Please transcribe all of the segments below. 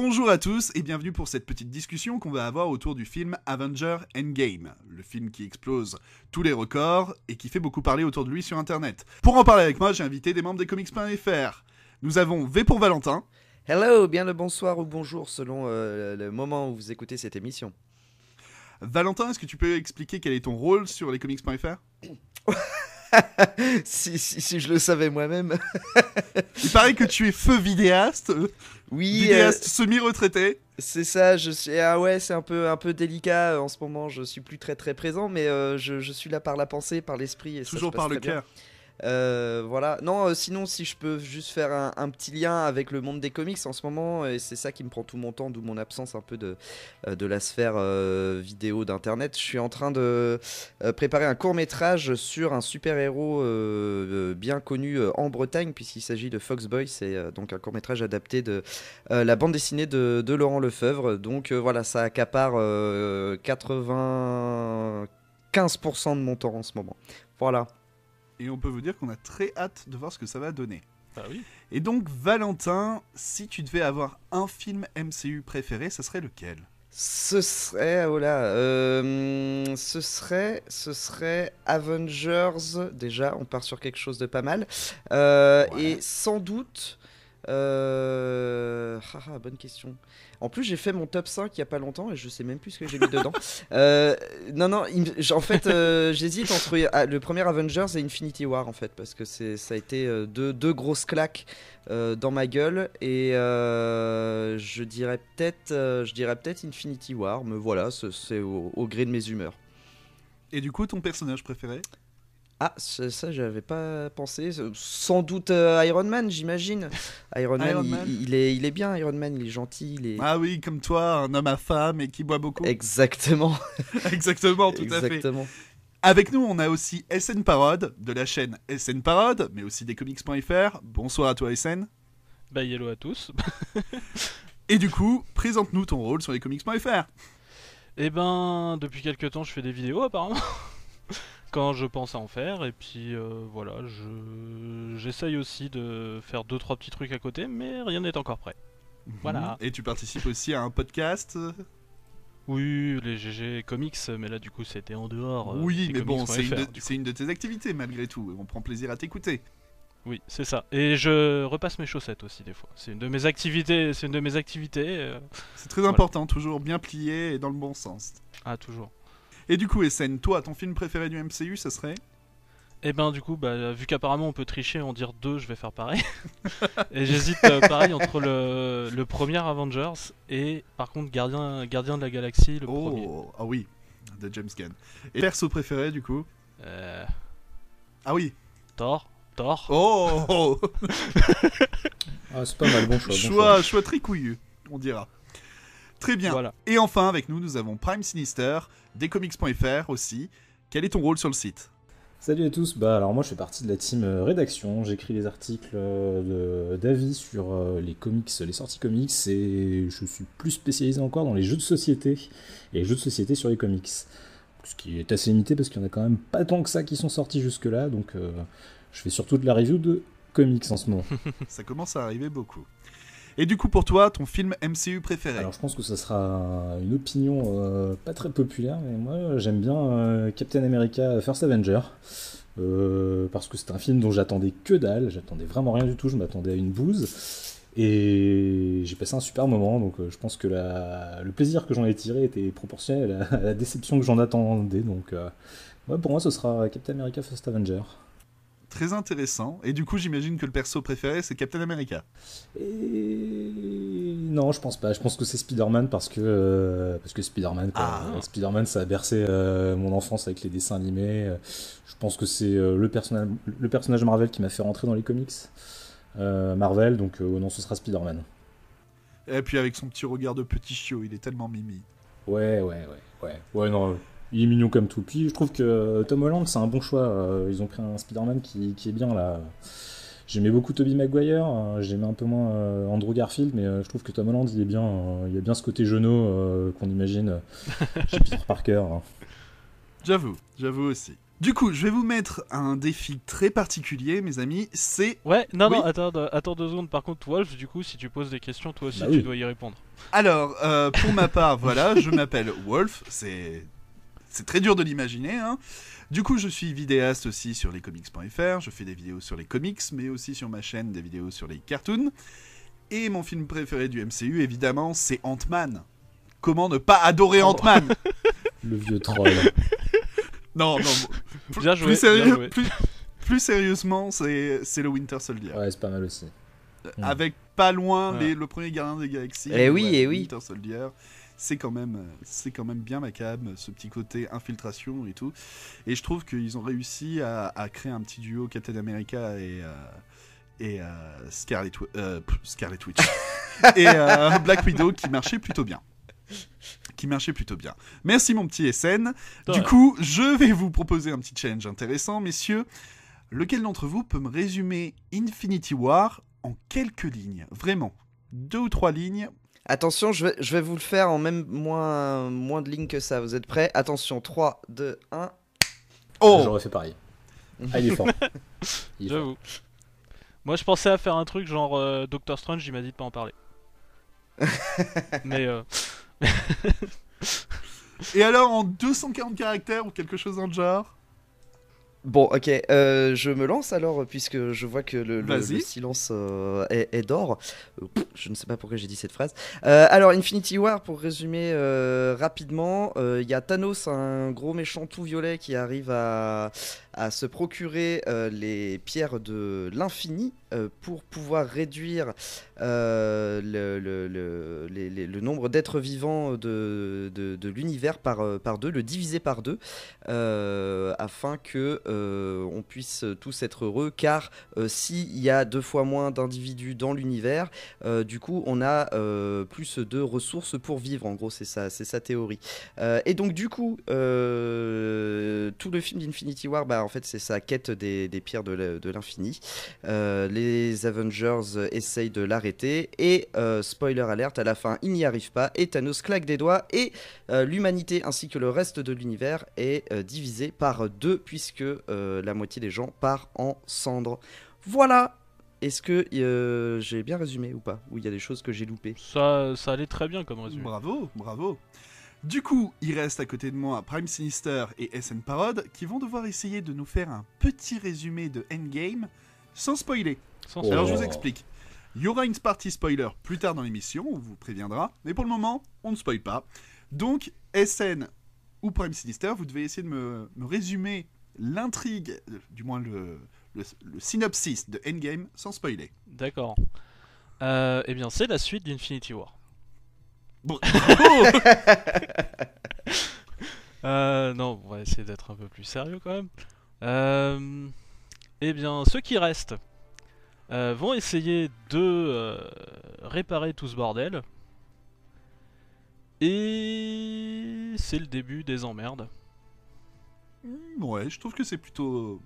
Bonjour à tous et bienvenue pour cette petite discussion qu'on va avoir autour du film Avenger Endgame, le film qui explose tous les records et qui fait beaucoup parler autour de lui sur internet. Pour en parler avec moi, j'ai invité des membres des comics.fr. Nous avons V pour Valentin. Hello, bien le bonsoir ou bonjour selon euh, le moment où vous écoutez cette émission. Valentin, est-ce que tu peux expliquer quel est ton rôle sur les comics.fr si, si, si, je le savais moi-même. Il paraît que tu es feu vidéaste. Oui. Vidéaste semi-retraité. C'est ça, je suis ah ouais, c'est un peu un peu délicat euh, en ce moment, je suis plus très très présent mais euh, je, je, suis là par la pensée, par l'esprit et toujours par le cœur. Euh, voilà. Non, euh, sinon, si je peux juste faire un, petit lien avec le monde des comics en ce moment, et c'est ça qui me prend tout mon temps, d'où mon absence un peu de, euh, la sphère vidéo d'Internet. Je suis en train de préparer un court métrage sur un super-héros bien connu en Bretagne, puisqu'il s'agit de Foxboy. C'est donc un court métrage adapté de la bande dessinée de, de Laurent Lefebvre. Donc voilà, ça accapare 95% de mon temps en ce moment. Voilà et on peut vous dire qu'on a très hâte de voir ce que ça va donner. Ah oui. Et donc, Valentin, si tu devais avoir un film MCU préféré, ce serait lequel? Ce serait, oh là, euh, ce serait, ce serait Avengers. Déjà, on part sur quelque chose de pas mal. Euh, et sans doute, euh... Ah, ah, bonne question. En plus, j'ai fait mon top 5 il y a pas longtemps et je sais même plus ce que j'ai mis dedans. Euh, non, non, en fait, euh, j'hésite entre ah, le premier Avengers et Infinity War en fait, parce que ça a été euh, deux, deux, grosses claques dans ma gueule et je dirais peut-être, je dirais peut-être Infinity War, mais voilà, c'est au, au gré de mes humeurs. Et du coup, ton personnage préféré? Ah, ça, j'avais pas pensé. Sans doute euh, Iron Man, j'imagine. Iron, Man, il, est, il est bien, Iron Man, il est gentil. Il est... Ah oui, comme toi, un homme à femme et qui boit beaucoup. Exactement. Exactement, tout Exactement. à fait. Avec nous, on a aussi SN Parode, de la chaîne SN Parode, mais aussi des comics.fr. Bonsoir à toi, SN. Bah, hello à tous. et du coup, présente-nous ton rôle sur les comics.fr. Eh ben, depuis quelques temps, je fais des vidéos apparemment quand je pense à en faire. Et puis euh, voilà, j'essaye aussi de faire deux trois petits trucs à côté, mais rien n'est encore prêt. Mhm. Voilà. Et tu participes aussi à un podcast? Oui, les GG Comics, mais là du coup c'était en dehors. Euh, oui, mais bon, c'est une, une, de tes activités malgré tout, on prend plaisir à t'écouter. Oui, c'est ça. Et je repasse mes chaussettes aussi des fois. C'est une de mes activités. C'est une de mes activités. Euh, c'est très important, toujours bien plié et dans le bon sens. Ah, toujours. Et du coup, SN, toi, ton film préféré du MCU, ça serait eh ben du coup, bah, vu qu'apparemment on peut tricher en dire deux, je vais faire pareil. et j'hésite euh, pareil entre le, le, premier Avengers et par contre Gardien, Gardien de la Galaxie, le oh, premier. Ah oui, de James Gunn. Et perso préféré du coup euh... Ah oui. Thor. Thor. Oh, ah, c'est pas mal, bon choix. choix, choix tricouilleux, on dira. Très bien. Voilà. Et enfin, avec nous, nous avons Prime Sinister, descomics.fr aussi. Quel est ton rôle sur le site? Salut à tous, bah alors moi je fais partie de la team euh, rédaction, j'écris les articles euh, d'avis sur euh, les comics, les sorties comics et je suis plus spécialisé encore dans les jeux de société et les jeux de société sur les comics. Ce qui est assez limité parce qu'il y en a quand même pas tant que ça qui sont sortis jusque là, donc je fais surtout de la review de comics en ce moment. ça commence à arriver beaucoup. Et du coup, pour toi, ton film MCU préféré Alors, je pense que ça sera une opinion euh, pas très populaire, mais moi, j'aime bien euh, Captain America First Avenger. Euh, parce que c'est un film dont j'attendais que dalle, j'attendais vraiment rien du tout, je m'attendais à une bouse. Et j'ai passé un super moment, donc je pense que le plaisir que j'en ai tiré était proportionnel à la, déception que j'en attendais. Donc, pour moi, ce sera Captain America First Avenger très intéressant. Et du coup, j'imagine que le perso préféré, c'est Captain America. Et... Non, je pense pas. Je pense que c'est Spider-Man parce que, euh, parce que Spider-Man, ah. Spider-Man, ça a bercé euh, mon enfance avec les dessins animés. Je pense que c'est euh, le, personnage, le personnage Marvel qui m'a fait rentrer dans les comics. Marvel, donc non, ce sera Spider-Man. Et puis avec son petit regard de petit chiot, il est tellement mimi. Ouais, ouais, ouais. Ouais, ouais non, il est mignon comme tout. Puis je trouve que euh, Tom Holland, c'est un bon choix. Euh, ils ont pris un Spider-Man qui, est bien là. J'aimais beaucoup Tobey Maguire, euh, j'aimais un peu moins Andrew Garfield, mais je trouve que Tom Holland, il est bien. il y a bien ce côté genou qu'on imagine chez Peter Parker. Hein. J'avoue, j'avoue aussi. Du coup, je vais vous mettre un défi très particulier, mes amis. C'est. Ouais, non, Oui. non, attends, attends deux secondes. Par contre, Wolf, du coup, si tu poses des questions, toi aussi, Bah tu dois y répondre. Alors, euh, pour ma part, voilà, je m'appelle Wolf. C'est. C'est très dur de l'imaginer, hein. Du coup, je suis vidéaste aussi sur lescomics.fr. Je fais des vidéos sur les comics, mais aussi sur ma chaîne des vidéos sur les cartoons. Et mon film préféré du MCU, évidemment, c'est Ant-Man. Comment ne pas adorer Oh. Ant-Man? Le vieux troll. Non, non. Plus, Bien joué, plus sérieux- bien joué. plus- plus sérieusement, c'est c'est le Winter Soldier. Ouais, c'est pas mal aussi. Mm. Avec pas loin Ouais. les- le premier Gardien des Galaxies. Eh oui, ouais, eh oui. Winter Soldier. C'est quand même, euh, c'est quand même bien macabre, ce petit côté infiltration et tout. Et je trouve qu'ils ont réussi à, à créer un petit duo Captain America et euh, et euh, Scarlet, euh, Witch et euh, Black Widow qui marchait plutôt bien. Qui marchait plutôt bien. Merci mon petit SN. Du coup, je vais vous proposer un petit challenge intéressant, messieurs. Lequel d'entre vous peut me résumer Infinity War en quelques lignes? Vraiment. Deux ou trois lignes. Attention, je vais, je vais vous le faire en même moins, moins de lignes que ça. Vous êtes prêts? Attention, 3, 2, 1. Oh J'aurais fait pareil. Ah, il est fort. Il est fort. J'avoue. Moi, je pensais à faire un truc genre euh, Doctor Strange, il m'a dit de pas en parler. Mais euh, Et alors en 240 caractères ou quelque chose dans le genre? Bon, ok, euh, je me lance alors, puisque je vois que le, le- Vas-y. le silence euh, est, est d'or. Euh, Je ne sais pas pourquoi j'ai dit cette phrase. Euh, alors, Infinity War, pour résumer rapidement, il y a Thanos, un gros méchant tout violet, qui arrive à, à se procurer les pierres de l'infini euh, pour pouvoir réduire euh, le, nombre d'êtres vivants de, de- l'univers par, euh, par deux, le diviser par deux afin que on puisse tous être heureux car s'il y a deux fois moins d'individus dans l'univers du coup on a plus de ressources pour vivre en gros c'est ça c'est sa théorie. Et donc du coup tout le film d'Infinity War bah en fait c'est sa quête des, des pierres de l'infini les Avengers euh, essayent de l'arrêter et euh, spoiler alerte à la fin il n'y arrive pas et Thanos claque des doigts et euh, l'humanité ainsi que le reste de l'univers est euh, divisé par deux puisque euh, la moitié des gens part en cendres. Voilà. Est-ce que euh, j'ai bien résumé ou pas? Ou il y a des choses que j'ai loupées? Ça, ça allait très bien comme résumé. Bravo, bravo. Du coup, il reste à côté de moi Prime Sinister et SN Parod qui vont devoir essayer de nous faire un petit résumé de Endgame sans spoiler. Sans. Alors je vous explique. Il y aura une partie spoiler plus tard dans l'émission, on vous préviendra, mais pour le moment, on ne spoil pas. Donc, SN ou Prime Sinister, vous devez essayer de me, me résumer l'intrigue, euh, du moins le, le, le synopsis de Endgame sans spoiler. D'accord. Euh, eh bien, c'est la suite d'Infinity War. Bon. Euh, non, on va essayer d'être un peu plus sérieux quand même. Euh, eh bien, ceux qui restent euh, vont essayer de euh, réparer tout ce bordel. Et c'est le début des emmerdes. ouais, je trouve que c'est plutôt,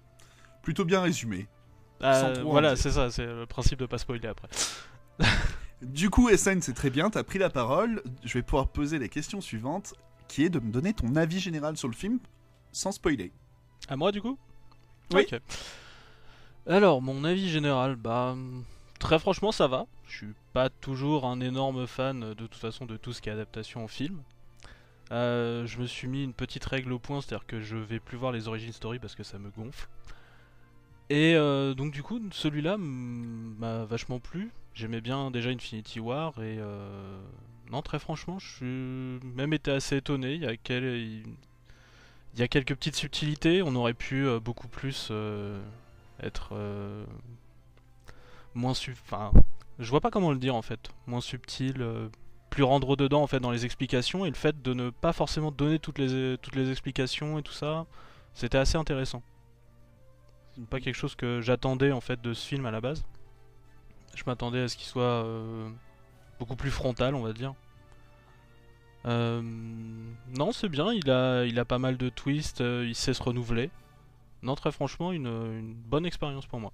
plutôt bien résumé. Euh, voilà, c'est ça, c'est le principe de pas spoiler après. Du coup, SN, c'est très bien, t'as pris la parole. Je vais pouvoir poser la question suivante, qui est de me donner ton avis général sur le film sans spoiler. À moi du coup? Oui. Ok. Alors, mon avis général, bah. Très franchement, ça va. Je suis pas toujours un énorme fan de toute façon de tout ce qui est adaptation en film. Euh, je me suis mis une petite règle au point, c'est-à-dire que je vais plus voir les origin story parce que ça me gonfle. Et euh, donc du coup, celui-là m'a vachement plu. J'aimais bien déjà Infinity War et euh, non très franchement, je suis même été assez étonné. Il y il- y a quelques petites subtilités. On aurait pu euh, beaucoup plus euh, être euh, moins sub. Enfin, je vois pas comment le dire en fait. Moins subtil, euh, plus rendre dedans en fait dans les explications et le fait de ne pas forcément donner toutes les explications et tout ça, c'était assez intéressant. C'est pas quelque chose que j'attendais en fait de ce film à la base. Je m'attendais à ce qu'il soit euh, beaucoup plus frontal, on va dire. Non, c'est bien, il a, il a pas mal de twists, il sait se renouveler. Non, très franchement, une, une bonne expérience pour moi.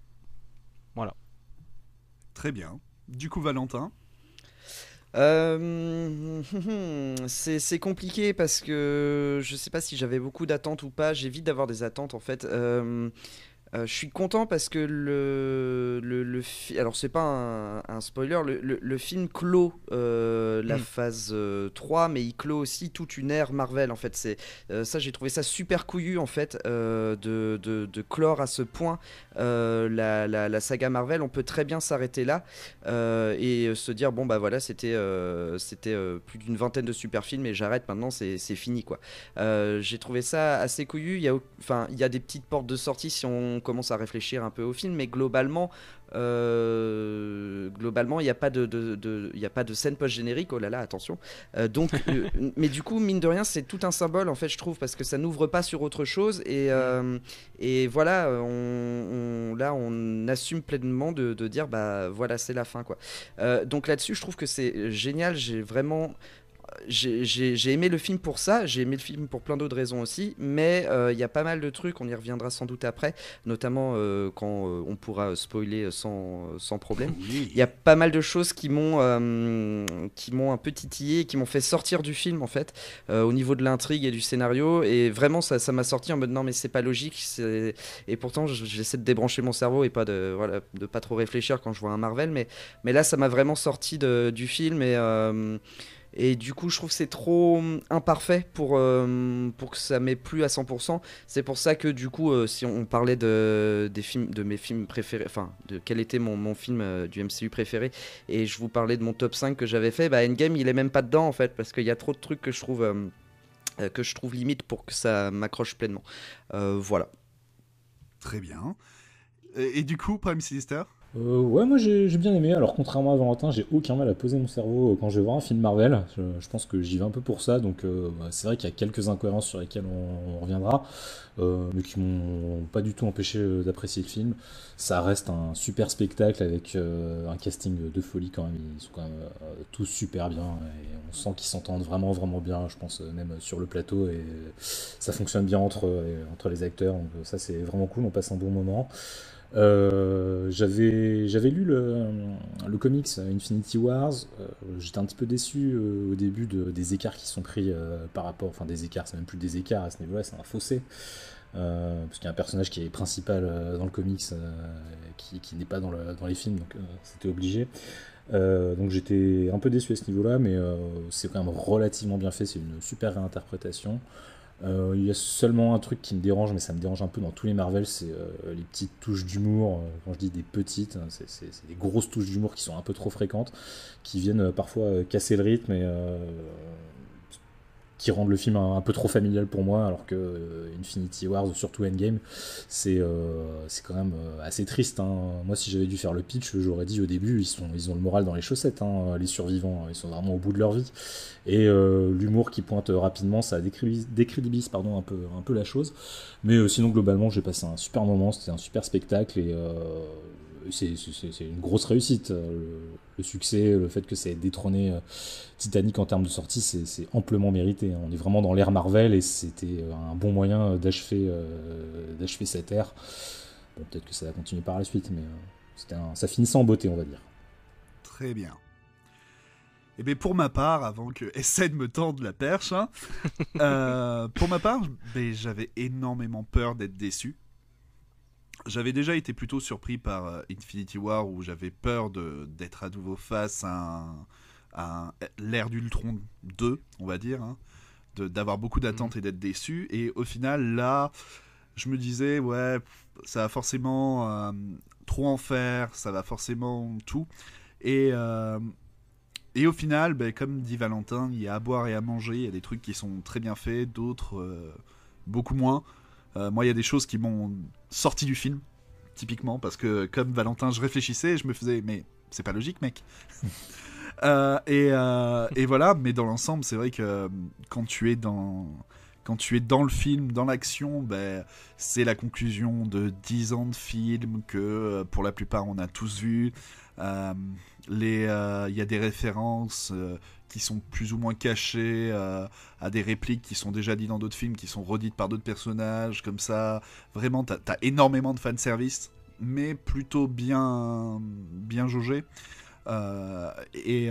Très bien. Du coup, Valentin Euh, c'est compliqué parce que je sais pas si j'avais beaucoup d'attentes ou pas. J'évite d'avoir des attentes en fait. Euh, euh, je suis content parce que le, le, le alors c'est pas un, spoiler, le, le, film clôt euh, la hmm. phase 3, euh, mais il clôt aussi toute une ère Marvel en fait. C'est ça, j'ai trouvé ça super couillu en fait de, de, de, clore à ce point la, la, la, saga Marvel. On peut très bien s'arrêter là et se dire bon bah voilà c'était c'était plus d'une vingtaine de super films et j'arrête maintenant c'est fini quoi. j'ai trouvé ça assez couillu. Il y a enfin il y a des petites portes de sortie si on commence à réfléchir un peu au film, mais globalement, euh, globalement, il n'y a pas de, de, a pas de scène post-générique. Oh là là, attention. Euh, donc, euh, mais du coup, mine de rien, c'est tout un symbole en fait, je trouve, parce que ça n'ouvre pas sur autre chose. Et, et voilà, on, là, on assume pleinement de, dire, bah voilà, c'est la fin, quoi. donc là-dessus, je trouve que c'est génial. J'ai vraiment j'ai aimé le film pour ça, j'ai aimé le film pour plein d'autres raisons aussi, mais euh, il y a pas mal de trucs, on y reviendra sans doute après, notamment euh, quand euh, on pourra spoiler sans, sans problème. Il y a pas mal de choses qui m'ont qui m'ont un peu titillé, qui m'ont fait sortir du film en fait, au niveau de l'intrigue et du scénario, et vraiment ça m'a sorti en mode non mais c'est pas logique, et pourtant j'essaie de débrancher mon cerveau et pas de, voilà, de pas trop réfléchir quand je vois un Marvel, mais, mais là ça m'a vraiment sorti de, du film et et du coup, je trouve que c'est trop hum, imparfait pour, euh, pour que ça m'ait plus à 100%. C'est pour ça que du coup, euh, si on parlait de, des films, de mes films préférés, enfin, de quel était mon, mon film euh, du MCU préféré, et je vous parlais de mon top 5 que j'avais fait, bah Endgame, il est même pas dedans en fait, parce qu'il y a trop de trucs que je trouve, que je trouve limite pour que ça m'accroche pleinement. voilà. Très bien. Et, et du coup, Prime Sinister euh, ouais, moi j'ai bien aimé. Alors, contrairement à Valentin, j'ai aucun mal à poser mon cerveau euh, quand je vais voir un film Marvel. Je, pense que j'y vais un peu pour ça. Donc, euh, bah, c'est vrai qu'il y a quelques incohérences sur lesquelles on, reviendra, mais qui m'ont pas du tout empêché d'apprécier le film. Ça reste un super spectacle avec un casting de folie quand même. Ils sont quand même tous super bien et on sent qu'ils s'entendent vraiment, vraiment bien. Je pense même sur le plateau et ça fonctionne bien entre, entre les acteurs. Donc, ça, c'est vraiment cool. On passe un bon moment. Euh, j'avais lu le, le, comics Infinity Wars. Euh, j'étais un petit peu déçu euh, au début de, des écarts qui sont pris par rapport, enfin des écarts, c'est même plus des écarts à ce niveau-là, c'est un fossé. parce qu'il y a un personnage qui est principal dans le comics qui, n'est pas dans, dans, les films, donc c'était obligé. donc j'étais un peu déçu à ce niveau-là, mais c'est quand même relativement bien fait, c'est une super réinterprétation. Euh, il y a seulement un truc qui me dérange, mais ça me dérange un peu dans tous les Marvel, c'est euh, les petites touches d'humour. Euh, quand je dis des petites, hein, c'est des grosses touches d'humour qui sont un peu trop fréquentes, qui viennent parfois casser le rythme et qui rendent le film un, peu trop familial pour moi, alors que euh, Infinity Wars, surtout Endgame, c'est euh, quand même euh, assez triste. Hein. Moi, si j'avais dû faire le pitch, j'aurais dit au début, ils, sont, ils ont le moral dans les chaussettes, hein, les survivants, ils sont vraiment au bout de leur vie. Et l'humour qui pointe rapidement, ça décrédibilise, pardon, un, peu, un peu la chose. Mais sinon, globalement, j'ai passé un super moment, c'était un super spectacle, et c'est une grosse réussite. Le, succès, le fait que ça ait détrôné euh, Titanic en termes de sortie, c'est amplement mérité. Hein. On est vraiment dans l'ère Marvel et c'était un bon moyen d'achever euh, d'achever cette ère. Bon, peut-être que ça va continuer par la suite, mais euh, un, ça finissait en beauté, on va dire. Très bien. Et eh bien pour ma part, avant que essaie de me tendre la perche, hein, pour ma part, ben, j'avais énormément peur d'être déçu j'avais déjà été plutôt surpris par euh, Infinity War où j'avais peur d'être à nouveau face à, l'ère d'Ultron 2, on va dire, hein, d'avoir beaucoup d'attentes mhm. et d'être déçu. Et au final, là, je me disais, ouais, ça va forcément euh, trop en faire, ça va forcément tout. Et, euh, et au final, ben, comme dit Valentin, il y a à boire et à manger, il y a des trucs qui sont très bien faits, d'autres beaucoup moins. Euh, moi, il y a des choses qui m'ont sorti du film, typiquement, parce que comme Valentin, je réfléchissais et je me faisais, mais c'est pas logique, mec. Euh, euh, et, voilà, mais dans l'ensemble, c'est vrai que quand tu es dans quand tu es dans le film, dans l'action, ben, c'est la conclusion de 10 ans de film que pour la plupart on a tous vu. Il y a des références qui sont plus ou moins cachés euh, à des répliques qui sont déjà dites dans d'autres films, qui sont redites par d'autres personnages, comme ça. Vraiment, t'as as énormément de fanservice, mais plutôt bien, bien jaugé. et,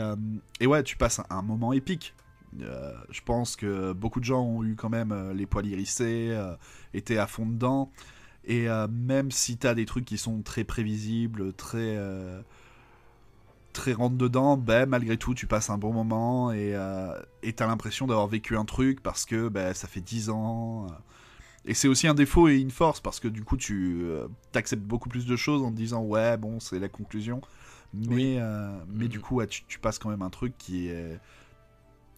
et, ouais, tu passes un, moment épique. je pense que beaucoup de gens ont eu quand même les poils hérissés, étaient à fond dedans. Et même si tu as des trucs qui sont très prévisibles, très très rentre dedans, ben, malgré tout, tu passes un bon moment et euh, tu as l'impression d'avoir vécu un truc parce que ben, ça fait 10 ans. Euh. Et c'est aussi un défaut et une force parce que du coup, tu euh, acceptes beaucoup plus de choses en te disant ouais, bon, c'est la conclusion. Mais, mais du coup, tu, passes quand même un truc qui est,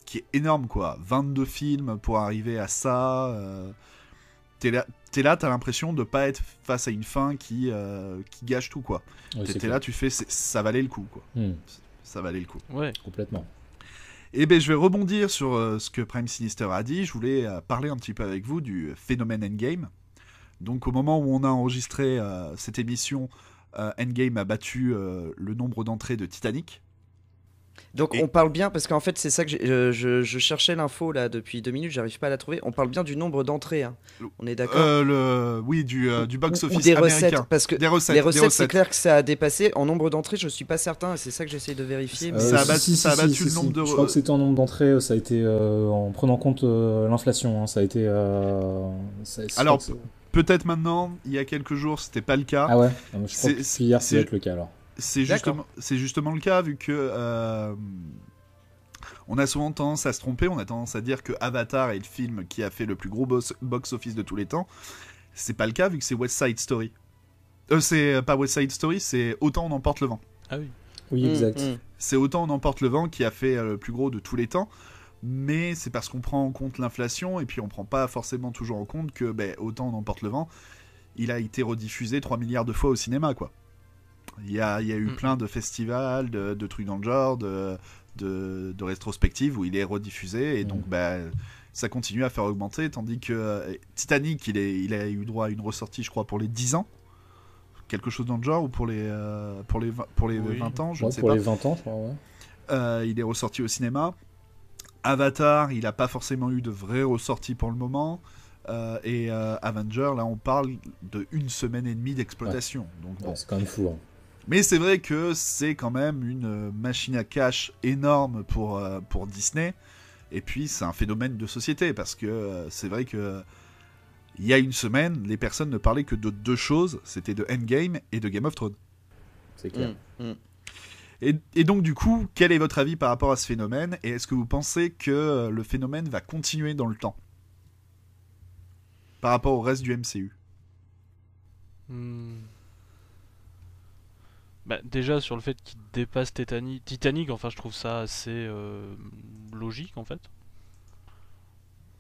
qui est énorme, quoi. 22 films pour arriver à ça. t'es là, t'es là, t'as l'impression de pas être face à une fin qui, euh, qui gâche tout, quoi. t'es là, tu fais, ça valait le coup, quoi. Hmm. Ça valait le coup. Ouais, complètement. Et eh ben, je vais rebondir sur euh, ce que Prime Sinister a dit. Je voulais euh, parler un petit peu avec vous du phénomène Endgame. Donc, au moment où on a enregistré cette émission, Endgame a battu le nombre d'entrées de Titanic. Donc on parle bien, parce qu'en fait c'est ça que je, je, cherchais l'info là depuis deux minutes, j'arrive pas à la trouver. On parle bien du nombre d'entrées, hein. on est d'accord euh, le... Oui, du, euh, du box-office des américain. recettes, parce que des recettes, les recettes, c'est clair que ça a dépassé. En nombre d'entrées, je suis pas certain, c'est ça que j'essaie de vérifier. Mais... ça a battu, ça a battu le nombre de... Je crois que c'était en nombre d'entrées, ça a été euh, en prenant compte l'inflation, hein. ça a été... Alors... Peut-être maintenant, il y a quelques jours, c'était pas le cas. Ah ouais? Je crois que hier, c'est le cas alors. C'est justement, justement le cas, vu que on a souvent tendance à se tromper, on a tendance à dire que Avatar est le film qui a fait le plus gros box-office de tous les temps. C'est pas le cas vu que c'est West Side Story. Euh, c'est pas West Side Story, c'est Autant on emporte le vent. Ah oui. Oui, mm, exact. Mm. C'est Autant on emporte le vent qui a fait euh, le plus gros de tous les temps. Mais c'est parce qu'on prend en compte l'inflation et puis on prend pas forcément toujours en compte que ben, Autant on emporte le vent, il a été rediffusé 3 milliards de fois au cinéma, quoi. Il y a, eu mm. plein de festivals, de, de, trucs dans le genre, de, de, rétrospective où il est rediffusé et donc mm. bah, ça continue à faire augmenter tandis que euh, Titanic il, est, il a eu droit à une ressortie je crois pour les 10 ans quelque chose dans le genre ou pour les, euh, pour les, pour les 20 ans je ne sais pour les 20 ans je crois ouais. Euh, il est ressorti au cinéma Avatar il n'a pas forcément eu de vraie ressortie pour le moment et Avenger là on parle de une semaine et demie d'exploitation donc bon. c'est quand même fou hein. Mais c'est vrai que c'est quand même une euh, machine à cash énorme pour, euh, pour Disney. Et puis c'est un phénomène de société parce que euh, c'est vrai que il y a une semaine, les personnes ne parlaient que de deux choses, c'était de Endgame et de Game of Thrones. C'est clair. Mm, mm. Et, et, donc du coup, quel est votre avis par rapport à ce phénomène? Et est-ce que vous pensez que le phénomène va continuer dans le temps? Par rapport au reste du MCU hmm. Bah, déjà sur le fait qu'il dépasse Titanic, Titanic, enfin je trouve ça assez euh, logique en fait.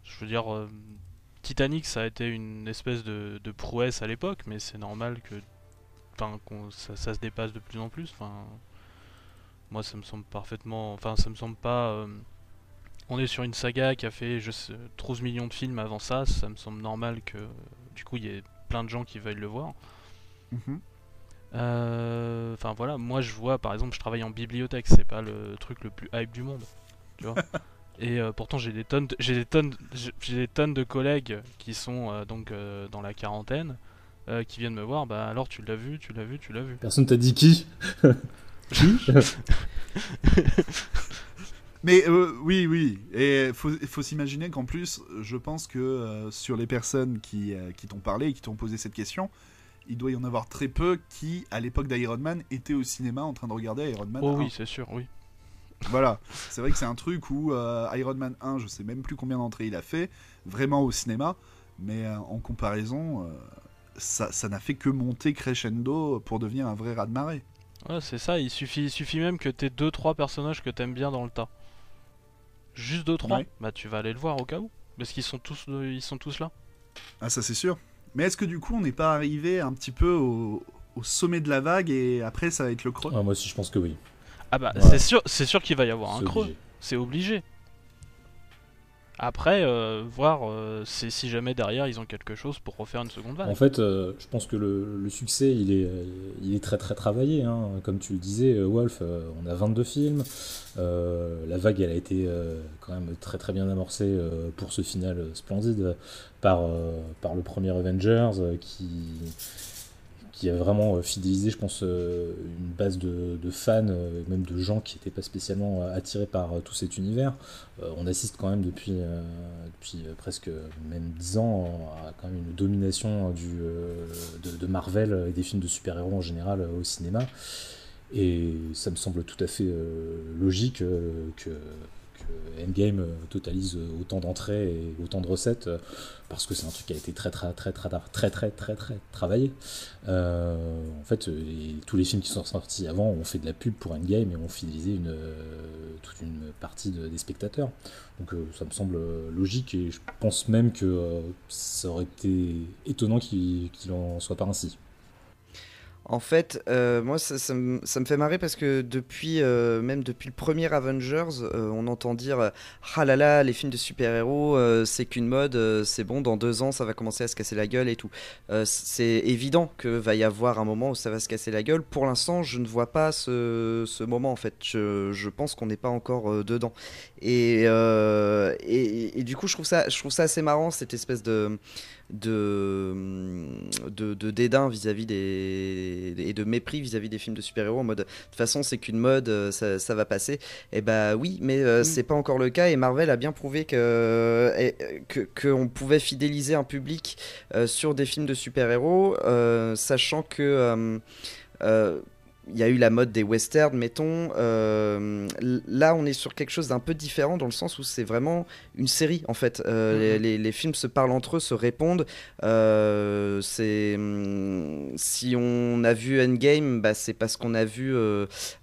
Je veux dire, euh, Titanic ça a été une espèce de, prouesse à l'époque, mais c'est normal que, ça, se dépasse de plus en plus. Moi ça me semble parfaitement, enfin ça me semble pas. Euh, on est sur une saga qui a fait je sais, 12 millions de films avant ça, ça me semble normal que du coup il y ait plein de gens qui veuillent le voir. Mhm. Enfin voilà, moi je vois par exemple, je travaille en bibliothèque, c'est pas le truc le plus hype du monde, tu vois. Et euh, pourtant j'ai des tonnes, j'ai des tonnes, j'ai des tonnes de collègues qui sont euh, donc dans la quarantaine, qui viennent me voir. Bah alors tu l'as vu, tu l'as vu, tu l'as vu. Personne t'a dit qui? Qui? Mais oui, oui. Et il faut, faut s'imaginer qu'en plus, je pense que sur les personnes qui, qui t'ont parlé et qui t'ont posé cette question, il doit y en avoir très peu qui, à l'époque d'Iron Man, étaient au cinéma en train de regarder Iron Man. Oh oui, c'est sûr, oui. Voilà, c'est vrai que c'est un truc où euh, Iron Man 1, je sais même plus combien d'entrées il a fait, vraiment au cinéma, mais euh, en comparaison, euh, ça, n'a fait que monter crescendo pour devenir un vrai raz-de-marée. Ouais, c'est ça, il suffit, il suffit même que t'aies 2-3 personnages que t'aimes bien dans le tas. Juste 2-3, bah tu vas aller le voir au cas où, parce qu'ils sont tous, ils sont tous là. Ah ça c'est sûr. Mais est-ce que du coup on n'est pas arrivé un petit peu au, sommet de la vague et après ça va être le creux? Ah, Moi aussi je pense que oui. Ah bah c'est sûr, c'est sûr qu'il va y avoir un creux. C'est obligé. Après, euh, voir euh, si jamais derrière ils ont quelque chose pour refaire une seconde vague. En fait, euh, je pense que le, succès il est, il est très très travaillé. Hein. Comme tu le disais, Wolf, on a 22 films. la vague elle a été quand même très très bien amorcée pour ce final splendide par, par le premier Avengers qui, qui a vraiment fidélisé, je pense, une base de, fans, même de gens qui n'étaient pas spécialement attirés par tout cet univers. on assiste quand même depuis, depuis presque même 10 ans à quand même une domination de, de, Marvel et des films de super-héros en général au cinéma. Et ça me semble tout à fait logique que Endgame euh, totalise euh, autant d'entrées et autant de recettes euh, parce que c'est un truc qui a été très très très très très très très, travaillé. En fait, tous les films qui sont sortis avant ont fait de la pub pour Endgame et ont fidélisé toute une partie des spectateurs. Donc ça me semble logique et je pense même que ça aurait été étonnant qu'il en soit pas ainsi. En fait, euh, moi, ça, me, fait marrer parce que depuis, euh, même depuis le premier Avengers, euh, on entend dire Ah là là, les films de super-héros, c'est qu'une mode, c'est bon, dans deux ans, ça va commencer à se casser la gueule et tout. c'est évident que va y avoir un moment où ça va se casser la gueule. Pour l'instant, je ne vois pas ce, moment, en fait. Je, pense qu'on n'est pas encore dedans. Et, et, du coup, je trouve ça, je trouve ça assez marrant, cette espèce de de, de, dédain vis-à-vis des et de mépris vis-à-vis des films de super-héros en mode de toute façon c'est qu'une mode euh, ça, va passer et eh bah oui mais euh, mm. c'est pas encore le cas et Marvel a bien prouvé que qu'on pouvait fidéliser un public euh, sur des films de super-héros sachant que il y a eu la mode des westerns, mettons. Euh, là, on est sur quelque chose d'un peu différent dans le sens où c'est vraiment une série, en fait. Euh, mhm. les, films se parlent entre eux, se répondent. Euh, c'est si on a vu Endgame, bah, c'est parce qu'on a vu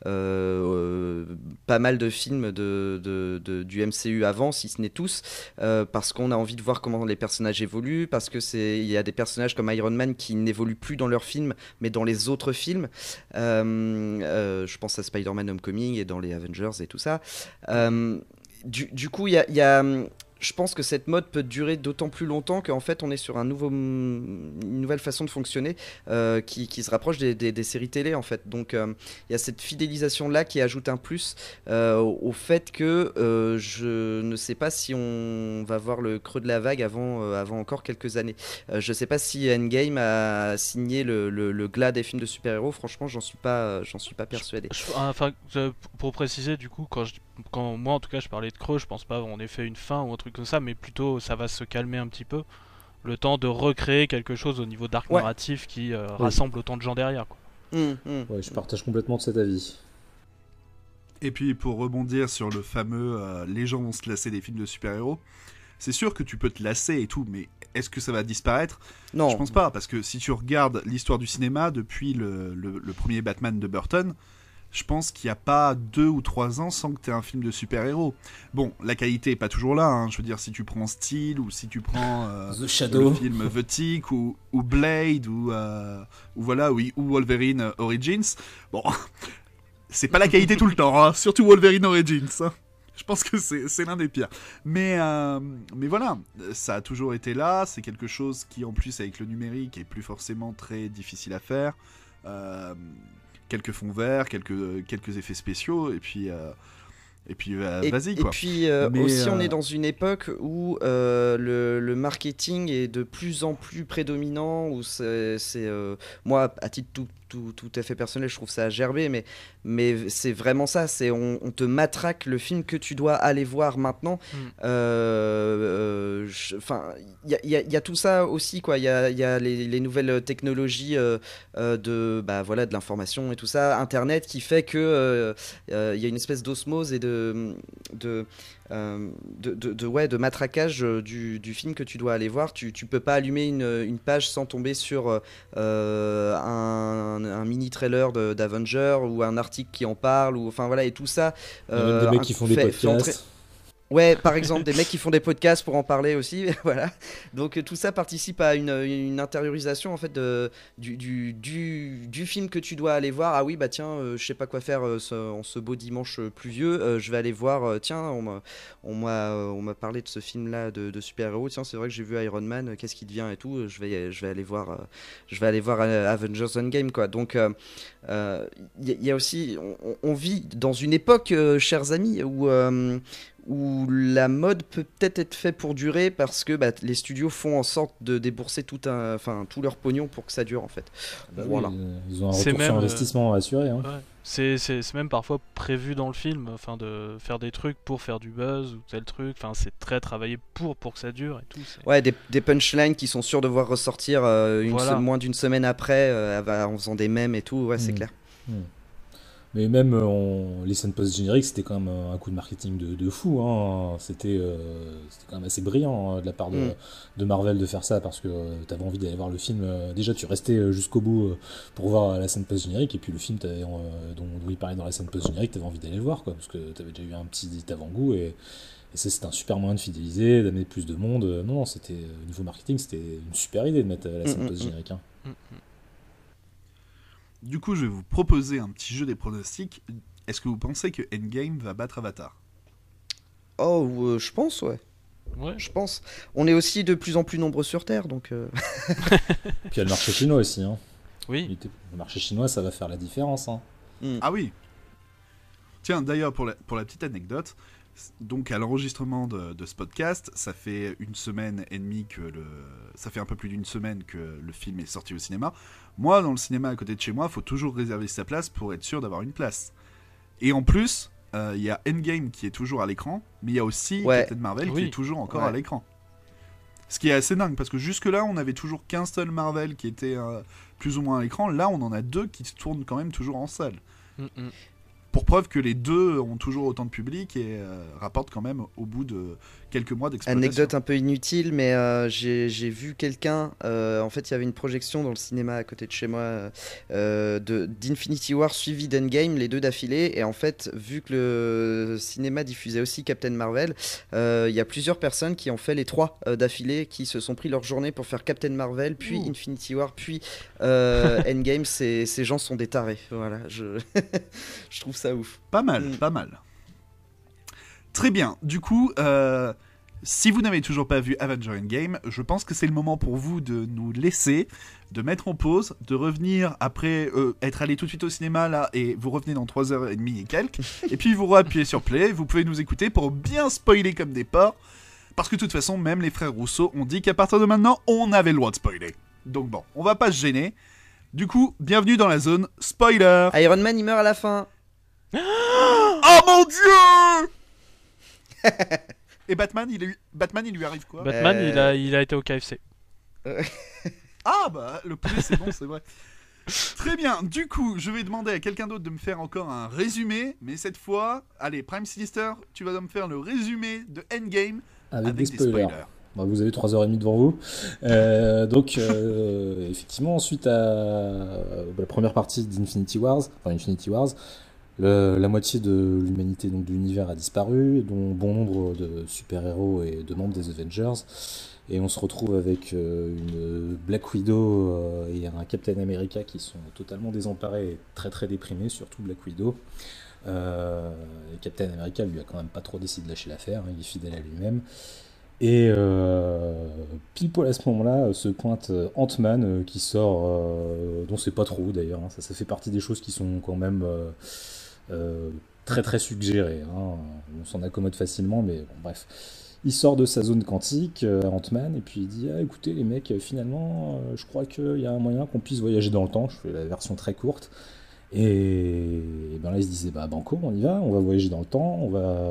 pas mal de films de, de, du MCU avant, si ce n'est tous, parce qu'on a envie de voir comment les personnages évoluent, parce que c'est il y a des personnages comme Iron Man qui n'évoluent plus dans leurs films, mais dans les autres films. Euh, je pense à Spider-Man Homecoming et dans les Avengers et tout ça. Euh, du, coup, il y a, je pense que cette mode peut durer d'autant plus longtemps qu'en fait on est sur un nouveau, une nouvelle façon de fonctionner euh, qui, qui, se rapproche des, des, séries télé en fait. Donc euh, il y a cette fidélisation là qui ajoute un plus euh, au fait que je ne sais pas si on va voir le creux de la vague avant, avant encore quelques années. je ne sais pas si Endgame a signé le, le, glas des films de super-héros. Franchement, j'en suis pas, j'en suis pas persuadé. enfin, pour préciser du coup, quand, je, quand moi en tout cas je parlais de creux, je pense pas en effet une fin ou un truc comme ça, mais plutôt ça va se calmer un petit peu. Le temps de recréer quelque chose au niveau d'arc narratif qui euh, rassemble autant de gens derrière. Quoi. Mmh, mmh. Ouais, je partage complètement de cet avis. Et puis pour rebondir sur le fameux euh, les gens vont se lasser des films de super-héros, c'est sûr que tu peux te lasser et tout, mais est-ce que ça va disparaître? Non. Je pense pas, parce que si tu regardes l'histoire du cinéma depuis le, le premier Batman de Burton, je pense qu'il n'y a pas deux ou trois ans sans que tu aies un film de super-héros. Bon, la qualité est pas toujours là, hein. je veux dire, si tu prends Steel ou si tu prends euh, The Shadow. le film The Tick ou, Blade ou, euh, ou voilà, oui, ou Wolverine Origins, bon, c'est pas la qualité tout le temps, hein. surtout Wolverine Origins. Hein. Je pense que c'est l'un des pires. Mais, euh, mais voilà, ça a toujours été là. C'est quelque chose qui, en plus, avec le numérique, est plus forcément très difficile à faire. Euh, quelques fonds verts, quelques, quelques effets spéciaux, et puis. Euh, et puis euh, vas-y quoi. Et puis euh, aussi on est dans une époque où le, le, marketing est de plus en plus prédominant, où c'est moi à titre tout, tout, tout, à fait personnel, je trouve ça gerbé, mais, mais c'est vraiment ça. C'est on, te matraque le film que tu dois aller voir maintenant. Mm. Euh, enfin, il y, y, a tout ça aussi, quoi. Il y a, y a les, les, nouvelles technologies euh, euh, de, bah, voilà, de l'information et tout ça, Internet, qui fait que il y a une espèce d'osmose et de, de euh, de, de, ouais, de matraquage euh, du, du, film que tu dois aller voir. Tu, tu peux pas allumer une, une page sans tomber sur euh, un, un, mini trailer d'Avenger ou un article qui en parle ou enfin voilà et tout ça. Il y a des mecs qui font des podcasts. Ouais, par exemple, des mecs qui font des podcasts pour en parler aussi, voilà. Donc tout ça participe à une, intériorisation en fait du, du, du, film que tu dois aller voir. Ah oui, bah tiens, euh, je sais pas quoi faire euh, ce, en ce beau dimanche pluvieux, euh, je vais aller voir. tiens, on m'a parlé de ce film-là de, de super-héros. Tiens, c'est vrai que j'ai vu Iron Man. Qu'est-ce qui devient et tout. Je vais je vais aller voir je vais aller voir Avengers Endgame quoi. Donc il y, a aussi on, vit dans une époque, chers amis, où où la mode peut peut-être être fait pour durer parce que bah, les studios font en sorte de débourser tout, un, enfin, tout leur pognon pour que ça dure en fait. Bah oui, voilà. euh, ils ont un C'est retour même, sur euh, investissement assuré. Hein. Ouais. C'est c'est- c'est même parfois prévu dans le film, enfin de faire des trucs pour faire du buzz ou tel truc. Enfin, c'est très travaillé pour pour que ça dure et tout. Ouais, des, des punchlines qui sont sûrs de voir ressortir euh, une Voilà. se- moins d'une semaine après euh, en faisant des mèmes et tout, ouais, c'est Mm. clair. Mais même euh, on... les scènes post-génériques, c'était quand même un coup de marketing de, de fou. Hein. C'était euh, c'était quand même assez brillant hein, de la part de, Mm. de Marvel de faire ça parce que tu avais envie d'aller voir le film. euh, déjà, tu restais euh, jusqu'au bout euh, pour voir la scène post-générique et puis le film euh, dont, dont il parlait dans la scène post-générique, tu avais envie d'aller le voir quoi, parce que tu avais déjà eu un petit avant-goût et, et ça, c'était un super moyen de fidéliser, d'amener plus de monde. Euh, Non, non, c'était au niveau marketing, c'était une super idée de mettre euh, la scène post-générique. hein. Mm, mm. Du coup, je vais vous proposer un petit jeu des pronostics. Est-ce que vous pensez que Endgame va battre Avatar? Oh, euh, je pense, ouais. Ouais. Je pense. On est aussi de plus en plus nombreux sur Terre, donc. euh, Puis il y a le marché chinois aussi. Hein. Oui. Le marché chinois, ça va faire la différence. Hein. Ah oui Tiens, d'ailleurs, pour la, pour la petite anecdote, donc à l'enregistrement de, de ce podcast, ça fait une semaine et demie que le. Ça fait un peu plus d'une semaine que le film est sorti au cinéma. Moi, dans le cinéma à côté de chez moi, faut toujours réserver sa place pour être sûr d'avoir une place. Et en plus, euh, il y a Endgame qui est toujours à l'écran, mais il y a aussi Ouais. Captain Marvel qui est toujours encore Ouais. à l'écran. Ce qui est assez dingue, parce que jusque-là, on avait toujours qu'un seul Marvel qui était euh, plus ou moins à l'écran. Là, on en a deux qui se tournent quand même toujours en salle. Mm, mm. Pour preuve que les deux ont toujours autant de public et euh, rapportent quand même au bout de quelques mois d'exploitation. Anecdote un peu inutile, mais euh, j'ai j'ai vu quelqu'un. euh, en fait, il y avait une projection dans le cinéma à côté de chez moi euh, de d'Infinity War suivi d'Endgame, les deux d'affilée. Et en fait, vu que le cinéma diffusait aussi Captain Marvel, euh, il y a plusieurs personnes qui ont fait les trois euh, d'affilée, qui se sont pris leur journée pour faire Captain Marvel, puis Ouh. Infinity War, puis euh, Endgame. Ces, ces gens sont des tarés. Voilà, je, je trouve ça ouf. Pas mal, Mm. pas mal. Très bien. Du coup, euh, si vous n'avez toujours pas vu Avenger Endgame, je pense que c'est le moment pour vous de nous laisser, de mettre en pause, de revenir après euh, être allé tout de suite au cinéma là et vous revenez dans 3h30 et quelques. et puis vous appuyez sur play, vous pouvez nous écouter pour bien spoiler comme des porcs. Parce que de toute façon, même les frères Rousseau ont dit qu'à partir de maintenant, on avait le droit de spoiler. Donc bon, on va pas se gêner. Du coup, bienvenue dans la zone spoiler. Iron Man, il meurt à la fin. Oh mon dieu Et Batman, il. Batman, il lui arrive quoi? Batman, Euh, il, a, il a été au KFC. Ah bah, le poulet c'est bon, c'est vrai. Très bien, du coup, je vais demander à quelqu'un d'autre de me faire encore un résumé, mais cette fois, allez, Prime Sinister, tu vas me faire le résumé de Endgame Avec, avec, des des spoilers. Bah, vous avez 3h30 devant vous. Euh, donc, euh, effectivement, suite à euh, la première partie d'Infinity Wars, enfin Infinity Wars, la moitié de l'humanité, donc de l'univers, a disparu, dont bon nombre de super-héros et de membres des Avengers. Et on se retrouve avec euh, une Black Widow euh, et un Captain America qui sont totalement désemparés et très très déprimés, surtout Black Widow. Euh, Captain America lui a quand même pas trop décidé de lâcher l'affaire, hein, il est fidèle à lui-même. Et euh, à ce moment-là se pointe Ant-Man qui sort, dont c'est pas trop d'ailleurs, hein, ça fait partie des choses qui sont quand même euh, très très suggérées. hein. On s'en accommode facilement, mais bon, bref. Il sort de sa zone quantique, euh, Ant-Man, et puis il dit ah, écoutez les mecs, finalement, euh, je crois qu'il y a un moyen qu'on puisse voyager dans le temps. Je fais la version très courte. Et, ben là, il se disait bah banco, on y va, on va voyager dans le temps, on va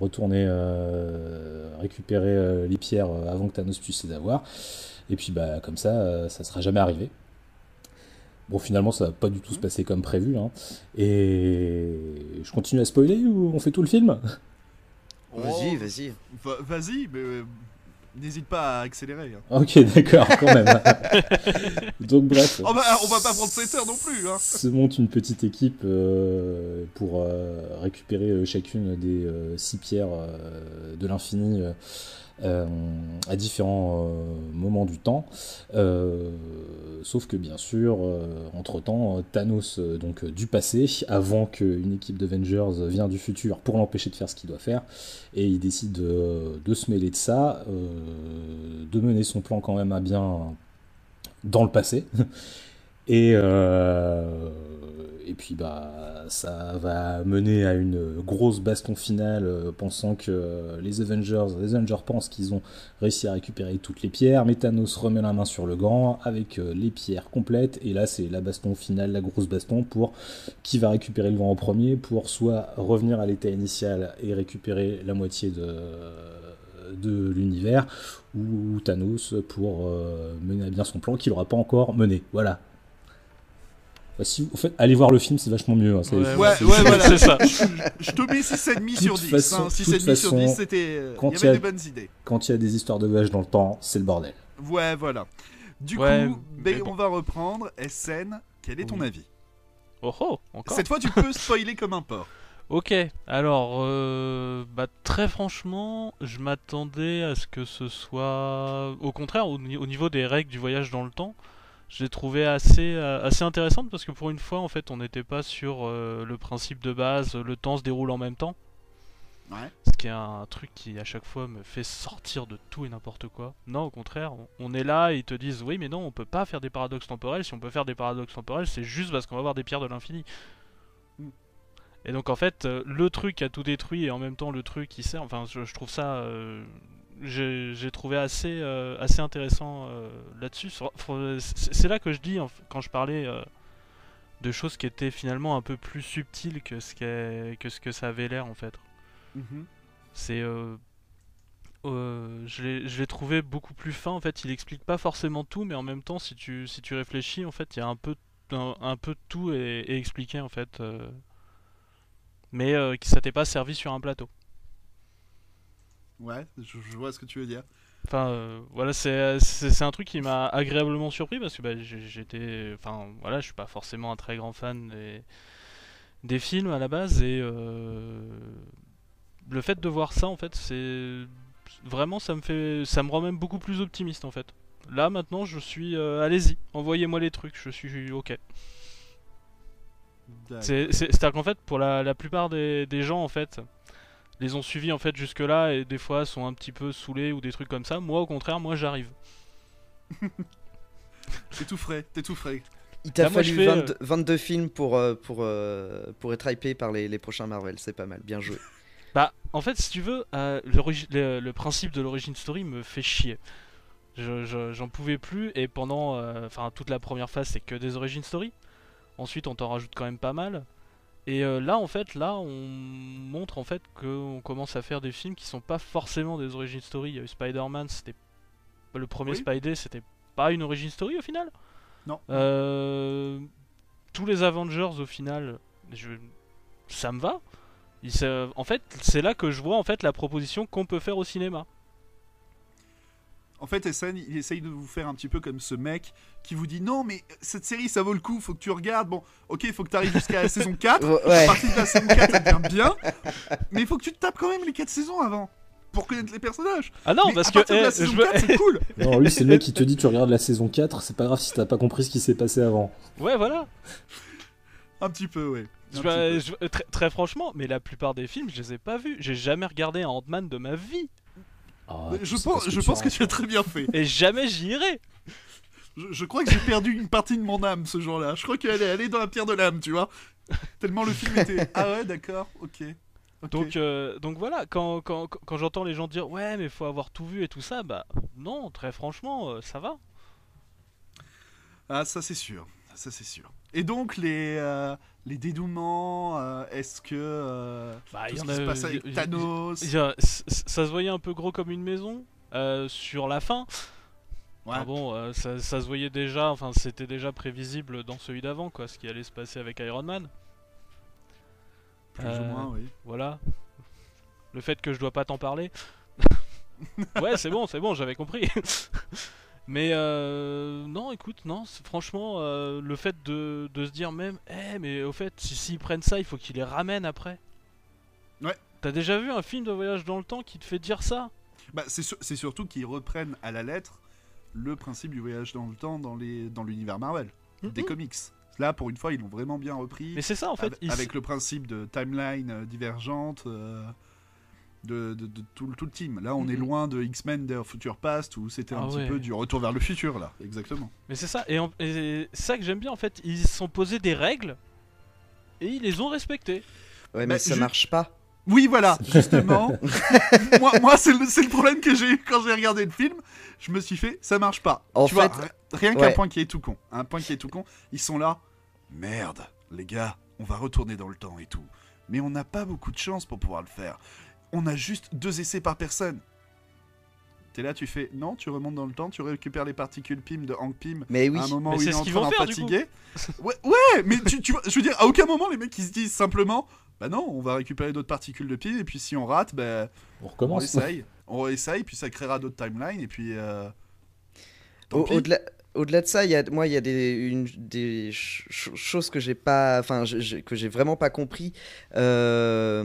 retourner récupérer les pierres avant que Thanos puisse les avoir. Et puis bah comme ça, ça sera jamais arrivé. Bon, finalement, ça va pas du tout se passer comme prévu. hein. Et je continue à spoiler ou on fait tout le film? Vas-y, Oh, vas-y. va- Vas-y, mais euh, n'hésite pas à accélérer. hein. Ok, d'accord, quand même. Donc bref. Oh bah, on va pas prendre 7 heures non plus. Hein. se monte une petite équipe euh, pour euh, récupérer euh, chacune des euh, six pierres euh, de l'infini euh, à différents euh, moments du temps. Euh, sauf que bien sûr, entre temps, Thanos, donc du passé, avant qu'une équipe d'Avengers vienne du futur pour l'empêcher de faire ce qu'il doit faire, et il décide de, se mêler de ça, de mener son plan quand même à bien dans le passé. Et, euh, et puis bah ça va mener à une grosse baston finale, euh, pensant que les Avengers, les Avengers pensent qu'ils ont réussi à récupérer toutes les pierres, mais Thanos remet la main sur le grand avec euh, les pierres complètes, et là c'est la baston finale, la grosse baston pour qui va récupérer le vent en premier, pour soit revenir à l'état initial et récupérer la moitié de l'univers, ou Thanos pour mener à bien son plan qu'il n'aura pas encore mené. Voilà, bah, si, en fait, allez voir le film, c'est vachement mieux. Hein, ouais, ouais, voilà, c'est ça. Je te mets 6,5 sur 10. Façon, hein, 6,5 sur 10, c'était. Euh, il y avait des bonnes idées. Quand il y a des histoires de voyage dans le temps, c'est le bordel. Ouais, voilà. Du coup, ben, on va reprendre. SN, quel est ton avis? Oh oh, encore Cette fois, tu peux spoiler comme un porc. Ok, alors, euh, bah, très franchement, je m'attendais à ce que ce soit, au contraire, au, niveau des règles du voyage dans le temps, je l'ai trouvé assez, euh, assez intéressante parce que pour une fois, en fait, on n'était pas sur euh, le principe de base, le temps se déroule en même temps. Ouais. Ce qui est un truc qui à chaque fois me fait sortir de tout et n'importe quoi. Non, au contraire, on, est là et ils te disent oui, mais non, on peut pas faire des paradoxes temporels. Si on peut faire des paradoxes temporels, c'est juste parce qu'on va avoir des pierres de l'infini. Mm. Et donc en fait, euh, le truc a tout détruit et en même temps le truc qui sert. Enfin, je, trouve ça j'ai trouvé assez, euh, assez intéressant euh, là-dessus. C'est là que je dis, quand je parlais euh, de choses qui étaient finalement un peu plus subtiles que ce, que, ce que ça avait l'air en fait. Mm-hmm. C'est. je l'ai trouvé beaucoup plus fin en fait. Il explique pas forcément tout, mais en même temps, si tu, si tu réfléchis, en fait, il y a un peu, un, peu de tout et, expliqué en fait. mais qui ça t'est pas servi sur un plateau. Ouais, je, vois ce que tu veux dire. Enfin, euh, voilà, c'est un truc qui m'a agréablement surpris parce que bah, j'étais. Enfin, voilà, je suis pas forcément un très grand fan des, des films à la base et euh, le fait de voir ça, en fait, c'est. Vraiment, ça me fait. Ça me rend même beaucoup plus optimiste en fait. Là, maintenant, je suis. Euh, allez-y, envoyez-moi les trucs, je suis ok. C'est-à-dire qu'en fait, pour la, la plupart des, des gens, en fait, les ont suivis en fait jusque là et des fois sont un petit peu saoulés ou des trucs comme ça. Moi au contraire, moi j'arrive. t'es tout frais, t'es tout frais. Il t'a fallu 22, euh, films pour, euh, pour, euh, pour être hypé par les, les prochains Marvel, c'est pas mal, bien joué. Bah, en fait, si tu veux, le, le, principe de l'origine story me fait chier. J'en pouvais plus, et pendant enfin toute la première phase, c'est que des origin story. Ensuite, on t'en rajoute quand même pas mal. Et euh, là, en fait, là, on montre en fait qu'on commence à faire des films qui sont pas forcément des origin story. Il y a eu Spider-Man, c'était le premier Spider, c'était pas une origin story au final? Non. Euh, tous les Avengers au final, je... ça me va. En fait, c'est là que je vois en fait la proposition qu'on peut faire au cinéma. En fait, SN, il essaye de vous faire un petit peu comme ce mec qui vous dit non, mais cette série ça vaut le coup, faut que tu regardes. Bon, ok, il faut que tu arrives jusqu'à la saison 4. À partir de la saison 4, ça devient bien. Mais il faut que tu te tapes quand même les 4 saisons avant pour connaître les personnages. Ah non, parce que la saison 4, c'est cool. Non, lui, c'est le mec qui te dit tu regardes la saison 4, c'est pas grave si t'as pas compris ce qui s'est passé avant. Ouais, voilà. Un petit peu, ouais. très, très, franchement, mais la plupart des films, je les ai pas vus. J'ai jamais regardé un Ant-Man de ma vie. Ah, je pense, je pense que tu as très bien fait. Et jamais j'y irai. Je, crois que j'ai perdu une partie de mon âme ce jour-là. Je crois qu'elle est allée dans la pierre de l'âme, tu vois. Tellement le film était. Ah ouais, d'accord, ok. Donc, euh, donc voilà, quand, quand, quand j'entends les gens dire ouais, mais faut avoir tout vu et tout ça, bah non, très franchement, euh, ça va. Ah, ça c'est sûr, ça c'est sûr. Et donc les, euh, les dénouements, euh, est-ce que euh, bah, tout ce qui se passe avec Thanos ça se voyait un peu gros comme une maison sur la fin. Ouais. bon, ça, se voyait déjà, enfin c'était déjà prévisible dans celui d'avant, quoi, ce qui allait se passer avec Iron Man. Plus ou moins, oui. Voilà. Le fait que je dois pas t'en parler. ouais, c'est bon, c'est bon, j'avais compris. Mais euh, non, écoute, non, franchement, euh, le fait de, se dire même, eh, mais au fait, s'ils si, prennent ça, il faut qu'ils les ramènent après. Ouais. T'as déjà vu un film de voyage dans le temps qui te fait dire ça? Bah, c'est surtout qu'ils reprennent à la lettre le principe du voyage dans le temps dans l'univers dans Marvel, des comics. Là, pour une fois, ils l'ont vraiment bien repris. Mais c'est ça, en fait. Avec, le principe de timeline euh, divergente. De, de- de tout, le- tout le team. Là, on est Mhm. loin de X-Men Their Future Past où c'était un Ah petit ouais. peu du retour vers le futur, là. Exactement. Mais c'est ça, et, c'est ça que j'aime bien en fait. Ils se sont posés des règles et ils les ont respectées. Ouais, mais Bah, ça marche pas. Oui, voilà, justement. moi, moi c'est le, c'est le problème que j'ai eu quand j'ai regardé le film. Je me suis fait, ça marche pas. En tu vois, fait, rien qu'un ouais. point qui est tout con. Un point qui est tout con. Ils sont là. Merde, les gars, on va retourner dans le temps et tout. Mais on n'a pas beaucoup de chance pour pouvoir le faire. On a juste deux essais par personne. T'es là, tu fais non, tu remontes dans le temps, tu récupères les particules PIM de Hank Pym Mais oui. à un moment Mais où c'est il est en train d'en fatiguer. ouais, ouais, mais tu, tu vois, je veux dire, à aucun moment les mecs ils se disent simplement, bah non, on va récupérer d'autres particules de Pym et puis si on rate, bah On on recommence. essaye, on essaye, puis ça créera d'autres timelines et puis. Euh... Au-delà au-delà de ça, il y a, moi, il y a des, une- des ch- ch- choses que j'ai pas, enfin, que j'ai vraiment pas compris euh,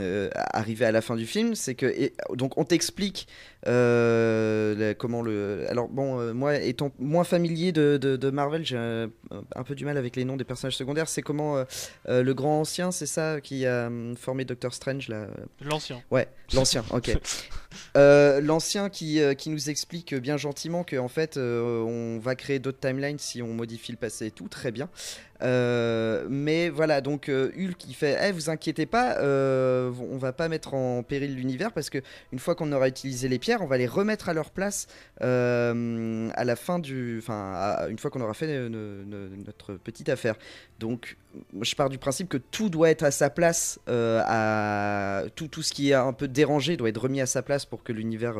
euh, arrivé à la fin du film, c'est que et- donc on t'explique euh, la- comment le. Alors bon, euh, moi étant moins familier de, de- de Marvel, j'ai un, un peu du mal avec les noms des personnages secondaires. C'est comment le grand ancien, c'est ça, qui a formé Doctor Strange là? L'ancien. Ouais, l'ancien, ok. Euh, l'ancien qui, euh, qui nous explique bien gentiment que en fait euh, on va créer d'autres timelines si on modifie le passé et tout, très bien. Euh, mais voilà, donc euh, Hulk il fait Eh, vous inquiétez pas, euh, on va pas mettre en péril l'univers parce que une fois qu'on aura utilisé les pierres, on va les remettre à leur place euh, à la fin du. Enfin, une fois qu'on aura fait euh, no- no- notre petite affaire. Donc, je pars du principe que tout doit être à sa place, tout, tout ce qui est un peu dérangé doit être remis à sa place pour que l'univers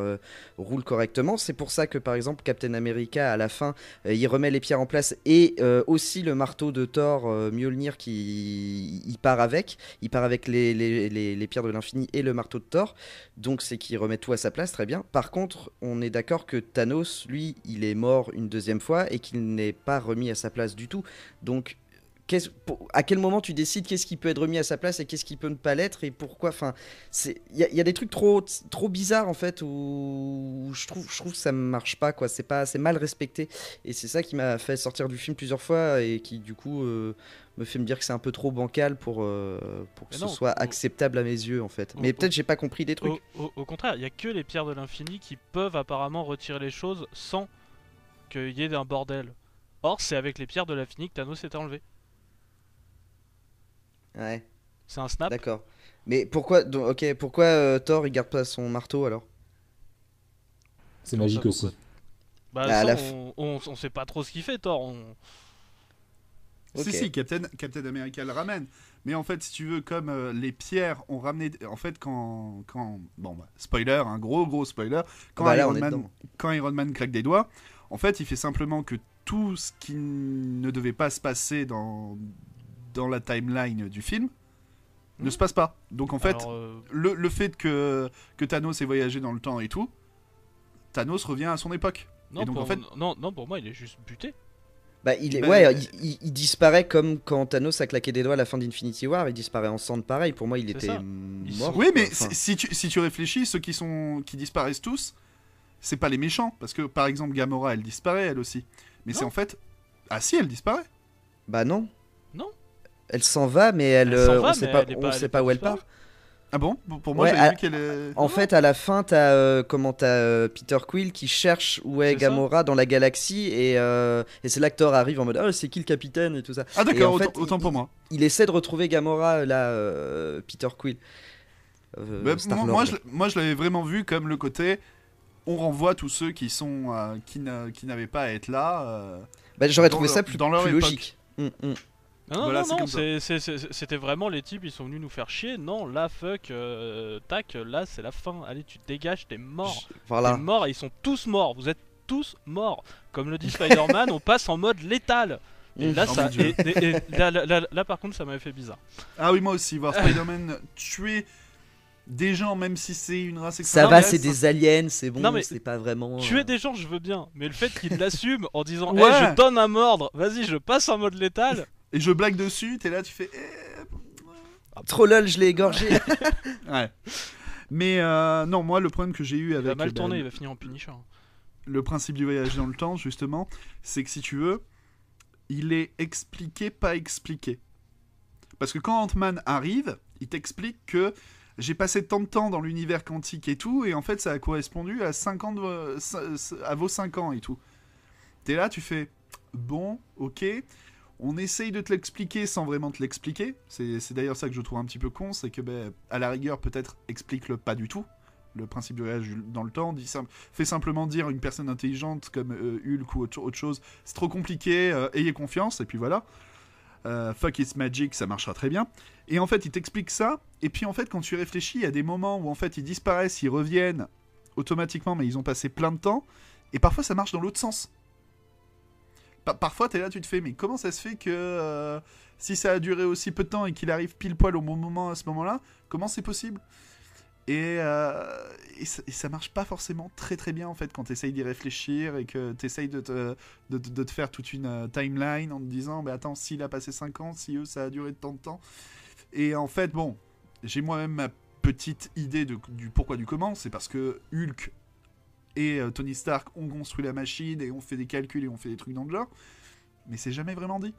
roule correctement. C'est pour ça que, par exemple, Captain America, à la fin, il remet les pierres en place et aussi le marteau de Thor, euh, Mjolnir, qui il part avec. Il part avec les, les, pierres de l'infini et le marteau de Thor. Donc, c'est qu'il remet tout à sa place, très bien. Par contre, on est d'accord que Thanos, lui, il est mort une deuxième fois et qu'il n'est pas remis à sa place du tout. Donc, pour- à quel moment tu décides qu'est-ce qui peut être remis à sa place et qu'est-ce qui peut ne pas l'être et pourquoi Enfin, il y, a- il y a des trucs trop trop bizarres en fait où je trouve je trouve que ça ne marche pas quoi. C'est pas c'est mal respecté et c'est ça qui m'a fait sortir du film plusieurs fois et qui du coup euh, me fait me dire que c'est un peu trop bancal pour euh, pour que ce soit acceptable à mes yeux en fait. Mais peut-être j'ai pas compris des trucs. Au, au- au contraire, il y a que les pierres de l'infini qui peuvent apparemment retirer les choses sans qu'il y ait un bordel. Or, c'est avec les pierres de l'infini que Thanos s'est enlevé. Ouais, C'est un snap? d'accord. Mais pourquoi donc, OK, pourquoi euh, Thor il garde pas son marteau alors? C'est ça, magique aussi. Bah, À ça, la f- on, on, on sait pas trop ce qu'il fait, Thor. on- Si, Ok. si, Captain, Captain America le ramène. Mais en fait, si tu veux, comme euh, les pierres ont ramené. En fait, quand. quand bon, bah, spoiler, un gros gros spoiler. Quand, Bah là, on Iron est Man, dedans. quand Iron Man claque des doigts, en fait, il fait simplement que tout ce qui ne devait pas se passer dans, dans la timeline du film ne Mhm. se passe pas. Donc en fait, Alors, euh, le, le fait que, que Thanos ait voyagé dans le temps et tout, Thanos revient à son époque. non, donc, pour, en fait- non, non, pour moi, il est juste buté. Bah, il est, Ben, ouais, euh, il, il- il disparaît comme quand Thanos a claqué des doigts à la fin d'Infinity War, il disparaît en cendre pareil. Pour moi, il C'est était ça. mort. sont- Oui, mais. Enfin, si, si tu, si tu réfléchis, ceux qui, sont, qui disparaissent tous, c'est pas les méchants. Parce que par exemple, Gamora, elle disparaît elle aussi. Mais c'est en fait. Ah si, elle disparaît. Bah non. Non. Elle s'en va, mais elle, euh, va, on sait mais pas, elle est on pas- elle sait pas où elle part. Ah bon? Pour- moi, Ouais, à- vu qu'elle est. En fait, à la fin, t'as euh, comment t'as euh, Peter Quill qui cherche où est, ça. Gamora dans la galaxie et, euh, et c'est là que Thor arrive en mode oh c'est qui le capitaine et tout ça. Ah d'accord, en autant, fait, autant il- pour moi. Il essaie de retrouver Gamora là, euh, Peter Quill. Euh, Bah, moi, moi, je, l- moi, je l'avais vraiment vu comme le côté. On renvoie tous ceux qui sont euh, qui n'a- qui n'avaient pas à être là. euh, Bah, j'aurais trouvé leur- ça plus, dans leur plus logique. Mm, mm. Non, non, Voilà, non, non, c'était vraiment les types, ils sont venus nous faire chier. Non, là, fuck, euh, tac, là, c'est la fin. Allez, tu te dégages, t'es mort. Voilà. T'es mort ils sont tous morts. Vous êtes tous morts. Comme le dit Spider-Man, on passe en mode létal. Et là, Oh ça, mon Dieu. et- et- et là, là- là- là, par contre, ça m'avait fait bizarre. Ah oui, moi aussi, voir Spider-Man tuer des gens, même si c'est une race Ça va, extraterrestre. c'est des aliens, c'est bon, c'est pas vraiment. Tuer euh, des gens, je veux bien. Mais le fait qu'il l'assume en disant, Ouais. hey, je donne un mordre, vas-y, je passe en mode létal. Et je blague dessus, t'es là, tu fais. eh, Trop lol, je l'ai égorgé. Ouais. Mais euh, non, moi, le problème que j'ai eu Il avec va mal euh, tourner, bah, il va finir en Punisher. le principe du voyage dans le temps, justement, c'est que si tu veux, il est expliqué, pas expliqué. Parce que quand Ant-Man arrive, il t'explique que j'ai passé tant de temps dans l'univers quantique et tout, et en fait, ça a correspondu à, 5 ans de- à vos 5 ans et tout. T'es là, tu fais bon, ok. On essaye de te l'expliquer sans vraiment te l'expliquer. C'est d'ailleurs ça que je trouve un petit peu con, c'est que, ben, à la rigueur, peut-être explique-le pas du tout. Le principe du voyage dans le temps, fait simplement dire une personne intelligente comme euh, Hulk ou autre, autre chose, c'est trop compliqué, euh, ayez confiance, et puis voilà. Euh, fuck it's magic, ça marchera très bien. Et en fait, il t'explique ça, et puis en fait, quand tu réfléchis, il y a des moments où en fait ils disparaissent, ils reviennent automatiquement, mais ils ont passé plein de temps, et parfois ça marche dans l'autre sens. Pa- parfois, t'es là, tu te fais, mais comment ça se fait que euh, si ça a duré aussi peu de temps et qu'il arrive pile poil au bon moment à ce moment-là, comment c'est possible? Et, euh, et, ça, marche pas forcément très très bien en fait quand t'essayes d'y réfléchir et que t'essayes de te, faire toute une euh, timeline en te disant, bah attends, s'il a passé 5 ans, si eux ça a duré tant de temps. Et en fait, bon, j'ai moi-même ma petite idée du pourquoi du comment, c'est parce que Hulk et euh, Tony Stark ont construit la machine et ont fait des calculs et ont fait des trucs dans le genre, mais c'est jamais vraiment dit.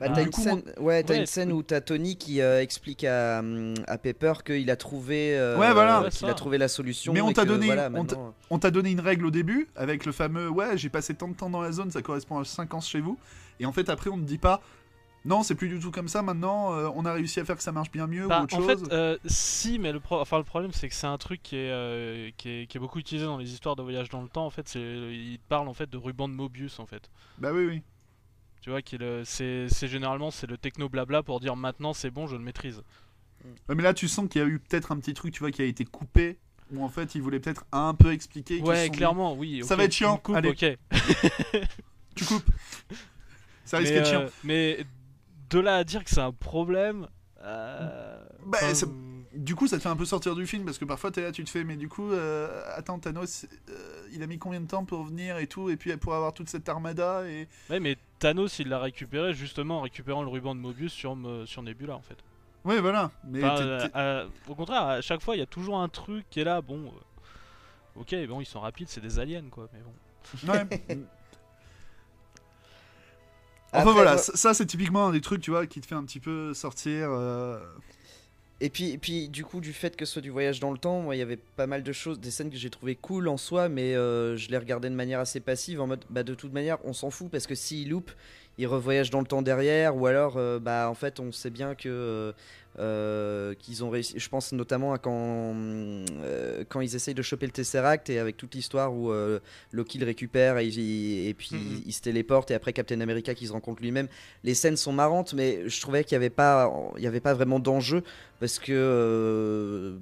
Bah, Ah, t'as une, coup, scène, ouais, t'as Ouais, une scène où t'as Tony qui euh, explique à, hum, à Pepper qu'il a trouvé, euh, Ouais, voilà. Qu'il a trouvé la solution. Mais on t'a que, donné- voilà, maintenant- On t'a donné une règle au début avec le fameux ouais, j'ai passé tant de temps dans la zone, ça correspond à 5 ans chez vous. Et en fait, après, on ne dit pas non, c'est plus du tout comme ça maintenant, euh, on a réussi à faire que ça marche bien mieux Bah, ou autre en chose. fait, euh, si, mais le, pro- enfin, le problème c'est que c'est un truc qui est, euh, qui, est, qui est beaucoup utilisé dans les histoires de voyage dans le temps. En fait, il parle en fait de ruban de Mobius en fait. Bah oui, oui. Tu vois, euh, c'est, généralement c'est le techno blabla pour dire maintenant c'est bon, je le maîtrise. Ouais, mais là, tu sens qu'il y a eu peut-être un petit truc, tu vois, qui a été coupé, où en fait, il voulait peut-être un peu expliquer. Ouais, dit, clairement, oui. Ça va être chiant, me coupes, allez. ok. Tu coupes. ça risque d'être chiant. euh, mais de là à dire que c'est un problème. euh, Bah, ça- Du coup, ça te fait un peu sortir du film parce que parfois t'es là, tu te fais, mais du coup, euh, attends, Thanos, euh, il a mis combien de temps pour venir et tout, et puis pour avoir toute cette armada et. Ouais, mais Thanos il l'a récupéré justement en récupérant le ruban de Mobius sur, sur Nebula en fait. Ouais, voilà. Mais Enfin, au contraire, à chaque fois il y a toujours un truc qui est là, bon. ok, bon, ils sont rapides, c'est des aliens quoi, mais bon. Ouais. enfin voilà, moi- ça, c'est typiquement un des trucs, tu vois, qui te fait un petit peu sortir. euh, Et puis, et puis, du coup, du fait que ce soit du voyage dans le temps, moi, il y avait pas mal de choses, des scènes que j'ai trouvé cool en soi, mais euh, je les regardais de manière assez passive, en mode, bah, de toute manière, on s'en fout, parce que s'il loupe, il revoyage dans le temps derrière, ou alors, euh, bah, en fait, on sait bien que euh, euh, qu'ils ont réussi. Je pense notamment à quand, euh, quand ils essayent de choper le Tesseract, et avec toute l'histoire où euh, Loki le récupère, et, et puis Mhm. il, il se téléporte, et après Captain America qui se rencontre lui-même. Les scènes sont marrantes, mais je trouvais qu'il n'y avait, pas- il y avait pas vraiment d'enjeu parce que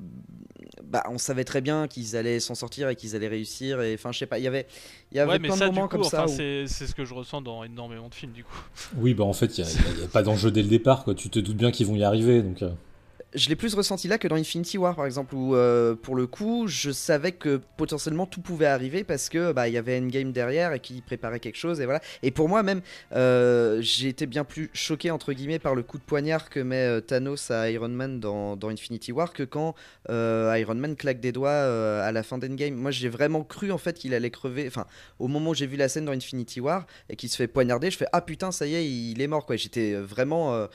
bah, on savait très bien qu'ils allaient s'en sortir et qu'ils allaient réussir et enfin je sais pas il y avait il y avait ouais, mais plein ça, de du moments coup, comme ça enfin, où- c'est c'est ce que je ressens dans énormément de films du coup. Oui, bah en fait, il n'y a, pas d'enjeu dès le départ, quoi. Tu te doutes bien qu'ils vont y arriver, donc. euh, je l'ai plus ressenti là que dans Infinity War par exemple où euh, pour le coup je savais que potentiellement tout pouvait arriver parce que bah il y avait Endgame derrière et qui préparait quelque chose et voilà. Et pour moi même euh, j'ai été bien plus choqué entre guillemets par le coup de poignard que met euh, Thanos à Iron Man dans, dans Infinity War que quand euh, Iron Man claque des doigts à la fin d'Endgame. Moi j'ai vraiment cru en fait qu'il allait crever. Enfin au moment où j'ai vu la scène dans Infinity War et qu'il se fait poignarder je fais ah putain ça y est il est mort quoi. J'étais vraiment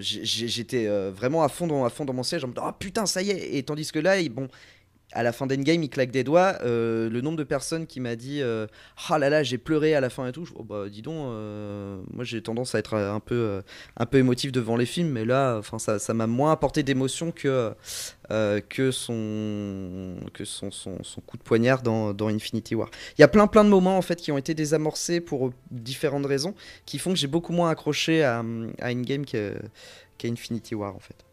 j'étais vraiment à fond dans mon siège en me disant ah putain ça y est. Et tandis que là bon à la fin d'Endgame il claque des doigts euh, le nombre de personnes qui m'a dit ah là là j'ai pleuré à la fin et tout oh, bah dis donc euh, moi j'ai tendance à être un peu un peu émotif devant les films mais là enfin ça m'a moins apporté d'émotion que que son que son, son, coup de poignard dans, Infinity War. Il y a plein plein de moments en fait qui ont été désamorcés pour différentes raisons qui font que j'ai beaucoup moins accroché à, à Endgame qu'à Infinity War en fait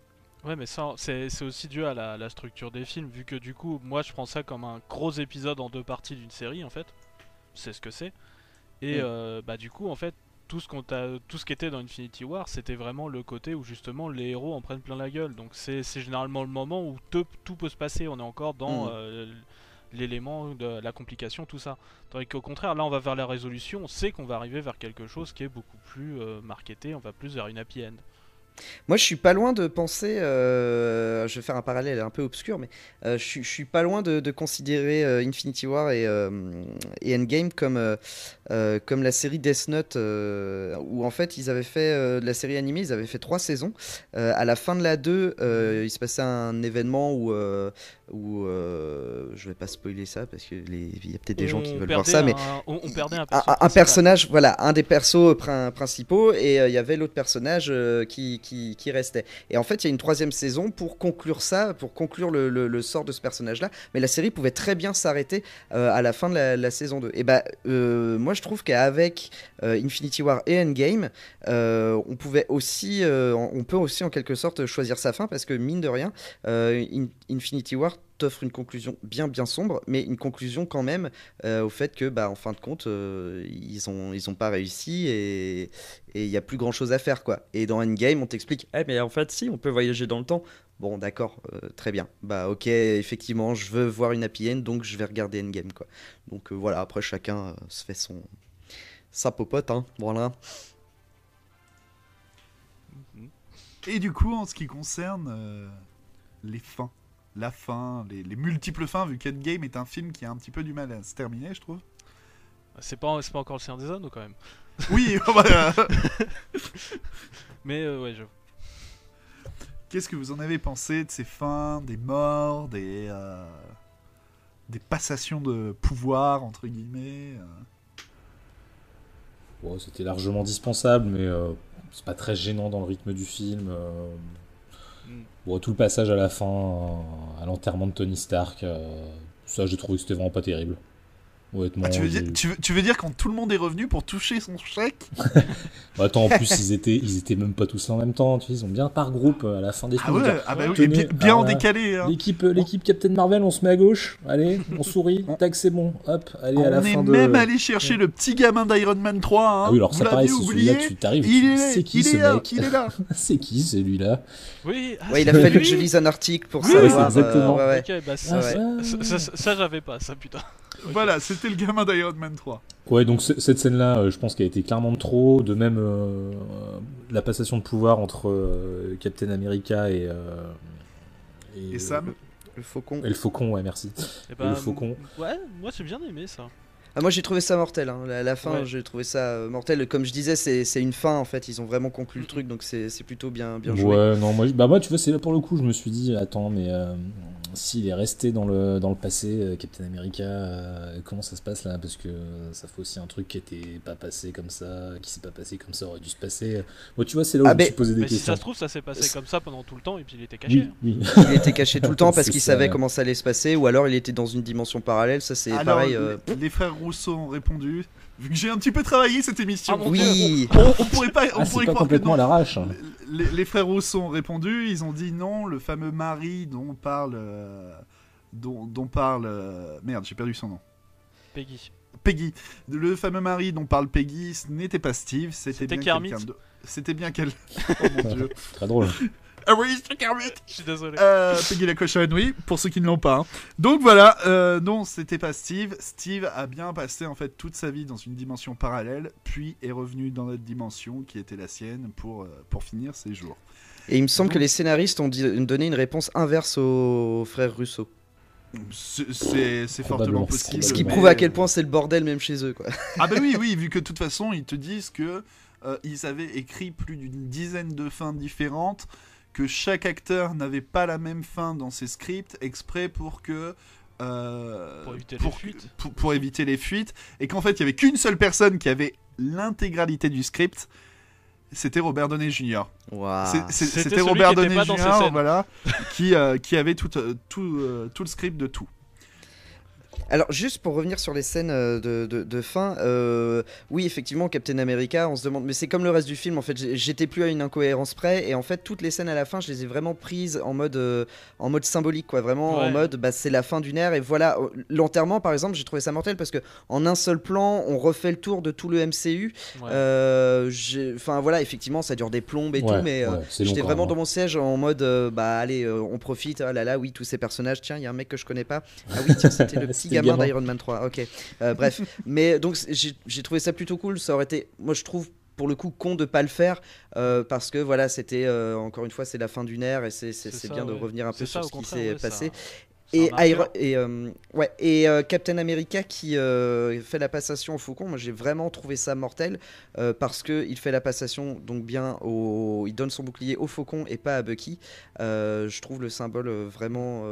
Ouais, mais ça, c'est aussi dû à la, la structure des films, vu que du coup, moi je prends ça comme un gros épisode en deux parties d'une série en fait. C'est ce que c'est. Et Mm. euh, bah du coup, en fait, tout ce, qu'on t'a- tout ce qui était dans Infinity War, c'était vraiment le côté où justement les héros en prennent plein la gueule. Donc c'est c'est généralement le moment où te- tout peut se passer. On est encore dans Mm. euh, l'élément de la complication, tout ça. Tandis qu'au contraire, là on va vers la résolution, on sait qu'on va arriver vers quelque chose qui est beaucoup plus euh, marketé, on va plus vers une happy end. Moi, je suis pas loin de penser. euh, je vais faire un parallèle un peu obscur, mais euh, je, suis- pas loin de, considérer euh, Infinity War et, Endgame comme, comme la série Death Note, où en fait ils avaient fait de la série animée, ils avaient fait trois saisons. À la fin de la 2, euh, il se passait un événement où. Où euh, je vais pas spoiler ça parce que les- il y a peut-être des gens qui veulent voir ça, mais on, on perdait un, un, perso personnage, voilà, un des persos prin- principaux, et euh, il y avait l'autre personnage euh, qui, qui, qui restait. Et en fait, il y a une troisième saison pour conclure ça, pour conclure le, le- le sort de ce personnage-là. Mais la série pouvait très bien s'arrêter euh, à la fin de la, la saison 2. Et bah, moi, je trouve qu'avec Infinity War et Endgame, on pouvait aussi, on peut aussi en quelque sorte choisir sa fin, parce que mine de rien, In- Infinity War t'offre une conclusion bien bien sombre, mais une conclusion quand même euh, au fait que, bah, en fin de compte, euh, ils ont ils ont pas réussi et il y a plus grand chose à faire quoi. Et dans Endgame, on t'explique, eh mais en fait si, on peut voyager dans le temps. Bon d'accord, euh, très bien. Bah ok, effectivement, je veux voir une happy end, donc je vais regarder Endgame quoi. Donc voilà, après chacun se fait son sa popote, hein. Voilà. Et du coup, en ce qui concerne les fins, la fin, les, les multiples fins, vu qu'Endgame est un film qui a un petit peu du mal à se terminer, je trouve. C'est pas, c'est pas encore le Seigneur des Anneaux quand même. Oui, voilà. Mais euh, ouais, je. Qu'est-ce que vous en avez pensé de ces fins, des morts, des, euh, des passations de pouvoir, entre guillemets euh? Bon, C'était largement dispensable, mais euh, c'est pas très gênant dans le rythme du film. Bon, tout le passage à la fin, euh, à l'enterrement de Tony Stark, euh, ça j'ai trouvé que c'était vraiment pas terrible. Ah, tu, veux dire, tu, veux, tu veux dire quand tout le monde est revenu pour toucher son chèque Bah, attends, en plus, ils étaient, ils étaient même pas tous là en même temps. Tu sais, ils ont bien par groupe euh, à la fin des Ah films. ouais, dire, ah bah oui, tenez, et bien, bien en décalé. hein. L'équipe, l'équipe Captain Marvel, on se met à gauche. Allez, on sourit. Tac, c'est bon. Hop, allez à la On est fin de. même allé chercher le petit gamin d'Iron Man 3. Hein. Ah oui, alors Vous ça pareil, celui-là, oublié tu t'arrives. Il tu- est, C'est qui il ce est là, mec il est là. C'est qui celui-là Oui. ah, Ouais, il a fallu que je lise un article pour savoir. exactement. ouais, ouais. Ok, bah ça, c'est- ça- j'avais pas, ça putain. Voilà, c'était le gamin d'Iron Man 3. Ouais, donc cette scène-là, euh, je pense qu'elle a été clairement de trop. De même, euh, euh, la passation de pouvoir entre euh, Captain America et. euh, Et Sam Le faucon. Et le faucon, ouais, merci. Et le faucon. Ouais, moi j'ai bien aimé ça. Ah, moi j'ai trouvé ça mortel, hein. la, la fin Ouais. j'ai trouvé ça euh, mortel. Comme je disais, c'est c'est une fin en fait, ils ont vraiment conclu le truc donc c'est c'est plutôt bien, bien joué. Ouais, non, moi, bah moi, tu vois, c'est là pour le coup, je me suis dit, attends, mais euh, s'il est resté dans le, dans le passé, euh, Captain America, euh, comment ça se passe là? Parce que ça fait aussi un truc qui était pas passé comme ça, qui s'est pas passé comme ça, aurait dû se passer. Moi, tu vois, c'est là où Ah, je me mais- suis posé des Mais si questions. ça se trouve, ça s'est passé comme ça pendant tout le temps et puis il était caché. oui, oui. Il était caché tout le temps parce qu'il savait comment ça allait se passer ou alors il était dans une dimension parallèle, ça c'est Alors, pareil. euh, les frères Rousseau ont répondu. Vu que j'ai un petit peu travaillé cette émission, Ah, mon Oui, on, on pourrait pas, on Ah, pourrait pas croire complètement l'arrache. Les, les frères Rousseau ont répondu, ils ont dit non, le fameux mari dont parle. euh, dont, dont parle. euh, merde, j'ai perdu son nom. Peggy. Peggy. Le fameux mari dont parle Peggy, ce n'était pas Steve, c'était bien Kermit. quelqu'un de- C'était bien quel. Oh mon dieu. Très drôle. Ah oui, c'est Kermit Je suis désolé. Euh, Peggy la cochonne, oui, pour ceux qui ne l'ont pas. hein. Donc voilà, euh, non, c'était pas Steve. Steve a bien passé en fait toute sa vie dans une dimension parallèle, puis est revenu dans notre dimension qui était la sienne pour, euh, pour finir ses jours. et il me semble que les scénaristes ont dit- donné une réponse inverse aux frères Russo. C'est- fortement possible. Ce qui mais- prouve à quel point c'est le bordel même chez eux quoi. Ah bah oui, oui, vu que de toute façon, ils te disent que euh, ils avaient écrit plus d'une dizaine de fins différentes, que chaque acteur n'avait pas la même fin dans ses scripts, exprès pour que... euh, Pour éviter les fuites. Pour, pour éviter les fuites, et qu'en fait, il y avait qu'une seule personne qui avait l'intégralité du script, c'était Robert Downey Jr. C'était Robert Downey Jr. scènes. Voilà, qui, euh, qui avait tout, euh, tout, euh, tout le script de tout. Alors, juste pour revenir sur les scènes euh, de, de- de fin, euh, oui, effectivement, Captain America, on se demande, mais c'est comme le reste du film, en fait, j'étais plus à une incohérence près, et en fait, toutes les scènes à la fin, je les ai vraiment prises en mode, euh, en mode symbolique, quoi, vraiment en mode, bah, c'est la fin d'une ère, et voilà, l'enterrement, par exemple, j'ai trouvé ça mortel parce que en un seul plan, on refait le tour de tout le MCU. Ouais. Euh, Enfin, voilà, effectivement, ça dure des plombes et Ouais, tout, mais J'étais vraiment même, dans hein. mon siège en mode euh, bah allez euh, on profite ah là là oui tous ces personnages tiens il y a un mec que je connais pas ah oui tiens c'était le petit gamin gamin. d'Iron Man 3 ok. Euh, bref. Mais donc j'ai trouvé ça plutôt cool. Ça aurait été moi je trouve pour le coup con de pas le faire parce que voilà c'était encore une fois c'est la fin d'une ère et c'est bien de revenir un peu sur ce qui s'est passé et, et, euh, ouais, et euh, Captain America qui euh, fait la passation au faucon, moi j'ai vraiment trouvé ça mortel parce qu'il fait la passation donc bien au. Il donne son bouclier au faucon et pas à Bucky. je trouve le symbole vraiment,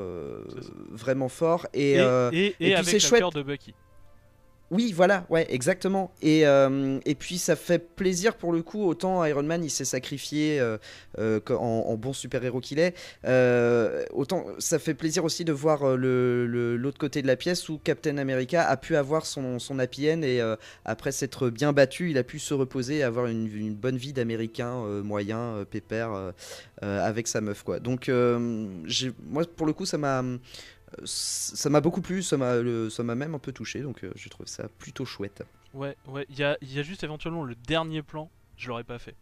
vraiment fort. Et, et, et, avec le cœur de Bucky. Oui, voilà, ouais, exactement. Et, euh, et puis ça fait plaisir pour le coup, autant Iron Man il s'est sacrifié euh, euh, en, bon super-héros qu'il est, autant ça fait plaisir aussi de voir l'autre le, côté de la pièce où Captain America a pu avoir son, son happy end et après s'être bien battu, il a pu se reposer et avoir une, une bonne vie d'américain moyen, pépère, avec sa meuf. quoi. Donc moi pour le coup ça m'a ça m'a beaucoup plu, ça m'a même un peu touché, donc euh, j'ai trouvé ça plutôt chouette. Ouais, ouais, il y a, y a, juste éventuellement le dernier plan, je l'aurais pas fait.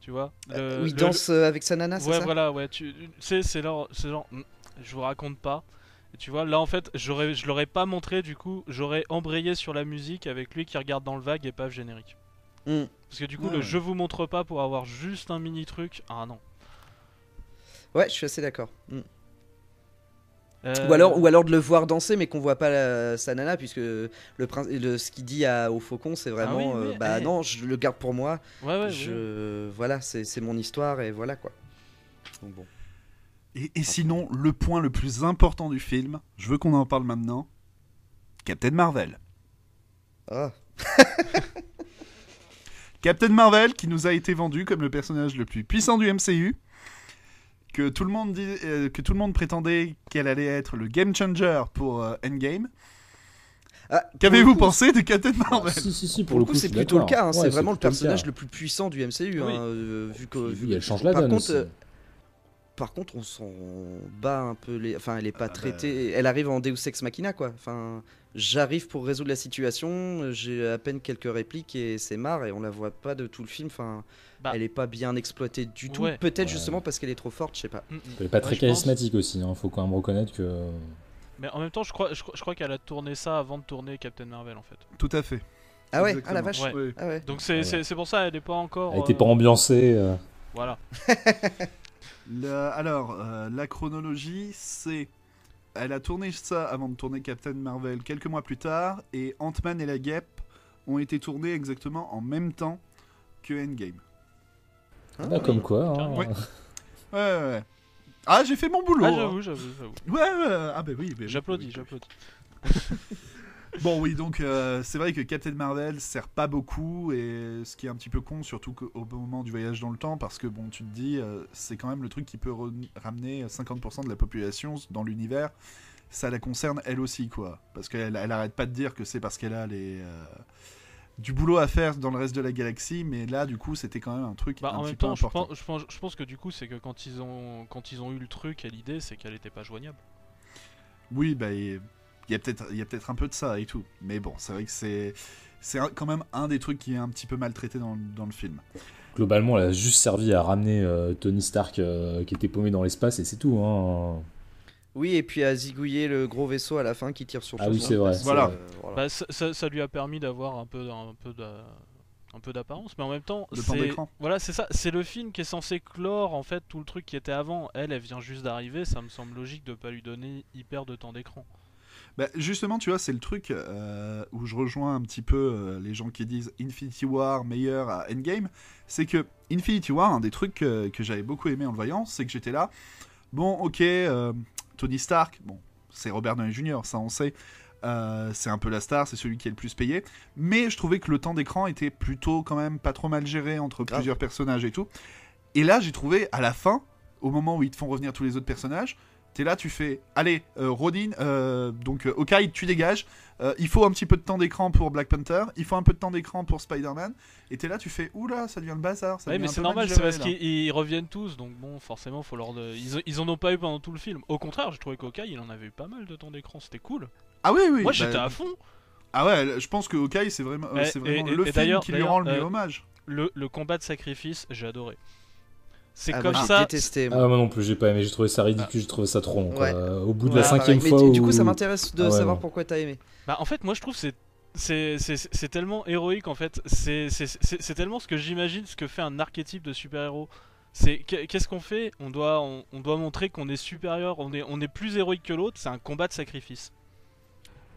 Tu vois euh, Où il danse euh, avec sa nana, Ouais, voilà, ouais, tu sais, c'est genre, genre, hmm, je vous raconte pas. tu vois, là en fait, je l'aurais pas montré, du coup, j'aurais embrayé sur la musique avec lui qui regarde dans le vague et pas générique. Hmm. Parce que du coup, le je vous montre pas pour avoir juste un mini truc, ah non. Ouais, je suis assez d'accord. Hmm. Euh, ou, alors, ou alors de le voir danser mais qu'on voit pas la, sa nana puisque le, le ce qu'il dit à, au faucon c'est vraiment ah euh, bah eh. non je le garde pour moi. Je, voilà c'est mon histoire et voilà quoi. Bon. et, et, sinon le point le plus important du film je veux qu'on en parle maintenant Captain Marvel. Ah. Captain Marvel qui nous a été vendu comme le personnage le plus puissant du MCU que tout le monde, dit, euh, que tout le monde prétendait qu'elle allait être le game changer pour euh, Endgame. Ah, Qu'avez-vous pensé de Captain Marvel si, si, si, pour, le coup, c'est plutôt le cas. Hein, c'est vraiment le personnage le, plus puissant du MCU. Hein, euh, vu que, vu elle change la donne. aussi. Par contre, on s'en bat un peu. Les... Enfin, elle est pas ah, traitée. Bah. Elle arrive en Deus Ex Machina, quoi. Enfin, j'arrive pour résoudre la situation. J'ai à peine quelques répliques et c'est marre. Et on la voit pas de tout le film. Enfin, bah. elle est pas bien exploitée du tout. Peut-être justement parce qu'elle est trop forte, je sais pas. Mm, mm. Elle est pas très charismatique aussi, hein. faut quand même reconnaître que. Mais en même temps, je crois, je, crois qu'elle a tourné ça avant de tourner Captain Marvel en fait. Tout à fait. Ah ouais, ah la vache. Ah Donc c'est pour ça, elle est pas encore. Elle était pas euh, ambiancée. Euh. Voilà. alors, euh, la chronologie, c'est. Elle a tourné ça avant de tourner Captain Marvel quelques mois plus tard, et Ant-Man et la Guêpe ont été tournés exactement en même temps que Endgame. Ah, bah, comme quoi. Hein. Ouais. ouais, ouais. Ah, j'ai fait mon boulot. Ah, hein. j'avoue, j'avoue, j'avoue. Ouais, ouais, ah, bah oui. Bah, j'applaudis, j'applaudis. bon, oui, donc euh, c'est vrai que Captain Marvel sert pas beaucoup, et ce qui est un petit peu con, surtout au moment du voyage dans le temps, parce que bon, tu te dis, euh, c'est quand même le truc qui peut ramener 50% de la population dans l'univers. Ça la concerne elle aussi, quoi. Parce qu'elle elle arrête pas de dire que c'est parce qu'elle a les. Euh, du boulot à faire dans le reste de la galaxie, mais là, du coup, c'était quand même un truc bah, un en même temps, Je pense, je, pense, que du coup, c'est que quand ils ont, quand ils ont eu le truc et l'idée, c'est qu'elle n'était pas joignable. Oui, bah, il y a peut-être, il y a peut-être un peu de ça et tout. Mais bon, c'est vrai que c'est, c'est quand même un des trucs qui est un petit peu maltraité dans, dans le film. Globalement, elle a juste servi à ramener euh, Tony Stark euh, qui était paumé dans l'espace et c'est tout. Hein. Oui, et puis à zigouiller le gros vaisseau à la fin qui tire sur Ah oui, c'est vrai. Voilà. Euh, bah, ça, lui a permis d'avoir un peu, un peu de, un peu d'apparence, mais en même temps, c'est voilà, c'est ça, c'est le film qui est censé clore en fait tout le truc qui était avant. Elle, elle vient juste d'arriver, ça me semble logique de pas lui donner hyper de temps d'écran. Bah, justement, tu vois, c'est le truc euh, où je rejoins un petit peu euh, les gens qui disent Infinity War meilleur à Endgame. C'est que Infinity War, un des trucs que j'avais beaucoup aimé en le voyant, c'est que j'étais là. Bon, ok, Tony Stark, bon, c'est Robert Downey Jr., ça on sait. Euh, c'est un peu la star, c'est celui qui est le plus payé. Mais je trouvais que le temps d'écran était plutôt quand même pas trop mal géré entre plusieurs personnages et tout. Et là, j'ai trouvé à la fin, au moment où ils te font revenir tous les autres personnages, T'es là, tu fais, allez, euh, Rodin, euh, donc euh, Okai, tu dégages. il faut un petit peu de temps d'écran pour Black Panther, il faut un peu de temps d'écran pour Spider-Man. Et t'es là, tu fais, oula, ça devient le bazar. oui, mais c'est normal, c'est parce qu'ils reviennent tous, donc bon, forcément, faut leur. De... Ils, ils, en ont pas eu pendant tout le film. Au contraire, j'ai trouvé qu'Okai, il en avait eu pas mal de temps d'écran, c'était cool. Ah oui, oui. Moi, j'étais bah, à fond. Ah ouais, je pense que Okai, c'est vraiment, c'est vraiment le film qui lui rend le mieux hommage. Le, le combat de sacrifice, j'ai adoré. C'est ah, comme ça. Détesté, moi. Ah, moi non plus, j'ai pas aimé. J'ai trouvé ça ridicule. J'ai trouvé ça trop long. Au bout de la cinquième fois. Du coup, ça m'intéresse de savoir pourquoi t'as aimé. Bah, en fait, moi, je trouve c'est c'est c'est- c'est tellement héroïque en fait. C'est c'est- c'est- c'est tellement ce que j'imagine ce que fait un archétype de super-héros. C'est qu'est- qu'est-ce qu'on fait? On doit, on, on doit montrer qu'on est supérieur, on est, on est plus héroïque que l'autre. C'est un combat de sacrifice.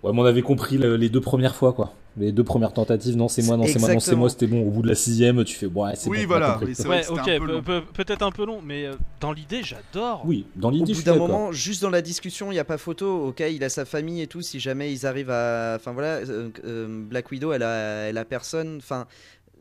Ouais, mais on avait compris le- les deux premières fois, quoi. Les deux premières tentatives, non, c'est moi, non, c'est moi, non, c'est moi, c'était bon. Au bout de la sixième, tu fais, ouais, c'est Oui, bon. voilà, oui, c'est vrai Ouais, que c'était ok, un peu pe- long. pe- peut-être un peu long, mais euh, dans l'idée, j'adore. Oui, dans Au l'idée, je bout d'un moment, juste dans la discussion, il n'y a pas photo. Ok, il a sa famille et tout. Si jamais ils arrivent à. Enfin voilà, euh, euh, Black Widow, elle a, elle a personne. Enfin,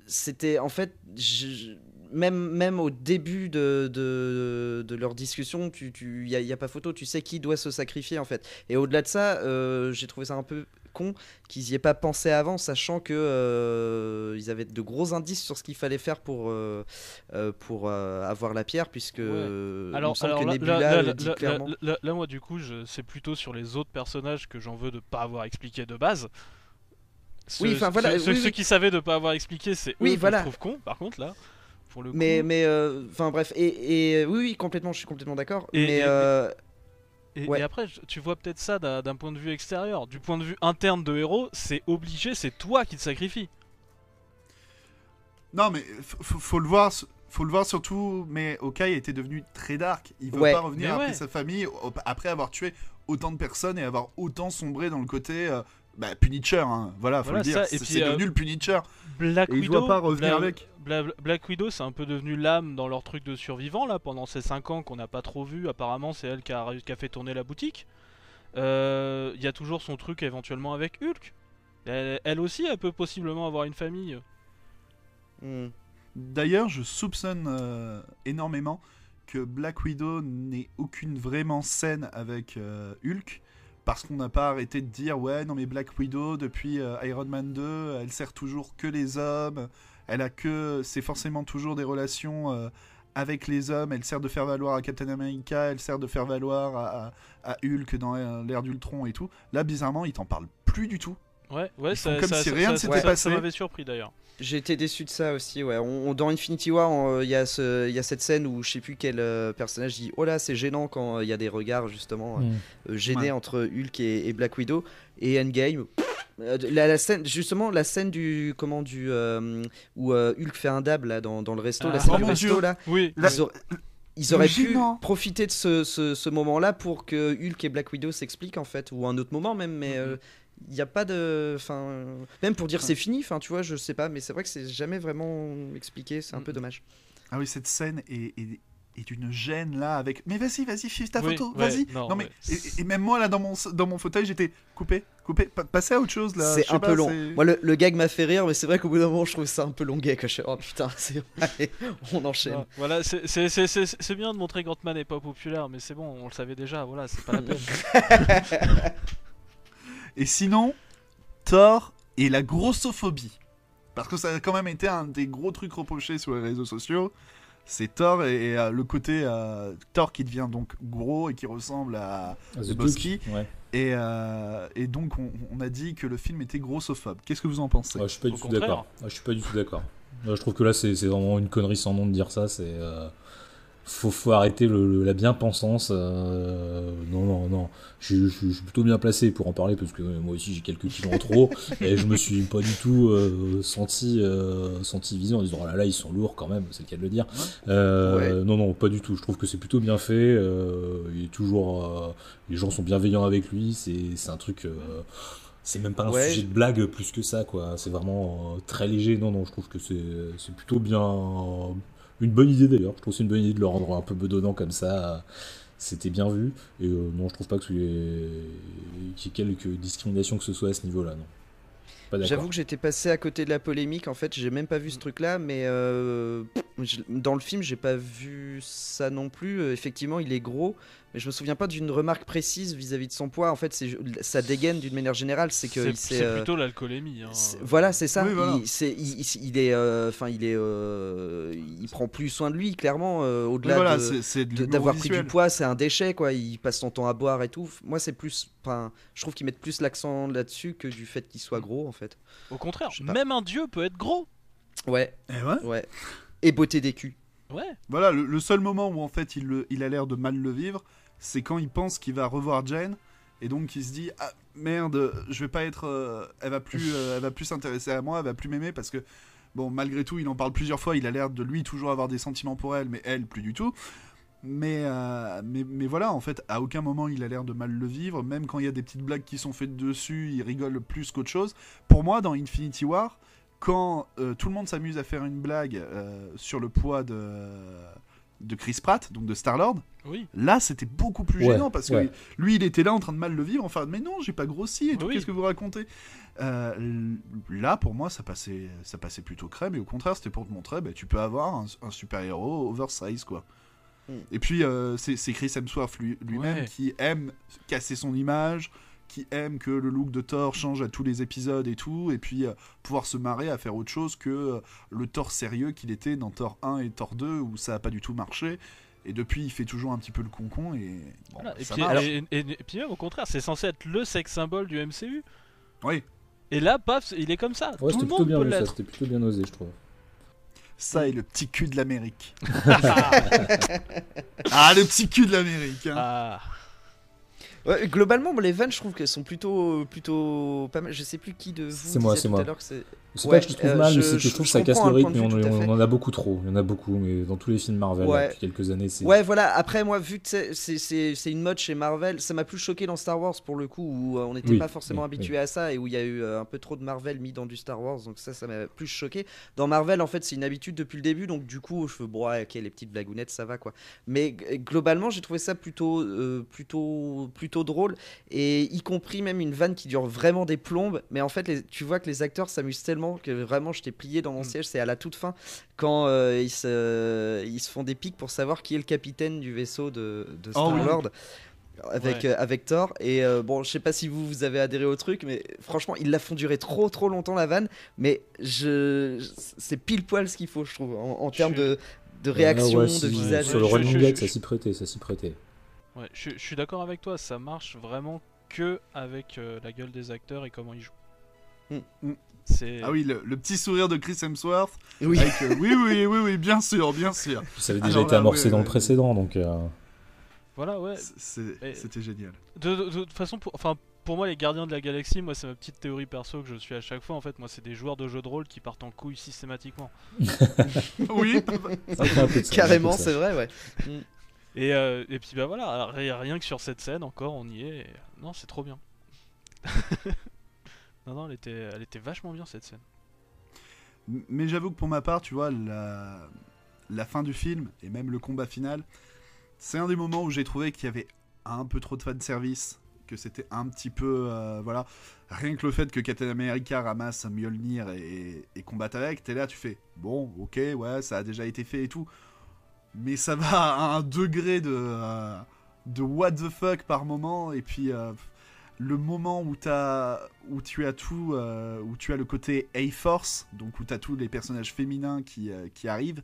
c'était. En fait, je- même, même au début de, de, de leur discussion, il tu, n'y a, y a pas photo. Tu sais qui doit se sacrifier en fait. Et au-delà de ça, euh, j'ai trouvé ça un peu con qu'ils y aient pas pensé avant, sachant que euh, ils avaient de gros indices sur ce qu'il fallait faire pour, euh, euh, pour avoir la pierre, puisque Ouais. Alors, alors que là, Nebula là, dit clairement. là, moi, du coup, c'est plutôt sur les autres personnages que j'en veux de pas avoir expliqué de base. Oui, enfin, voilà, ceux, ceux- oui, ceux oui. qui savaient de pas avoir expliqué, c'est Oui, eux que voilà. je trouve con. Par contre, là, pour le coup. Mais, mais, euh, enfin bref, et, et oui, oui, complètement, je suis complètement d'accord. Et- Mais et- euh, Et, Ouais. et après, tu vois peut-être ça d'un point de vue extérieur. Du point de vue interne de héros, c'est obligé, c'est toi qui te sacrifies. Non, mais faut le voir. Faut le voir surtout, mais Okai était devenu très dark. Il veut Ouais. pas revenir Mais après ouais. sa famille, après avoir tué autant de personnes et avoir autant sombré dans le côté euh, bah, Punisher. hein. Voilà, faut Voilà, le dire. C'est euh, devenu le Punisher. Black Et il Widow, doit pas revenir Bla- avec. Bla- Black Widow, c'est un peu devenu l'âme dans leur truc de survivant là pendant ces 5 ans qu'on n'a pas trop vu. Apparemment, c'est elle qui a, qui a fait tourner la boutique. Euh, Il y a toujours son truc éventuellement avec Hulk. Elle, elle aussi, elle peut possiblement avoir une famille. hmm. D'ailleurs, je soupçonne euh, énormément que Black Widow n'ait aucune vraiment scène avec euh, Hulk. Parce qu'on n'a pas arrêté de dire ouais non mais Black Widow depuis euh, Iron Man 2 elle sert toujours que les hommes elle a que c'est forcément toujours des relations euh, avec les hommes elle sert de faire valoir à Captain America elle sert de faire valoir à, Hulk dans euh, l'ère d'Ultron et tout. Là bizarrement il t'en parle plus du tout Ouais, ouais, Ils ça, comme ça- si ça- rien ne ça- s'était ça- passé. Ça m'avait surpris d'ailleurs. J'ai été déçu de ça aussi, ouais. On, on- dans Infinity War, on- il y, a ce- il y a cette scène où je sais plus quel euh, personnage dit Oh là, c'est gênant quand euh, il y a des regards justement euh, gênés Ouais. entre Hulk et, et Black Widow. Et Endgame. euh, La, la scène, justement, la scène du comment du euh, où euh, Hulk fait un dab là dans, dans le resto, Ah, la scène oh du resto Dieu. là, Oui, La- ils, auraient- ils le auraient pu profiter de ce, ce- ce moment-là pour que Hulk et Black Widow s'expliquent en fait, ou un autre moment même, mais Mhm. euh, il n'y a pas de. Enfin, même pour dire c'est fini, enfin tu vois, je sais pas, mais c'est vrai que c'est jamais vraiment expliqué, c'est un peu Mhm. dommage. Ah oui, cette scène est, est, est d'une gêne là avec. Mais vas-y, vas-y, fiche ta Oui, photo, ouais, vas-y. non, mais ouais. et, et même moi là dans mon dans mon fauteuil, j'étais coupé, coupé, pa- passez à autre chose là. C'est un pas, peu long. Moi, le, le gag m'a fait rire, mais c'est vrai qu'au bout d'un moment, je trouve ça un peu longuet. Quoi. Je fais, oh putain, c'est... Allez, on enchaîne. Non, voilà, c'est- c'est c'est- c'est- c'est bien de montrer qu'Ant-Man n'est pas populaire, mais c'est bon, on le savait déjà, voilà, c'est pas la peine. Et sinon, Thor et la grossophobie, parce que ça a quand même été un des gros trucs reprochés sur les réseaux sociaux. C'est Thor et, et, euh, le côté euh, Thor qui devient donc gros et qui ressemble à The Lebowski. Duke, Ouais. et, euh, et donc on, on a dit que le film était grossophobe. Qu'est-ce que vous en pensez? Ouais, je suis pas Au du tout contraire. d'accord. Ouais, je suis pas du tout d'accord. Je trouve que là, c'est c'est vraiment une connerie sans nom de dire ça. C'est euh, faut, faut arrêter le, le- la bien-pensance. euh, non, non, non. Je, je- je suis plutôt bien placé pour en parler parce que euh, moi aussi j'ai quelques kilos en trop et je me suis pas du tout euh, senti euh, senti visé en disant oh là là ils sont lourds quand même, c'est le cas de le dire. Non, non, pas du tout. Je trouve que c'est plutôt bien fait. il est toujours, les gens sont bienveillants avec lui. C'est un truc. c'est même pas un Ouais, sujet je- de blague plus que ça, quoi. C'est vraiment euh, très léger. Non, non, je trouve que c'est plutôt bien. Une bonne idée d'ailleurs. Je trouve c'est une bonne idée de le rendre un peu bedonnant comme ça. C'était bien vu. Et euh, non, je trouve pas qu'il y ait qu'il y que ce soit à ce niveau-là, non. J'avoue que j'étais passé à côté de la polémique. En fait, j'ai même pas vu ce truc-là, mais euh, dans le film, j'ai pas vu ça non plus. Euh, effectivement, il est gros, mais je me souviens pas d'une remarque précise vis-à-vis de son poids. En fait, c'est sa dégaine d'une manière générale, c'est que C'est euh, plutôt l'alcoolémie. hein. Voilà, c'est ça. Oui, voilà. Il, est, euh, enfin, il est, euh, il prend plus soin de lui, clairement. euh, au-delà voilà, de- d'avoir pris du poids, c'est un déchet, quoi. Il passe son temps à boire et tout. Moi, c'est plus, enfin, je trouve qu'ils mettent plus l'accent là-dessus que du fait qu'il soit gros, en fait. Au contraire, même un dieu peut être gros. Ouais, Eh ouais. ouais. Et beauté des culs. Ouais. Voilà, le, le seul moment où en fait il, le- il a l'air de mal le vivre, c'est quand il pense qu'il va revoir Jane et donc il se dit ah merde, je vais pas être, euh, elle va plus, euh, elle va plus s'intéresser à moi, elle va plus m'aimer parce que bon malgré tout il en parle plusieurs fois, il a l'air de lui toujours avoir des sentiments pour elle, mais elle plus du tout. Mais, euh, mais, mais voilà, en fait, à aucun moment il a l'air de mal le vivre, même quand il y a des petites blagues qui sont faites dessus, il rigole plus qu'autre chose. Pour moi, dans Infinity War, quand tout le monde s'amuse à faire une blague sur le poids de, de Chris Pratt, donc de Star-Lord, Oui. là c'était beaucoup plus Ouais, gênant parce que ouais. lui il était là en train de mal le vivre, enfin mais non, j'ai pas grossi et tout, Oui. qu'est-ce que vous racontez? Euh, Là pour moi ça passait, ça passait plutôt crème et au contraire c'était pour te montrer, bah, tu peux avoir un, un super-héros oversize quoi. Mm. Et puis euh, c'est Chris Hemsworth lui- lui-même Ouais. qui aime casser son image, qui aime que le look de Thor change à tous les épisodes et tout, et puis euh, pouvoir se marrer à faire autre chose que euh, le Thor sérieux qu'il était dans Thor 1 et Thor 2 où ça a pas du tout marché. Et depuis, il fait toujours un petit peu le concon et bon, Voilà. Et, ça puis, marche. et- et- et puis même au contraire, c'est censé être le sex symbole du MCU. Oui, Et là, paf, il est comme ça. Ouais, Tout c'était le plutôt monde bien peut vu, ça, l'être. c'était plutôt bien osé, je trouve. ça et le petit cul de l'Amérique. ah, le petit cul de l'Amérique. hein. Ah. Ouais, globalement, les vannes, je trouve qu'elles sont plutôt, plutôt pas mal. Je sais plus qui de vous C'est moi, c'est moi. c'est. Ouais, pas que je trouve euh, mal, mais c'est que je je- trouve que ça casse le rythme, on, on en a beaucoup trop. Il y en a beaucoup, mais dans tous les films Marvel Ouais. là, depuis quelques années. Ouais, voilà. Après, moi, vu que c'est- une mode chez Marvel, ça m'a plus choqué dans Star Wars pour le coup, où euh, on n'était Oui, pas forcément oui, habitué à ça et où il y a eu euh, un peu trop de Marvel mis dans du Star Wars, donc ça, ça m'a plus choqué. Dans Marvel, en fait, c'est une habitude depuis le début, donc du coup, je fais bon, ok, les petites blagounettes, ça va quoi. Mais globalement, j'ai trouvé ça plutôt, euh, plutôt, plutôt drôle, et y compris même une vanne qui dure vraiment des plombes. Mais en fait, les- tu vois que les acteurs s'amusent tellement que vraiment, je t'ai plié dans mon Mm. siège. C'est à la toute fin quand euh, ils, se, ils se font des pics pour savoir qui est le capitaine du vaisseau de, de Oh oui. Star-Lord. Avec, Ouais. euh, avec Thor et euh, bon je sais pas si vous vous avez adhéré au truc mais franchement ils la font durer trop trop longtemps la vanne mais je c'est pile poil ce qu'il faut je trouve en, en Je termes de, de réaction ouais, de visage Sur le Je- running je- gag, je- ça s'y prêtait, ça s'y prêtait. Ouais, je, je suis d'accord avec toi, ça marche vraiment que avec euh, la gueule des acteurs et comment ils jouent. Mm. Mm. Ah oui, le, le petit sourire de Chris Hemsworth. oui Avec, euh, oui, oui, oui, oui, bien sûr, bien sûr. Ça avait Alors déjà été là, amorcé ouais, dans ouais. le précédent, donc. euh, voilà, ouais. C'était génial. De, de- de toute façon, pour, enfin, pour moi, les Gardiens de la Galaxie, moi, c'est ma petite théorie perso que je suis à chaque fois. En fait, moi, c'est des joueurs de jeux de rôle qui partent en couille systématiquement. Oui, ça ça, carrément c'est vrai ouais Et, euh, et puis, bah voilà, rien que sur cette scène, encore, on y est. Non, c'est trop bien. non, non, elle était, elle était vachement bien cette scène. mais j'avoue que pour ma part, tu vois, la, fin du film et même le combat final, c'est un des moments où j'ai trouvé qu'il y avait un peu trop de fanservice, que c'était un petit peu. euh, voilà. Rien que le fait que Captain America ramasse Mjolnir et, et combatte avec, t'es là, tu fais bon, ok, ouais, ça a déjà été fait et tout. Mais ça va à un degré de. euh, de what the fuck par moment, et puis. euh, le moment où, as, où tu as tout, euh, où tu as le côté A-Force, donc où tu as tous les personnages féminins qui, euh, qui arrivent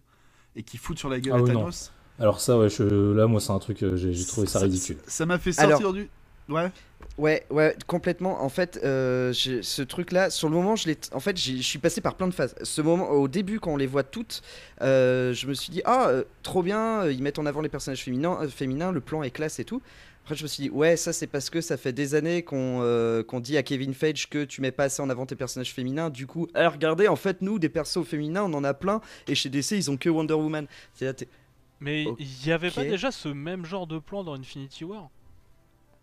et qui foutent sur la gueule Ah à oui, non. Thanos. Alors, ça, ouais, je- là, moi, c'est un truc, j'ai trouvé ça ridicule. Ça m'a fait sortir Alors- du. Ouais. Ouais, ouais, complètement. En fait, euh, ce truc-là, sur le moment, je l'ai. En fait, je suis passé par plein de phases. Ce moment, au début, quand on les voit toutes, euh, je me suis dit, ah, euh, trop bien, euh, ils mettent en avant les personnages féminins, euh, féminins, le plan est classe et tout. Après, je me suis dit, ouais, ça, c'est parce que ça fait des années qu'on euh, qu'on dit à Kevin Feige que tu mets pas assez en avant tes personnages féminins. Du coup, alors regardez, en fait, nous, des persos féminins, on en a plein. Et chez DC, ils ont que Wonder Woman. C'est là, t'es- Mais il y avait pas déjà ce même genre de plan dans Infinity War?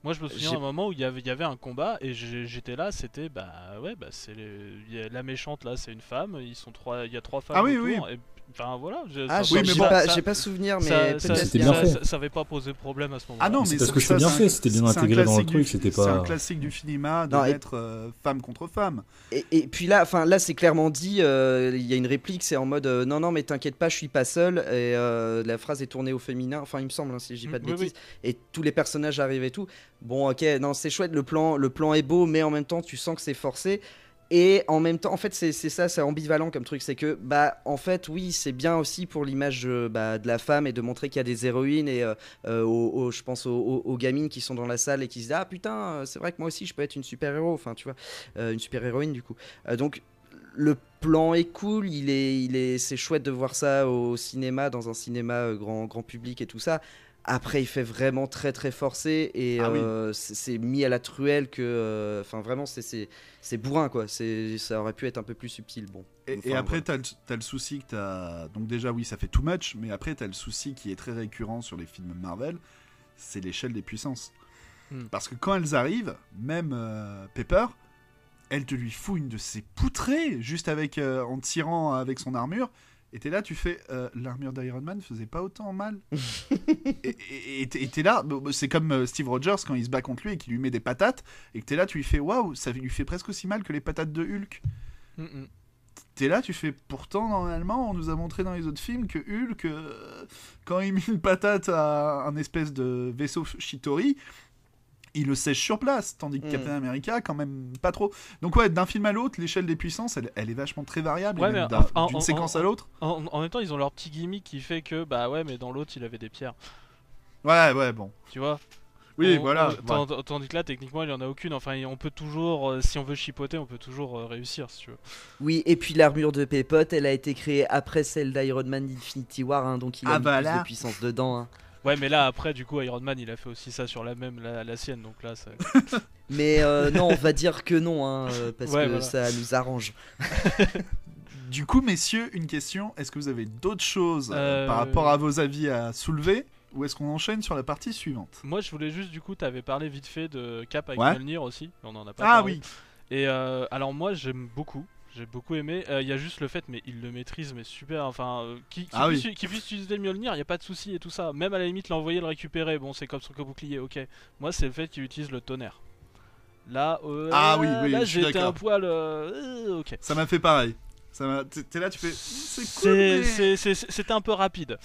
Moi je me souviens d'un moment où il y avait, il y avait un combat et j'étais là, c'était bah ouais bah c'est les- la méchante là c'est une femme, ils sont trois, il y a trois femmes Ah oui, autour, oui. et enfin voilà. Ah, ça- j'ai Oui, bon, pas, pas souvenir, mais ça, bien fait. ça- ça avait pas posé problème à ce moment-là. Ah non, C'est mais parce que c'était bien fait, c'était bien intégré dans le truc, c'était C'est un pas- classique du cinéma de Non, et- mettre euh, femme contre femme. Et, et puis là, enfin là, c'est clairement dit. euh, Il y a une réplique, c'est en mode euh, non, non, mais t'inquiète pas, je suis pas seul. Et euh, la phrase est tournée au féminin. Enfin, il me semble, hein, si je dis pas de Mm, oui, bêtises. Et tous les personnages arrivent et tout. Bon, ok, non, c'est chouette. Le plan, le plan est beau, mais en même temps, tu sens que c'est forcé. Et en même temps, en fait, c'est ça, c'est ambivalent comme truc. C'est que, bah, en fait, oui, c'est bien aussi pour l'image euh, bah, de la femme et de montrer qu'il y a des héroïnes. Et euh, euh, je pense aux, gamines qui sont dans la salle et qui se disent Ah putain, c'est vrai que moi aussi, je peux être une super-héros. Enfin, tu vois, une super-héroïne du coup. Donc, le plan est cool, il est, il est, c'est chouette de voir ça au cinéma, dans un cinéma grand, grand public et tout ça. Après, il fait vraiment très très forcé et Ah euh, c'est c'est mis à la truelle que. euh, Enfin, vraiment, c'est- c'est c'est bourrin quoi. C'est- Ça aurait pu être un peu plus subtil. Bon. Et, Enfin, et après, voilà. t'as le, t'as le souci que t'as. Donc, déjà, oui, ça fait too much, mais après, t'as le souci qui est très récurrent sur les films Marvel c'est l'échelle des puissances. Hmm. Parce que quand elles arrivent, même euh, Pepper, elle te lui fout une de ses poutrées, juste avec, euh, en tirant avec son armure. Et t'es là, tu fais. euh, L'armure d'Iron Man faisait pas autant mal. et t'es là, c'est comme euh, Steve Rogers quand il se bat contre lui et qu'il lui met des patates. Et que t'es là, tu lui fais waouh, ça lui fait presque aussi mal que les patates de Hulk. Mm, mm. T'es là, tu fais pourtant normalement, on nous a montré dans les autres films que Hulk, euh, quand il met une patate à un espèce de vaisseau Shitori, il le sèche sur place, tandis que Mm. Captain America, quand même pas trop. Donc ouais, d'un film à l'autre, l'échelle des puissances, elle, elle est vachement très variable, Ouais, d'une en- séquence en- à l'autre. En, en même temps, ils ont leur petit gimmick qui fait que, bah ouais, mais dans l'autre, il avait des pierres. Ouais, ouais, bon. Tu vois? Oui, On- voilà. on- ouais. tand- Tandis que là, techniquement, il y en a aucune. Enfin, on peut toujours, euh, si on veut chipoter, on peut toujours euh, réussir, si tu veux. Oui, et puis l'armure de Pépot, elle a été créée après celle d'Iron Man d'Infinity War, hein, donc il a Ah mis bah plus là. de puissance dedans. hein. Ouais, mais là, après, du coup, Iron Man, il a fait aussi ça sur la même, la, la sienne, donc là, ça... Mais euh, non, on va dire que non, hein, euh, parce Ouais, que voilà. ça nous arrange. Du coup, messieurs, une question. Est-ce que vous avez d'autres choses euh, Euh, par rapport à vos avis à soulever Ou est-ce qu'on enchaîne sur la partie suivante? Moi, je voulais juste, du coup, t'avais parlé vite fait de Cap avec Ouais. Mjolnir aussi. On en a pas Ah parlé. oui Et euh, alors moi j'aime beaucoup, j'ai beaucoup aimé. Euh, Il y a juste le fait, mais il le maîtrise, mais super. Enfin, euh, qui, qui Ah puisse, oui. qui puisse utiliser le Mjolnir, il n'y a pas de souci et tout ça. Même à la limite l'envoyer, le récupérer, bon c'est comme son bouclier, ok. Moi c'est le fait qu'il utilise le tonnerre. Là, euh, Ah oui, oui, là d'accord. un poil, euh, euh, ok. Ça m'a fait pareil. T'es là, tu fais. C'est cool, C'était un peu rapide.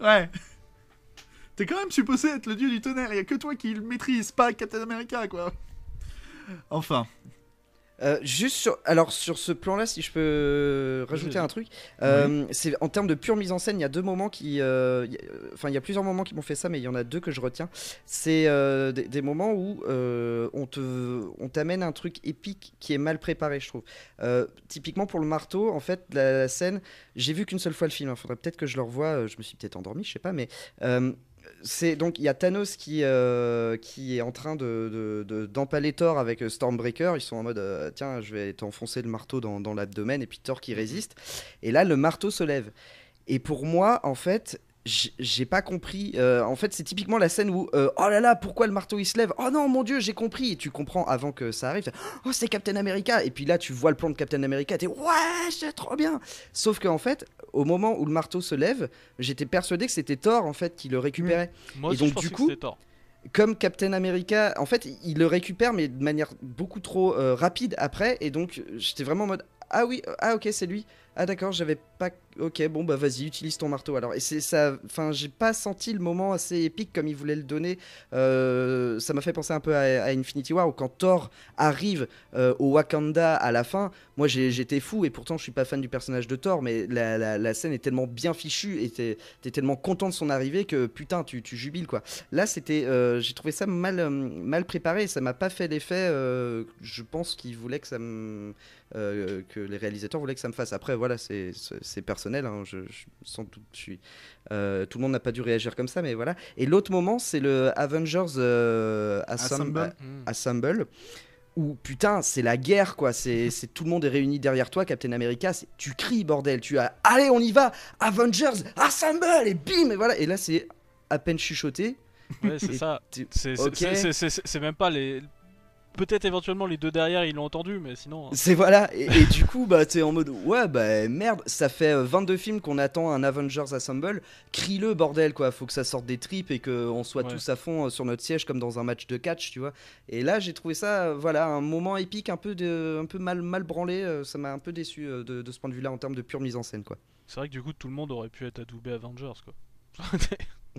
Ouais. T'es quand même supposé être le dieu du tonnerre, y a que toi qui le maîtrise, pas Captain America, quoi. Enfin. Euh, juste sur, alors sur ce plan-là, si je peux rajouter Vas-y. un truc, euh, c'est en termes de pure mise en scène, il y a deux moments qui, euh, il y a- enfin il y a plusieurs moments qui m'ont fait ça, mais il y en a deux que je retiens. C'est euh, des, des moments où euh, on te, on t'amène un truc épique qui est mal préparé, je trouve. Euh, typiquement pour le marteau, en fait, la, la scène, j'ai vu qu'une seule fois le film. Il faudrait peut-être que je le revoie. euh, Je me suis peut-être endormi, je sais pas, mais euh, c'est donc il y a Thanos qui, euh, qui est en train de, de- de- d'empaler Thor avec euh, Stormbreaker. Ils sont en mode euh, tiens, je vais t'enfoncer le marteau dans, dans l'abdomen et puis Thor qui résiste. Et là, le marteau se lève. Et pour moi, en fait. J'ai pas compris. euh, en fait, c'est typiquement la scène où euh, oh là là, pourquoi le marteau il se lève? Oh non, mon dieu, j'ai compris. Et tu comprends avant que ça arrive. Oh, c'est Captain America. Et puis là, tu vois le plan de Captain America. T'es ouais, c'est trop bien. Sauf qu'en fait, au moment où le marteau se lève, j'étais persuadé que c'était Thor en fait qui le récupérait Moi Et donc, je du que coup, c'était tort. comme Captain America, en fait, il le récupère, mais de manière beaucoup trop euh, rapide après. Et donc, j'étais vraiment en mode Ah oui, ah ok, c'est lui. Ah d'accord, j'avais pas. Ok, bon bah vas-y, utilise ton marteau alors. Et c'est ça. Enfin, j'ai pas senti le moment assez épique comme il voulait le donner. Euh, ça m'a fait penser un peu à, Infinity War où quand Thor arrive euh, au Wakanda à la fin, moi j'étais fou et pourtant je suis pas fan du personnage de Thor, mais la, la- scène est tellement bien fichue et t'es tellement content de son arrivée que putain, tu, tu jubiles quoi. Là, c'était, euh, j'ai trouvé ça mal, mal préparé. Ça m'a pas fait l'effet. je pense qu'ils voulaient que ça me, que les réalisateurs voulaient que ça me fasse. Après, voilà, c'est, c'est personnel. hein, je, je- sans doute, je suis. euh, tout le monde n'a pas dû réagir comme ça, mais voilà. Et l'autre moment, c'est le Avengers euh, Assemble, Assemble. Hmm. Assemble, où putain, c'est la guerre quoi. C'est, tout le monde est réuni derrière toi, Captain America. tu cries bordel. Tu as, allez, on y va, Avengers Assemble et bim et voilà. Et là, c'est à peine chuchoté. Ouais, c'est ça. c'est même pas les. Peut-être éventuellement les deux derrière ils l'ont entendu, mais sinon. hein. C'est voilà, et, et du coup, bah, t'es en mode ouais, bah merde, ça fait euh, 22 films qu'on attend un Avengers Assemble. Crie-le, bordel, quoi. Faut que ça sorte des tripes et qu'on soit Ouais. tous à fond euh, sur notre siège comme dans un match de catch, tu vois. Et là, j'ai trouvé ça, euh, voilà, un moment épique, un peu, de, un peu mal, mal branlé. euh, ça m'a un peu déçu euh, de, de ce point de vue-là en termes de pure mise en scène, quoi. C'est vrai que du coup tout le monde aurait pu être adoubé Avengers quoi.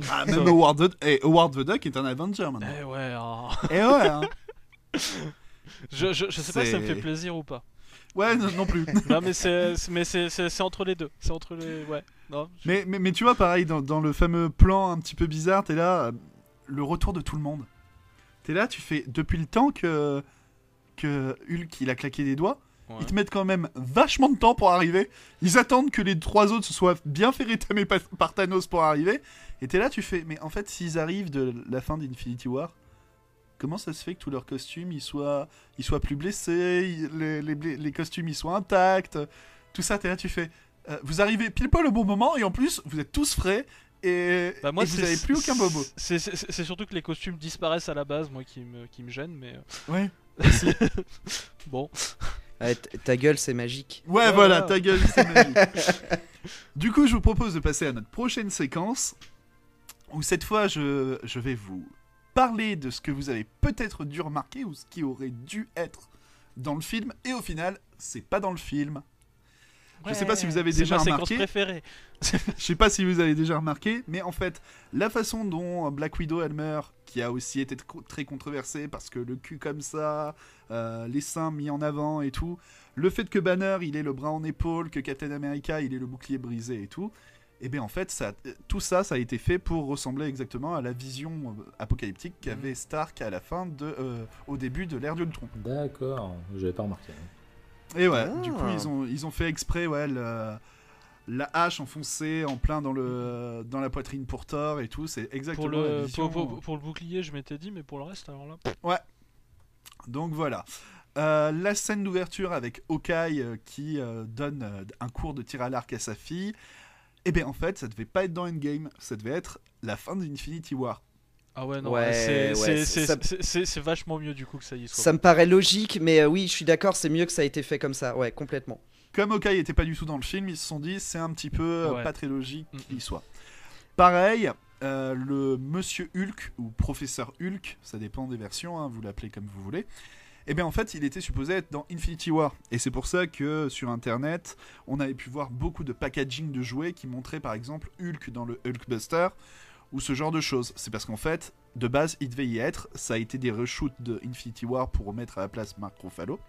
Ah, même Howard the... eh, Howard the Duck est un Avenger maintenant. eh ouais. ah. Et ouais, hein. Je, je, je sais pas si ça me fait plaisir ou pas. Ouais, non, non plus. non mais c'est c'est- mais c'est c'est- c'est entre les deux. C'est entre les ouais. Non. je- mais, mais, mais tu vois, pareil, dans, dans le fameux plan un petit peu bizarre, t'es là, euh, le retour de tout le monde. T'es là, tu fais, depuis le temps que, que Hulk, il a claqué des doigts, Ouais. Ils te mettent quand même vachement de temps pour arriver. Ils attendent que les trois autres se soient bien fait rétamer pa- par Thanos pour arriver. Et t'es là, tu fais, mais en fait, s'ils arrivent de la fin d'Infinity War, comment ça se fait que tous leurs costumes ils soient, ils soient plus blessés, ils- les, les bla- les costumes ils soient intacts, tout ça, t'es là, tu fais, euh, vous arrivez pile poil au bon moment et en plus vous êtes tous frais et, Bah, moi, et vous c'est- avez plus aucun bobo. C'est surtout que les costumes disparaissent à la base, moi qui me, qui me gêne, mais euh, Ouais. bon. Ouais, ta gueule, c'est magique. Ouais, Ouais, voilà, ta gueule, c'est magique. du coup, je vous propose de passer à notre prochaine séquence, où cette fois, je, je vais vous parler de ce que vous avez peut-être dû remarquer, ou ce qui aurait dû être dans le film, et au final, c'est pas dans le film. Je sais pas si vous avez déjà ma remarqué. préférée. Je sais pas si vous avez déjà remarqué, mais en fait, la façon dont Black Widow elle meurt, qui a aussi été tr- très controversée parce que le cul comme ça, euh, les seins mis en avant et tout, le fait que Banner il ait le bras en épaule, que Captain America il ait le bouclier brisé et tout, et bien en fait, ça, euh, tout ça, ça a été fait pour ressembler exactement à la vision euh, apocalyptique qu'avait Stark à la fin de, euh, au début de l'ère d'Ultron. D'accord, j'avais pas remarqué. Et ouais, Ah. du coup, ils ont, ils ont fait exprès, ouais, le- la hache enfoncée en plein dans, le, dans la poitrine pour Thor et tout. C'est exactement Pour la le, vision. pour, pour- pour le bouclier, je m'étais dit, mais pour le reste, alors là. Donc voilà. Euh, la scène d'ouverture avec Hawkeye euh, qui euh, donne euh, un cours de tir à l'arc à sa fille. Et bien en fait, ça devait pas être dans Endgame, ça devait être la fin d'Infinity War. Ah ouais, non, Ouais, c'est- ouais, c'est- c'est ça- c'est- c'est- c'est vachement mieux du coup que ça y soit. Ça me paraît logique, mais euh, oui, je suis d'accord, c'est mieux que ça a été fait comme ça. Ouais, complètement. Comme Hawkeye était pas du tout dans le film, ils se sont dit c'est un petit peu euh, Ouais. pas très logique Mm, qu'il y soit. Pareil, euh, le Monsieur Hulk ou Professeur Hulk, ça dépend des versions, hein, vous l'appelez comme vous voulez. Et bien en fait, il était supposé être dans Infinity War. Et c'est pour ça que sur internet, on avait pu voir beaucoup de packaging de jouets qui montraient par exemple Hulk dans le Hulkbuster ou ce genre de choses. C'est parce qu'en fait, de base, il devait y être. Ça a été des reshoots de Infinity War pour remettre à la place Mark Ruffalo.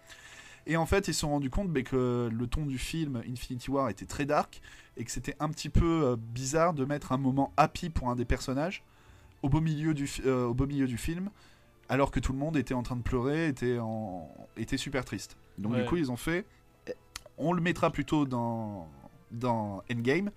Et en fait, ils se sont rendus compte bah, que le ton du film Infinity War était très dark et que c'était un petit peu euh, bizarre de mettre un moment happy pour un des personnages au beau milieu du, euh, au beau milieu du film, alors que tout le monde était en train de pleurer, était, en... était super triste. Donc Ouais. du coup, ils ont fait, on le mettra plutôt dans, dans Endgame.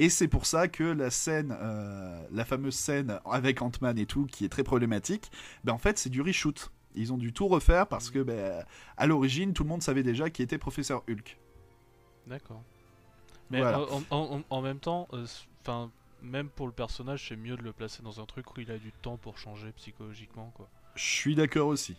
Et c'est pour ça que la scène, euh, la fameuse scène avec Ant-Man et tout, qui est très problématique, ben en fait c'est du reshoot. Ils ont dû tout refaire parce que ben, à l'origine tout le monde savait déjà qui était Professeur Hulk. D'accord. Mais Voilà. en, en- en- en même temps, euh, même pour le personnage, c'est mieux de le placer dans un truc où il a du temps pour changer psychologiquement, quoi. Je suis d'accord aussi.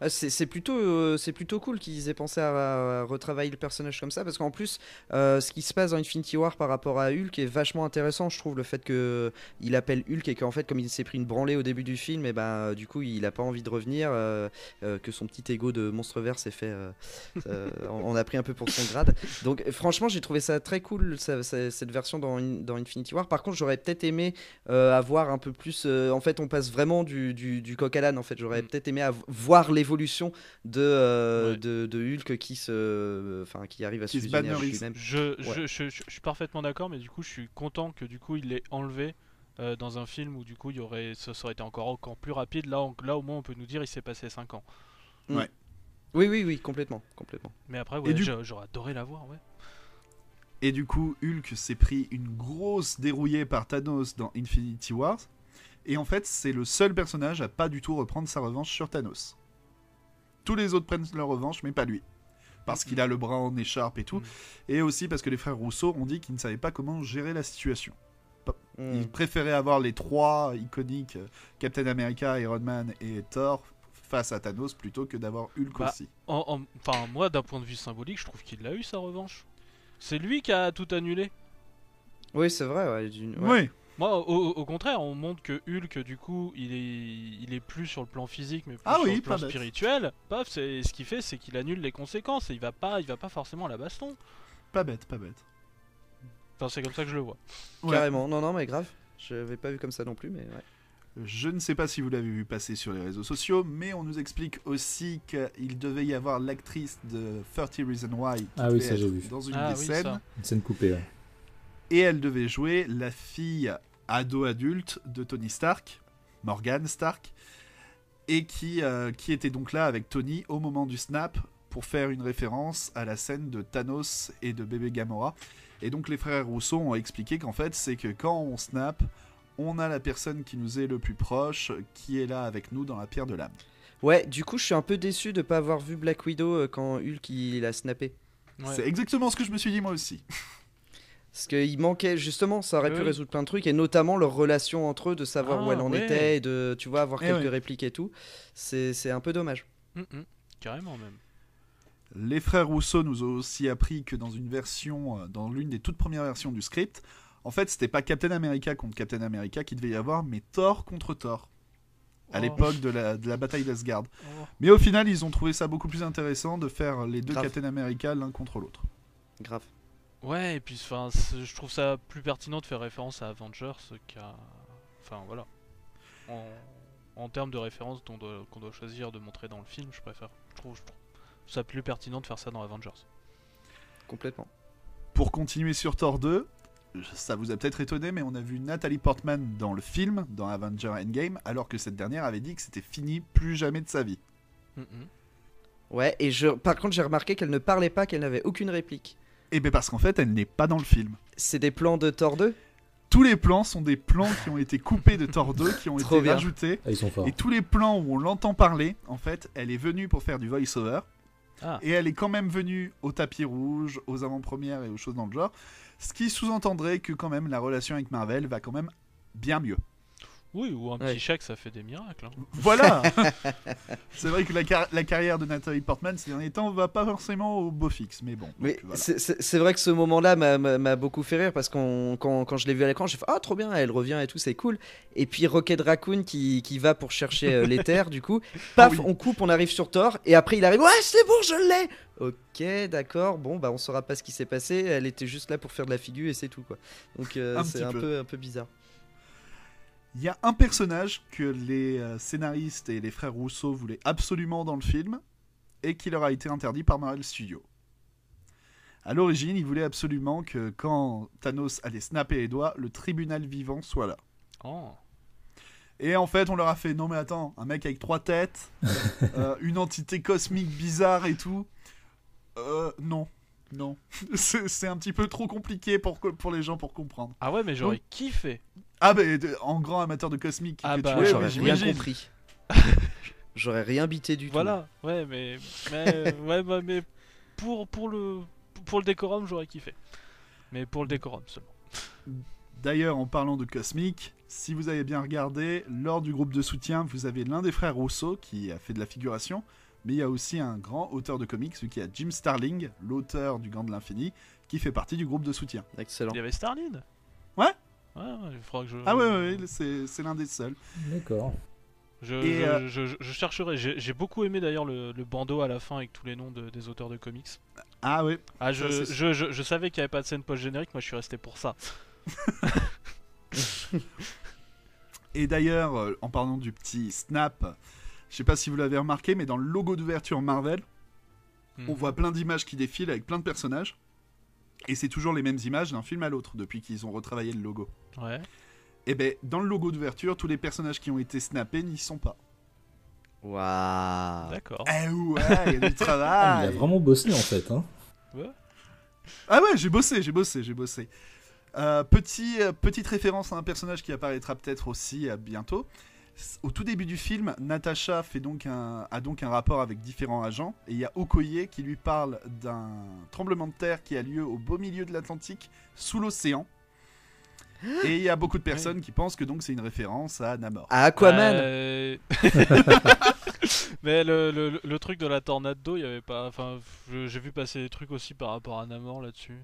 Ah, C'est plutôt, euh, c'est plutôt cool qu'ils aient pensé à, à retravailler le personnage comme ça, parce qu'en plus, euh, ce qui se passe dans Infinity War par rapport à Hulk est vachement intéressant, je trouve, le fait que il appelle Hulk et qu'en fait, comme il s'est pris une branlée au début du film, et ben, euh, du coup, il a pas envie de revenir, euh, que son petit ego de monstre vert s'est fait, on on a pris un peu pour son grade. Donc, franchement, j'ai trouvé ça très cool, ça- ça- cette version dans, dans Infinity War. Par contre, j'aurais peut-être aimé avoir un peu plus. en fait, on passe vraiment du, du, du coq à l'âne. En fait, j'aurais Mm. peut-être aimé av- voir l'évolution de, euh, Ouais. de, de Hulk qui se, enfin, qui arrive à Qui se fusionner avec bannerise. lui-même. Je, Ouais. je, je, je- je suis parfaitement d'accord, mais du coup, je suis content que du coup, il l'ait enlevé euh, dans un film où du coup, il y aurait, ça, ça aurait été encore, encore plus rapide. Là, on- là, au moins, on peut nous dire, il s'est passé 5 ans. Oui, oui, oui, complètement, complètement. Mais après, ouais, du- j'aurais adoré la voir, ouais. Et du coup, Hulk s'est pris une grosse dérouillée par Thanos dans Infinity Wars. Et en fait, c'est le seul personnage à pas du tout reprendre sa revanche sur Thanos. Tous les autres prennent leur revanche, mais pas lui. Parce qu'il a le bras en écharpe et tout. Mhm. Et aussi parce que les frères Rousseau ont dit qu'ils ne savaient pas comment gérer la situation. Mm. Ils préféraient avoir les trois iconiques, euh, Captain America, Iron Man et Thor, face à Thanos plutôt que d'avoir Hulk Bah, aussi. En- en- Enfin, moi, d'un point de vue symbolique, je trouve qu'il a eu sa revanche. C'est lui qui a tout annulé. Oui, c'est vrai. Ouais, d'une- ouais. Oui, Moi, au, contraire, on montre que Hulk, du coup, il est, il est plus sur le plan physique, mais plus Ah sur oui, le plan pas bête. spirituel. Paf, c'est ce qu'il fait, c'est qu'il annule les conséquences et il va pas, il va pas forcément à la baston. pas bête, pas bête. Enfin, c'est comme ça que je le vois. Ouais. Carrément. Non, non, mais grave. Je l'avais pas vu comme ça non plus, mais ouais. Je ne sais pas si vous l'avez vu passer sur les réseaux sociaux, mais on nous explique aussi qu'il devait y avoir l'actrice de 30 Reasons Why qui Ah oui, devait ça, j'ai être vu. dans une Ah des oui, scènes, ça. Une scène coupée, ouais. Et elle devait jouer la fille ado-adulte de Tony Stark, Morgan Stark, et qui, euh, qui était donc là avec Tony au moment du snap pour faire une référence à la scène de Thanos et de bébé Gamora. Et donc les frères Rousseau ont expliqué qu'en fait c'est que quand on snap, on a la personne qui nous est le plus proche, qui est là avec nous dans la pierre de l'âme. Ouais, du coup, je suis un peu déçu de pas avoir vu Black Widow euh, quand Hulk il a snappé. Ouais. C'est exactement ce que je me suis dit moi aussi. Parce qu'il manquait, justement, ça aurait Oui, pu résoudre plein de trucs, et notamment leur relation entre eux, de savoir Ah, où elle en ouais. était, et de, tu vois, avoir Eh quelques ouais. répliques et tout. C'est c'est un peu dommage. Mm, mm. Carrément même. Les frères Rousseau nous ont aussi appris que dans une version, euh, dans l'une des toutes premières versions du script, en fait, c'était pas Captain America contre Captain America qui devait y avoir, mais Thor contre Thor. À Oh. l'époque de la, de la bataille d'Asgard. Oh. Mais au final, ils ont trouvé ça beaucoup plus intéressant de faire les deux Grave. Captain America l'un contre l'autre. Grave. Ouais, et puis enfin, je trouve ça plus pertinent de faire référence à Avengers qu'à. Enfin voilà. En, en termes de référence doit- qu'on doit choisir de montrer dans le film, je préfère. Je trouve, je trouve ça plus pertinent de faire ça dans Avengers. Complètement. Pour continuer sur Thor 2, ça vous a peut-être étonné, mais on a vu Nathalie Portman dans le film, dans Avenger Endgame, alors que cette dernière avait dit que c'était fini plus jamais de sa vie. Mm. Ouais, et je, par contre, j'ai remarqué qu'elle ne parlait pas, qu'elle n'avait aucune réplique. Et bien parce qu'en fait, elle n'est pas dans le film. C'est des plans de Thor 2 Tous les plans sont des plans qui ont été coupés de Thor 2, qui ont Trop été bien. rajoutés. Ah, ils sont forts. Et tous les plans où on l'entend parler, en fait, elle est venue pour faire du voice-over. Ah. Et elle est quand même venue au tapis rouge, aux avant-premières et aux choses dans le genre. Ce qui sous-entendrait que quand même la relation avec Marvel va quand même bien mieux. Oui, ou un Ouais. petit chèque, ça fait des miracles. hein. Voilà C'est vrai que la, car- la carrière de Nathalie Portman ces derniers temps va pas forcément au beau fixe, mais bon. Mais voilà. c'est- vrai que ce moment-là m'a- beaucoup fait rire parce que quand, quand je l'ai vu à l'écran, j'ai fait Ah, trop bien, elle revient et tout, c'est cool. Et puis Rocket Raccoon qui, qui va pour chercher euh, l'éther, du coup, paf, oui. on coupe, on arrive sur Thor, et après il arrive Ouais, c'est bon, je l'ai Ok, d'accord, bon, bah on saura pas ce qui s'est passé, elle était juste là pour faire de la figure et c'est tout, quoi. Donc euh, c'est un peu. peu, un peu bizarre. Il y a un personnage que les euh, scénaristes et les frères Rousseau voulaient absolument dans le film et qui leur a été interdit par Marvel Studios. À l'origine, ils voulaient absolument que quand Thanos allait snapper les doigts, le tribunal vivant soit là. Oh. Et en fait, on leur a fait non mais attends, un mec avec trois têtes, euh, une entité cosmique bizarre et tout. Euh, non, non. C'est un petit peu trop compliqué pour, pour les gens pour comprendre. Ah ouais, mais j'aurais kiffé. Ah bah, en grand amateur de cosmique Ah bah, Ouais, j'aurais rien compris. J'aurais rien bité du tout. Voilà, ouais, mais, mais, ouais, bah, mais pour, pour, le, pour le décorum, j'aurais kiffé. Mais pour le décorum seulement. D'ailleurs, en parlant de cosmique, si vous avez bien regardé, lors du groupe de soutien, vous avez l'un des frères Rousseau qui a fait de la figuration, mais il y a aussi un grand auteur de comics, celui qui a Jim Starling, l'auteur du Gant de l'Infini, qui fait partie du groupe de soutien. Excellent. Il y avait Starlin Ouais. Ouais, il faudra que je. Ah ouais, ouais, ouais, c'est l'un des seuls. D'accord. Je, euh, je- je- je chercherai. J'ai beaucoup aimé d'ailleurs le, le bandeau à la fin avec tous les noms de- des auteurs de comics. Ah ouais. Ah, je, Ça, c'est- je, je, je savais qu'il n'y avait pas de scène post-générique, moi je suis resté pour ça. Et d'ailleurs, euh, en parlant du petit snap, je sais pas si vous l'avez remarqué, mais dans le logo d'ouverture Marvel, on Mhm. voit plein d'images qui défilent avec plein de personnages. Et c'est toujours les mêmes images d'un film à l'autre depuis qu'ils ont retravaillé le logo. Ouais. Et ben, dans le logo d'ouverture, tous les personnages qui ont été snappés n'y sont pas. Waouh. D'accord. Eh ouais, il y a du mais il travail. a vraiment bossé en fait. Hein. Ah ouais, j'ai bossé, j'ai bossé, j'ai bossé. Euh, petit, euh, petite référence à un personnage qui apparaîtra peut-être aussi euh, bientôt. Au tout début du film, Natasha fait donc un, a donc un rapport avec différents agents et il y a Okoye qui lui parle d'un tremblement de terre qui a lieu au beau milieu de l'Atlantique, sous l'océan. Et il y a beaucoup de personnes qui pensent que donc c'est une référence à Namor. À Aquaman Euh, Mais le, le, le truc de la tornade d'eau, il y avait pas. Enfin, j'ai vu passer des trucs aussi par rapport à Namor là-dessus.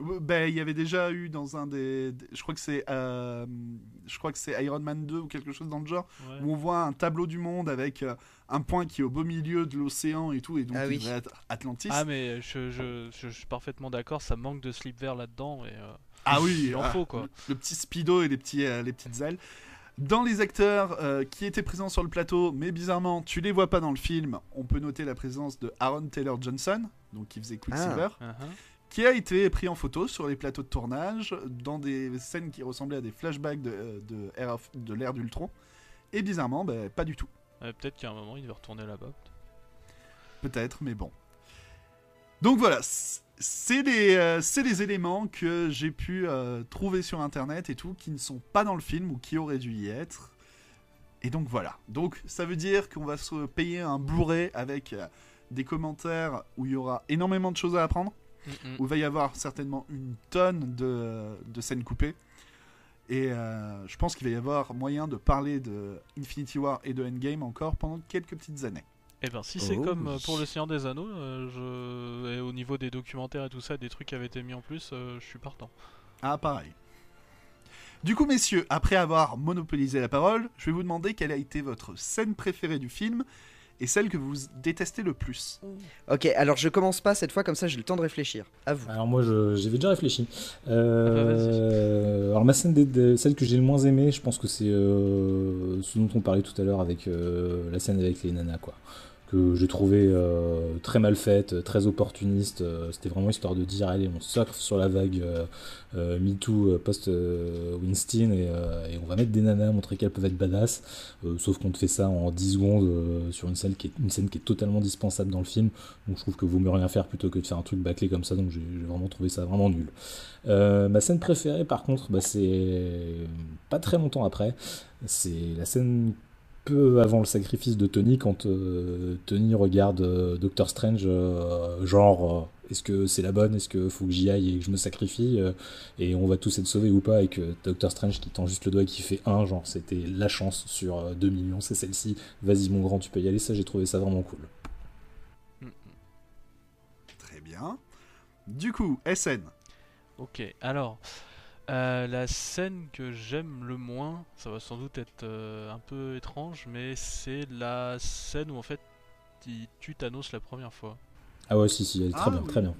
Euh, Ben, il y avait déjà eu dans un des, des- je crois que c'est, euh, je crois que c'est Iron Man 2 ou quelque chose dans le genre. Ouais. où on voit un tableau du monde avec euh, un point qui est au beau milieu de l'océan et tout, et donc Ah il oui. devrait être Atlantis. Ah, mais je, je, je, je suis parfaitement d'accord, ça manque de slip vert là-dedans. Et, euh, Ah oui, il en ah, faut, quoi. Le, le petit speedo et les, petits, euh, les petites ailes. Dans les acteurs euh, qui étaient présents sur le plateau, mais bizarrement, tu les vois pas dans le film, on peut noter la présence de Aaron Taylor Johnson, donc qui faisait Quicksilver, uh-huh. Qui a été pris en photo sur les plateaux de tournage, dans des scènes qui ressemblaient à des flashbacks de, euh, de, de l'ère d'Ultron. Et bizarrement, ben, pas du tout. Ouais, Peut-être qu'à un moment il devait retourner là-bas. Peut-être, mais bon. Donc voilà, c'est les, euh, les, éléments que j'ai pu euh, trouver sur internet et tout, qui ne sont pas dans le film ou qui auraient dû y être. Et donc voilà. Donc ça veut dire qu'on va se payer un Blu-ray avec euh, des commentaires où il y aura énormément de choses à apprendre, où il va y avoir certainement une tonne de, de scènes coupées. Et je pense qu'il va y avoir moyen de parler de Infinity War et de Endgame encore pendant quelques petites années. Eh ben, si c'est oh, comme euh, pour Le Seigneur des Anneaux, euh, je... et au niveau des documentaires et tout ça, des trucs qui avaient été mis en plus, euh, je suis partant. Ah, pareil. Du coup, messieurs, après avoir monopolisé la parole, je vais vous demander quelle a été votre scène préférée du film et celle que vous détestez le plus. Ok, alors je commence pas cette fois, comme ça j'ai le temps de réfléchir. À vous. Alors moi j'avais déjà réfléchi. Ah bah, alors ma scène, celle que j'ai le moins aimée, je pense que c'est ce dont on parlait tout à l'heure avec la scène avec les nanas, quoi que j'ai trouvé euh, très mal faite, très opportuniste. Euh, c'était vraiment histoire de dire allez, on surfe sur la vague euh, MeToo post-Winston et, on va mettre des nanas, montrer qu'elles peuvent être badass. sauf qu'on te fait ça en 10 secondes sur une scène, qui est, une scène qui est totalement dispensable dans le film. Donc je trouve que vaut mieux rien faire plutôt que de faire un truc bâclé comme ça. Donc j'ai vraiment trouvé ça vraiment nul. ma scène préférée par contre, bah, c'est pas très longtemps après. C'est la scène peu avant le sacrifice de Tony, quand euh, Tony regarde euh, Doctor Strange, euh, genre, est-ce que c'est la bonne, est-ce que faut que j'y aille et que je me sacrifie, et on va tous être sauvés ou pas, et que Doctor Strange qui tend juste le doigt et qui fait un, genre, c'était la chance sur 2 millions, c'est celle-ci, vas-y mon grand, tu peux y aller, ça j'ai trouvé ça vraiment cool. Très bien. Du coup, SN. Ok, alors, euh, la scène que j'aime le moins, ça va sans doute être euh, un peu étrange, mais c'est la scène où en fait il tue Thanos la première fois. Ah ouais, si, si, elle est très ah bien, très bien.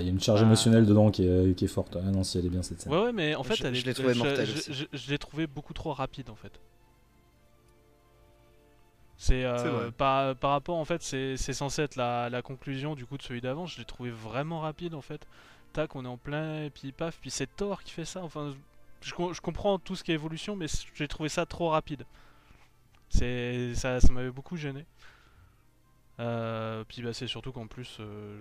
Il y a une charge ah. émotionnelle dedans qui est, qui est, forte. Ah non, si elle est bien cette scène. Ouais, ouais mais en fait, je, elle je l'ai trouvé mortelle. Je, l'ai trouvé beaucoup trop rapide en fait. C'est euh, par, par, rapport en fait, c'est censé être la, la, conclusion du coup de celui d'avant. Je l'ai trouvé vraiment rapide en fait on est en plein, et puis paf, puis c'est Thor qui fait ça. Enfin, je, comprends tout ce qui est évolution, mais j'ai trouvé ça trop rapide. C'est ça, ça m'avait beaucoup gêné. Euh, puis bah, c'est surtout qu'en plus, euh,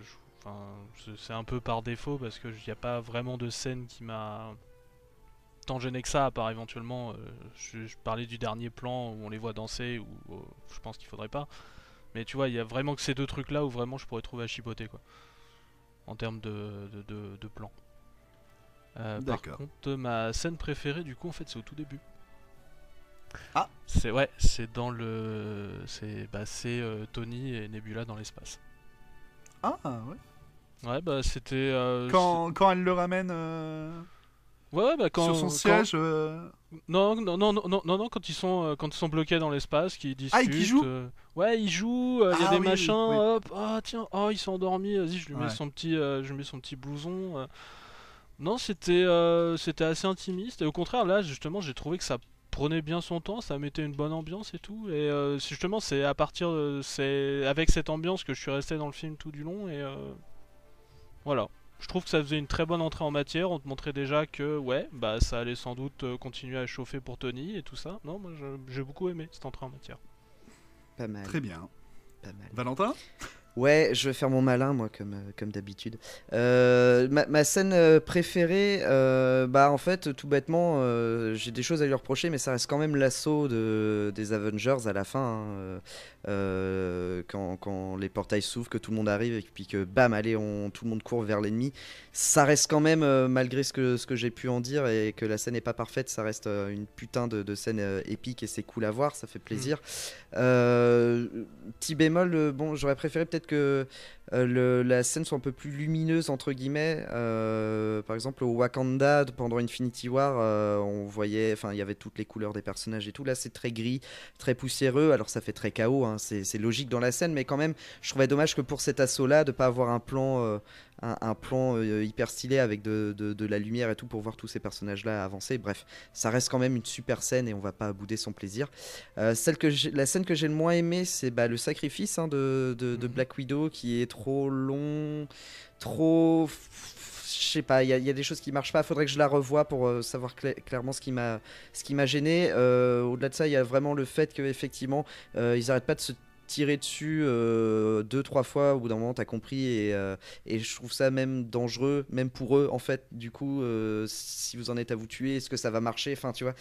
c'est un peu par défaut parce que n'y a pas vraiment de scène qui m'a tant gêné que ça, à part éventuellement, euh, je, parlais du dernier plan où on les voit danser, ou je pense qu'il faudrait pas. Mais tu vois, il y a vraiment que ces deux trucs là où vraiment je pourrais trouver à chipoter quoi en termes de, de, de, plan. Euh, par contre, ma scène préférée, du coup, en fait, c'est au tout début. Ah C'est ouais, c'est dans le, c'est bah, c'est euh, Tony et Nebula dans l'espace. Ah ouais. Ouais bah c'était. Euh, quand, quand elle le ramène. Ouais, bah quand, sur son siège. Non, non, non, non, non, non, quand ils sont, euh, quand ils sont bloqués dans l'espace, qu'ils discutent. Ah, ils jouent? euh, Ouais, ils jouent. Il y a ah des machins. Hop, ah tiens, oh ils sont endormis. Vas-y, je lui mets son petit, euh, je lui mets son petit blouson. Non, c'était, c'était assez intimiste. Et au contraire, là, justement, j'ai trouvé que ça prenait bien son temps, ça mettait une bonne ambiance et tout. Et justement, c'est à partir, c'est avec cette ambiance que je suis resté dans le film tout du long. Et voilà je trouve que ça faisait une très bonne entrée en matière. On te montrait déjà que ouais, bah ça allait sans doute euh, continuer à chauffer pour Tony et tout ça. Non, moi j'ai beaucoup aimé cette entrée en matière. Pas mal. Très bien. Pas mal. Valentin? Ouais, je vais faire mon malin, moi, comme, euh, comme d'habitude. Euh, ma, scène préférée, bah en fait, tout bêtement, j'ai des choses à lui reprocher, mais ça reste quand même l'assaut de, des Avengers à la fin. Hein. Euh, quand, quand, les portails s'ouvrent, que tout le monde arrive et puis que bam, allez, on, tout le monde court vers l'ennemi. Ça reste quand même, euh, malgré ce que, ce que j'ai pu en dire et que la scène n'est pas parfaite, ça reste euh, une putain de, de scène épique et c'est cool à voir, ça fait plaisir. Mm. petit bémol, bon, j'aurais préféré peut-être que le, la scène soit un peu plus lumineuse entre guillemets. par exemple au Wakanda pendant Infinity War, on voyait, enfin il y avait toutes les couleurs des personnages et tout. Là c'est très gris, très poussiéreux. Alors ça fait très chaos. Hein, c'est logique dans la scène, mais quand même, je trouvais dommage que pour cet assaut-là, de pas avoir un plan, un, plan euh, hyper stylé avec de, la lumière et tout pour voir tous ces personnages-là avancer. Bref, ça reste quand même une super scène et on va pas bouder son plaisir. Euh, celle que la scène que j'ai le moins aimé, c'est bah, le sacrifice hein, de, mhm. Black Widow qui est trop long, trop je sais pas, il y, a des choses qui marchent pas. Faudrait que je la revoie pour euh, savoir clairement ce qui m'a, ce qui m'a gêné. Euh, au-delà de ça, il y a vraiment le fait qu'effectivement, euh, ils arrêtent pas de se tirer dessus euh, deux trois fois au bout d'un moment t'as compris et, euh, et je trouve ça même dangereux même pour eux en fait. Du coup euh, si vous en êtes à vous tuer est-ce que ça va marcher? Enfin tu vois.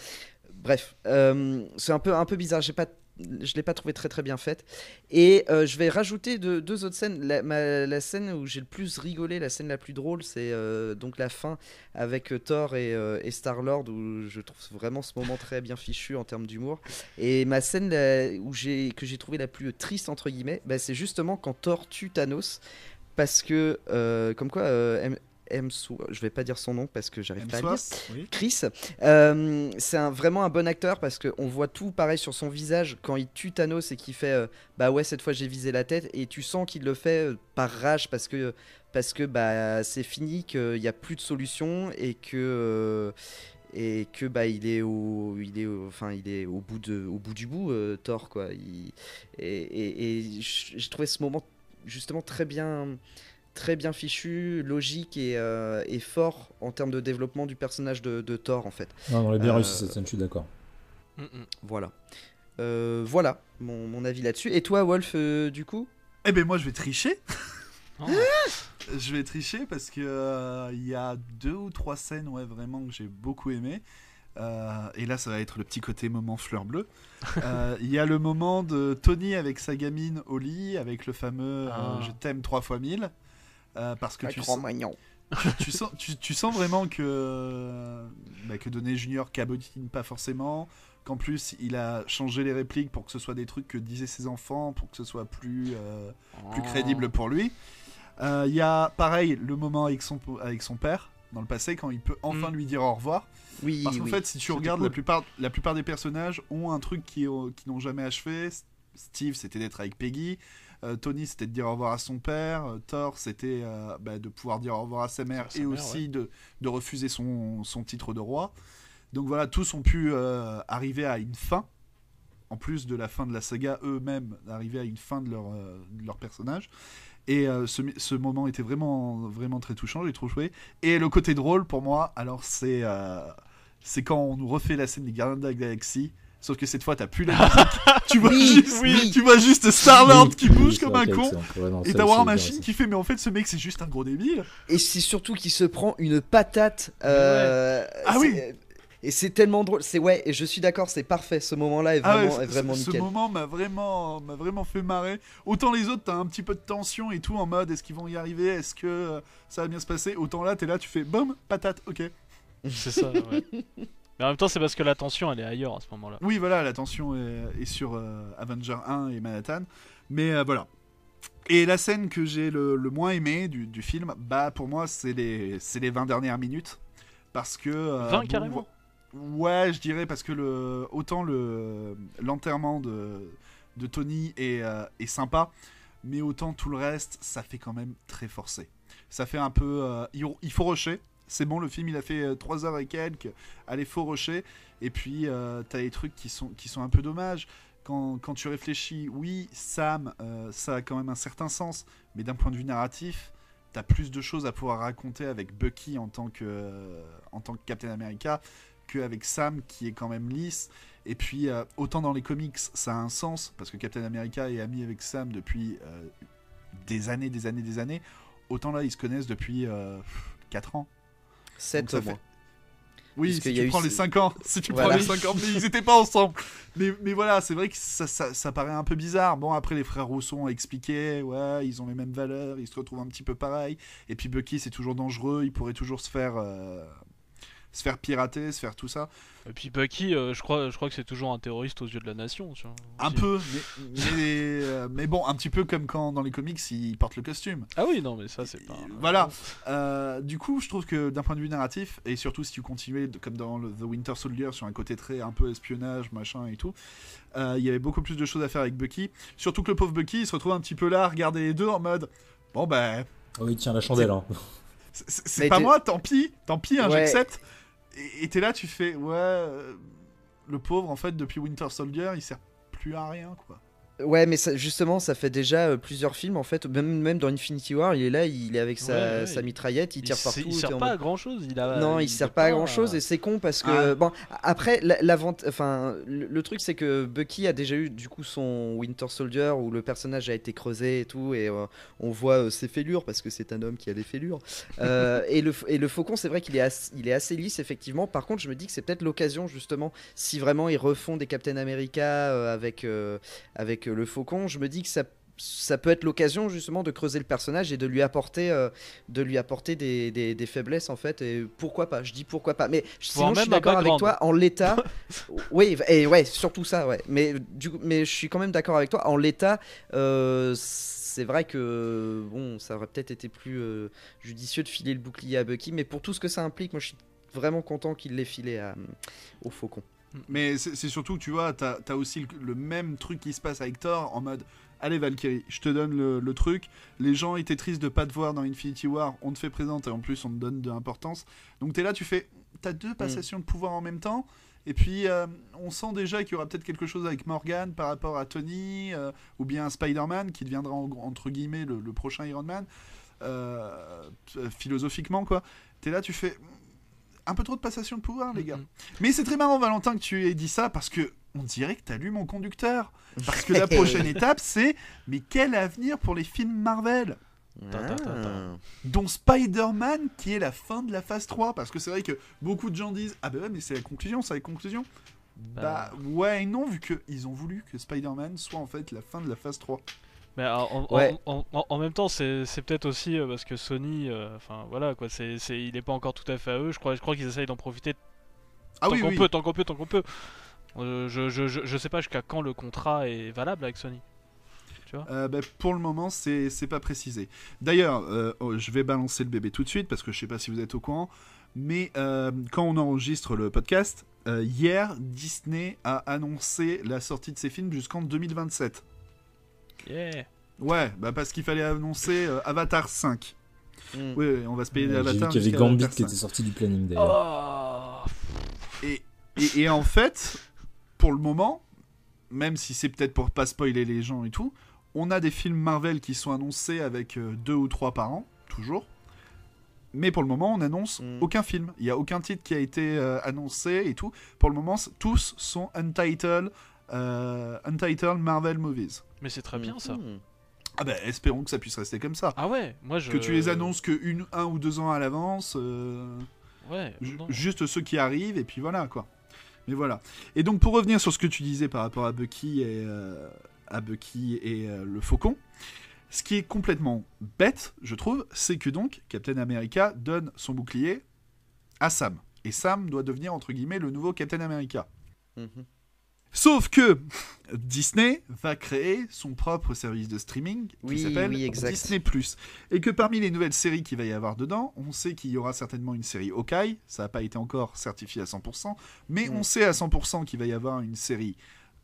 Bref c'est un peu un peu bizarre. J'ai pas je l'ai pas trouvé très très bien faite. Et euh, je vais rajouter deux, autres scènes. La, scène où j'ai le plus rigolé la scène la plus drôle c'est euh, donc la fin avec euh, Thor et, euh, et Star Lord où je trouve vraiment ce moment très bien fichu en termes d'humour. Et ma scène où j'ai que j'ai trouvé la plus triste entre guillemets, bah, c'est justement quand Thor tue Thanos parce que comme quoi M- Hemsworth- je vais pas dire son nom parce que j'arrive pas à oui. Chris, euh, c'est un- vraiment un bon acteur parce qu'on voit tout pareil sur son visage. Quand il tue Thanos et qu'il fait euh, bah ouais cette fois j'ai visé la tête et tu sens qu'il le fait euh, par rage parce que parce que bah c'est fini qu'il n'y a plus de solution et que euh, et que bah il est au il est au, enfin il est au bout de au bout du bout euh, Thor quoi. Il- et, et, et j'ai trouvé ce moment justement très bien très bien fichu, logique et, euh, et fort en termes de développement du personnage de, de Thor en fait. Non, on l'a bien Euh, réussi cette scène, je suis d'accord. Mm, mm. Voilà. Euh, voilà mon, mon avis là-dessus. Et toi Wolf euh, du coup? Eh ben moi je vais tricher. Oh. Je vais tricher parce que euh, il y a deux ou trois scènes ouais vraiment que j'ai beaucoup aimé. Euh, et là ça va être le petit côté moment fleur bleue. Euh, Il y a le moment de Tony avec sa gamine au lit avec le fameux euh, Ah. je t'aime trois fois mille. Euh, parce que tu grand sens, magnon. tu, sens, tu, tu sens vraiment que, bah, que Donné Junior cabotine pas forcément, qu'en plus il a changé les répliques pour que ce soit des trucs que disaient ses enfants, pour que ce soit plus, euh, plus Oh. crédible pour lui. Euh, Il y a pareil le moment avec son, avec son père dans le passé quand il peut enfin Mm. lui dire au revoir. Oui, Parce qu'en oui. fait, si tu regardes, la, plupart, la plupart des personnages ont un truc qui, qui n'ont jamais achevé. Steve, c'était d'être avec Peggy. Euh, Tony, c'était de dire au revoir à son père. Euh, Thor, c'était euh, bah, de pouvoir dire au revoir à sa mère À sa et mère, aussi de, de refuser son, son titre de roi. Donc voilà, tous ont pu arriver à une fin. En plus de la fin de la saga, eux-mêmes arriver à une fin de leur, de leur personnage. Et ce, ce moment était vraiment, vraiment très touchant, j'ai trop joué. Et le côté drôle pour moi, alors c'est c'est quand on nous refait la scène des Gardiens de la Galaxie. Sauf que cette fois, t'as plus la musique. tu, vois Oui, juste, oui. tu vois juste Star-Lord Oui, qui bouge oui, comme un con. ouais, non, Et t'as War Machine qui fait, mais en fait, ce mec, c'est juste un gros débile. Et c'est surtout qu'il se prend une patate. euh, Ah oui. Et c'est tellement drôle. C'est ouais, et je suis d'accord, c'est parfait. Ce moment-là est Ah ouais, vraiment, est ce- vraiment ce, nickel. moment m'a vraiment, m'a vraiment fait marrer. Autant les autres, t'as un petit peu de tension et tout en mode est-ce qu'ils vont y arriver, est-ce que euh, ça va bien se passer. Autant là, t'es là, tu fais boum, patate, ok. C'est ça, ouais. Mais en même temps, c'est parce que la tension, elle est ailleurs à ce moment-là. Oui, voilà, la tension est, est sur euh, Avenger 1 et Manhattan. Mais euh, voilà. Et la scène que j'ai le, le moins aimé du, du film, bah pour moi, c'est les, les 20 dernières minutes. Parce que. euh, 20 bon, carrément Ouais, je dirais parce que le, autant le l'enterrement de, de Tony est, euh, est sympa, mais autant tout le reste, ça fait quand même très forcé. Ça fait un peu... euh, il faut rusher. C'est bon, le film il a fait 3 heures et quelques. Allez, faut rusher. Et puis, euh, t'as des trucs qui sont, qui sont un peu dommages. Quand, quand tu réfléchis, oui, Sam, euh, ça a quand même un certain sens, mais d'un point de vue narratif, t'as plus de choses à pouvoir raconter avec Bucky en tant que, en tant que Captain America qu'avec Sam qui est quand même lisse. Et puis, euh, autant dans les comics, ça a un sens, parce que Captain America est ami avec Sam depuis euh, des années, des années, des années. Autant là, ils se connaissent depuis 4 ans. 7 ça mois. fait- Oui, Parce si tu eu prends les 5 ans, si tu Voilà. prends les 5 ans, mais ils étaient pas ensemble. Mais, mais voilà, c'est vrai que ça, ça, ça paraît un peu bizarre. Bon, après, les frères Rousseau ont expliqué, ouais, ils ont les mêmes valeurs, ils se retrouvent un petit peu pareil. Et puis Bucky, c'est toujours dangereux, il pourrait toujours se faire, euh, se faire pirater, se faire tout ça. Et puis Bucky, euh, je, crois, je crois que c'est toujours un terroriste aux yeux de la nation. Tu vois, Un peu, mais, mais, euh, mais bon, un petit peu comme quand dans les comics, il porte le costume. Ah oui, non, mais ça, c'est pas. Voilà. Euh, du coup, je trouve que d'un point de vue narratif, et surtout si tu continuais comme dans le The Winter Soldier sur un côté très un peu espionnage, machin et tout, euh, il y avait beaucoup plus de choses à faire avec Bucky. Surtout que le pauvre Bucky, il se retrouve un petit peu là à regarder les deux en mode bon ben, Oh, il tient la chandelle. Hein. c'est- pas moi, tant pis, tant pis, hein, Ouais. j'accepte. Et t'es là, tu fais ouais, euh, le pauvre en fait depuis Winter Soldier, il sert plus à rien quoi. Ouais, mais ça, justement, ça fait déjà euh, plusieurs films en fait. Même, même dans Infinity War, il est là, il est avec sa, Ouais, ouais, sa il- mitraillette, il tire partout. Il t'es sert pas mode- à grand chose. Il a, Non, il sert pas à grand chose et c'est con parce que Ah. bon après la, la vente enfin le, le truc c'est que Bucky a déjà eu du coup son Winter Soldier où le personnage a été creusé et tout et euh, on voit euh, ses fêlures parce que c'est un homme qui a des fêlures et le et le faucon c'est vrai qu'il est as- il est assez lisse effectivement par contre je me dis que c'est peut-être l'occasion justement si vraiment ils refont des Captain America avec avec le faucon je me dis que ça ça peut être l'occasion justement de creuser le personnage et de lui apporter, euh, de lui apporter des, des- des faiblesses en fait. Et pourquoi pas Je dis pourquoi pas. Mais sinon, je même suis un d'accord avec toi. En l'état, oui, et ouais, surtout ça, ouais. Mais du coup, mais je suis quand même d'accord avec toi. En l'état, euh, c'est vrai que bon, ça aurait peut-être été plus euh, judicieux de filer le bouclier à Bucky. Mais pour tout ce que ça implique, moi, je suis vraiment content qu'il l'ait filé à, au Faucon. Mais c'est surtout tu vois, t'as as aussi le, même truc qui se passe avec Thor en mode Allez Valkyrie, je te donne le, truc. Les gens étaient tristes de pas te voir dans Infinity War, on te fait présenter et en plus on te donne de l'importance. Donc t'es là, tu fais. T'as deux passations de pouvoir en même temps. Et puis euh, on sent déjà qu'il y aura peut-être quelque chose avec Morgan par rapport à Tony, euh, ou bien Spider-Man qui deviendra en- entre guillemets le, le prochain Iron Man. euh, philosophiquement quoi. T'es là, tu fais. Un peu trop de passation de pouvoir, les gars. Mais c'est très marrant, Valentin, que tu aies dit ça parce que on dirait que t'as lu mon conducteur. Parce que la prochaine étape, c'est mais quel avenir pour les films Marvel? Ah. dont Spider-Man qui est la fin de la phase 3 parce que c'est vrai que beaucoup de gens disent ah bah ouais mais c'est la conclusion c'est la conclusion bah, ouais et non vu que ils ont voulu que Spider-Man soit en fait la fin de la phase 3 Mais en, en- Ouais. en- en- en même temps, c'est peut-être aussi euh, parce que Sony, euh, enfin voilà quoi, c'est c'est- il est pas encore tout à fait à eux. Je crois, je crois qu'ils essayent d'en profiter ah tant oui qu'on oui peut, tant qu'on peut, tant qu'on peut. Euh, je, je, je, je sais pas jusqu'à quand le contrat est valable avec Sony. Euh, bah, pour le moment, c'est c'est pas précisé. D'ailleurs, euh, oh, je vais balancer le bébé tout de suite parce que je sais pas si vous êtes au courant, mais euh, quand on enregistre le podcast, euh, hier, Disney a annoncé la sortie de ses films jusqu'en 2027. Yeah. Ouais, bah parce qu'il fallait annoncer euh, Avatar 5. Mm. Oui, on va se payer J'ai vu Avatar. qu'il y avait Gambit qui était 5. sorti du planning d'ailleurs. Oh. Et, et, et en fait, pour le moment, même si c'est peut-être pour pas spoiler les gens et tout, on a des films Marvel qui sont annoncés avec euh, deux ou trois par an, toujours. Mais pour le moment, on annonce Mm. aucun film. Il y a aucun titre qui a été euh, annoncé et tout. Pour le moment, tous sont untitled, euh, untitled Marvel movies. Mais c'est très bien ça. Mhm. Ah ben, espérons que ça puisse rester comme ça. Ah ouais, moi je. Que tu les annonces que une, un ou deux ans à l'avance. euh, Ouais. Non. juste ceux qui arrivent et puis voilà quoi. Mais voilà. Et donc pour revenir sur ce que tu disais par rapport à Bucky et euh, à Bucky et euh, le Faucon, ce qui est complètement bête, je trouve, c'est que donc Captain America donne son bouclier à Sam et Sam doit devenir entre guillemets le nouveau Captain America. Mhm. Sauf que Disney va créer son propre service de streaming qui Oui, s'appelle oui. Disney+. Et que parmi les nouvelles séries qu'il va y avoir dedans, on sait qu'il y aura certainement une série Hawkeye, ça n'a pas été encore certifié à 100%, mais Mm. on sait à 100% qu'il va y avoir une série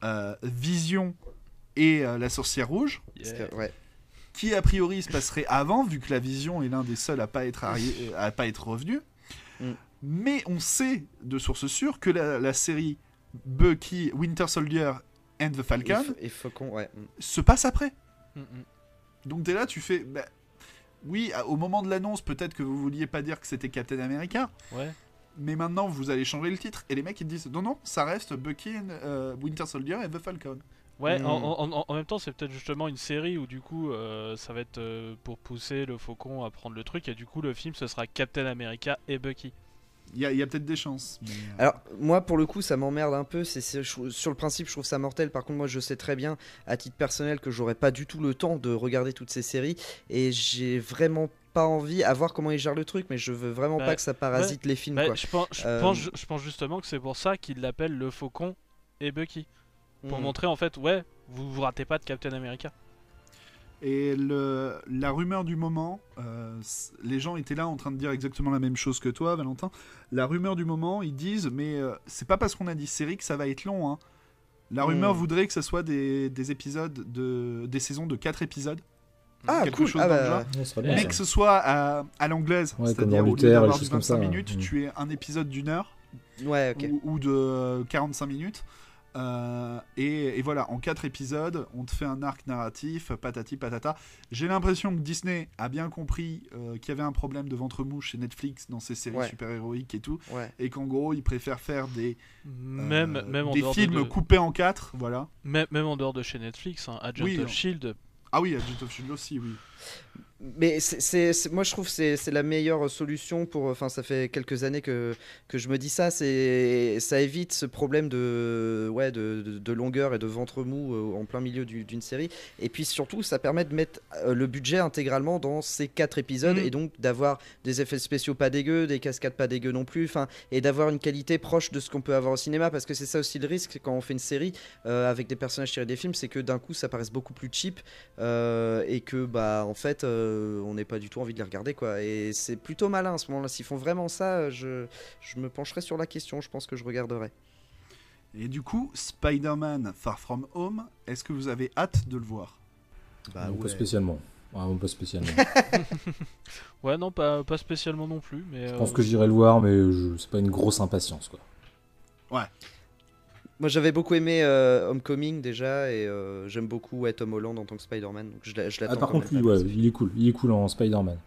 euh, Vision et euh, La Sorcière Rouge, Yeah. que- ouais. qui a priori se passerait avant, vu que la Vision est l'un des seuls à pas être, arri- à pas être revenu. Mm. Mais on sait de sources sûres que la, la série Bucky, Winter Soldier and the Et, Falcon F- et Faucon, ouais. Mm. se passe après. Mm, mm. Donc t'es là, tu fais... bah, oui, au moment de l'annonce, peut-être que vous vouliez pas dire que c'était Captain America, Ouais. mais maintenant vous allez changer le titre. Et les mecs ils te disent, non, non, ça reste Bucky, and, euh, Winter Soldier et the Falcon. Ouais, Mm. en, en- en- en même temps, c'est peut-être justement une série où du coup, euh, ça va être euh, pour pousser le faucon à prendre le truc, et du coup, le film, ce sera Captain America et Bucky. Il y a, peut-être des chances. mais, euh, Alors, moi, pour le coup, ça m'emmerde un peu. C'est, sur le principe, je trouve ça mortel. Par contre, moi, je sais très bien, à titre personnel, que j'aurais pas du tout le temps de regarder toutes ces séries. Et j'ai vraiment pas envie, à voir comment ils gèrent le truc, mais je veux vraiment Bah, pas que ça parasite les films. Bah, quoi. je, pense, je, Euh, pense, je pense justement que c'est pour ça qu'ils l'appellent le faucon et Bucky. Pour Mm. montrer en fait, ouais, vous vous ratez pas de Captain America. Et le, la rumeur du moment, euh, les gens étaient là en train de dire exactement la même chose que toi, Valentin. La rumeur du moment, ils disent, mais euh, c'est pas parce qu'on a dit série que ça va être long. hein. La rumeur Hmm. voudrait que ce soit des, des épisodes, de, des saisons de 4 épisodes, Ah, quelque cool. chose Ah, dans le bah, genre. Ouais, mais ça. que ce soit à, à l'anglaise, Ouais, c'est-à-dire au lieu Luther, les d'avoir choses du comme 25 ça, minutes, hmm. tu es un épisode d'une heure ouais, ou, ou de euh, 45 minutes. Euh, et, et voilà, en quatre épisodes, on te fait un arc narratif, patati patata. J'ai l'impression que Disney a bien compris euh, qu'il y avait un problème de ventre mou chez Netflix dans ses séries Ouais. super-héroïques et tout, Ouais. et qu'en gros, ils préfèrent faire des, Même, euh, même, des films de, coupés en quatre, voilà. même, même en dehors de chez Netflix, hein, Agent Oui, of non. Shield, Ah oui, Agent of Shield aussi, oui. Mais c'est, moi je trouve que c'est, c'est la meilleure solution pour. Enfin, ça fait quelques années que, que je me dis ça. C'est, ça évite ce problème de, ouais, de, de- de longueur et de ventre mou euh, en plein milieu du- d'une série. Et puis surtout, ça permet de mettre euh, le budget intégralement dans ces quatre épisodes Mm. et donc d'avoir des effets spéciaux pas dégueux, des cascades pas dégueux non plus. Enfin, et d'avoir une qualité proche de ce qu'on peut avoir au cinéma. Parce que c'est ça aussi le risque quand on fait une série euh, avec des personnages tirés des films, c'est que d'un coup ça paraisse beaucoup plus cheap euh, et que bah en fait euh, on n'est pas du tout envie de les regarder quoi et c'est plutôt malin à ce moment-là s'ils font vraiment ça je, je me pencherai sur la question je pense que je regarderai Et du coup, Spider-Man Far From Home, est-ce que vous avez hâte de le voir? Bah Non, Pas ouais. spécialement. Vraiment pas spécialement. ouais, non, pas, pas spécialement non plus, mais. je pense que j'irai le voir, mais je... c'est pas une grosse impatience, quoi. Moi j'avais beaucoup aimé euh, Homecoming déjà et euh, j'aime beaucoup ouais, Tom Holland en tant que Spider-Man donc je, l'a- je l'attends Ah, par contre, pas ouais, il est cool. Il est cool en Spider-Man.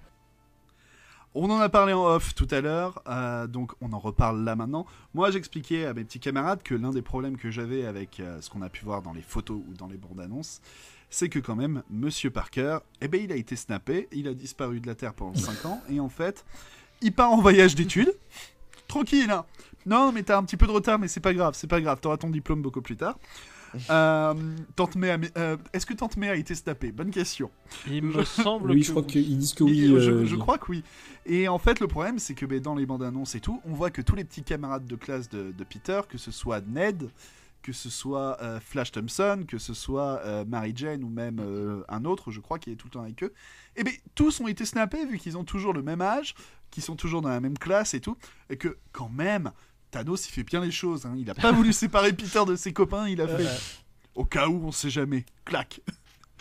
On en a parlé en off tout à l'heure, euh, donc on en reparle là maintenant. Moi, j'expliquais à mes petits camarades que l'un des problèmes que j'avais avec euh, ce qu'on a pu voir dans les photos ou dans les bandes annonces, c'est que quand même, Monsieur Parker, eh ben, il a été snappé, il a disparu de la Terre pendant 5 ans, et en fait, il part en voyage d'études. Tranquille, hein. Non, mais t'as un petit peu de retard, mais c'est pas grave, c'est pas grave, t'auras ton diplôme beaucoup plus tard. Euh, Tante May euh, Est-ce que Tante May a été snappée? Bonne question. il me semble Oui, que je crois oui. qu'ils disent que oui. Et, euh, je, euh, je crois que oui. Et en fait, le problème, c'est que ben, dans les bandes annonces et tout, on voit que tous les petits camarades de classe de, de Peter, que ce soit Ned, que ce soit euh, Flash Thompson, que ce soit euh, Mary Jane ou même euh, un autre, je crois, qui est tout le temps avec eux, et bien tous ont été snappés vu qu'ils ont toujours le même âge, qu'ils sont toujours dans la même classe et tout, et que quand même, Thanos il fait bien les choses. hein. Il a pas voulu séparer Peter de ses copains, il a fait au cas où on sait jamais. Clac.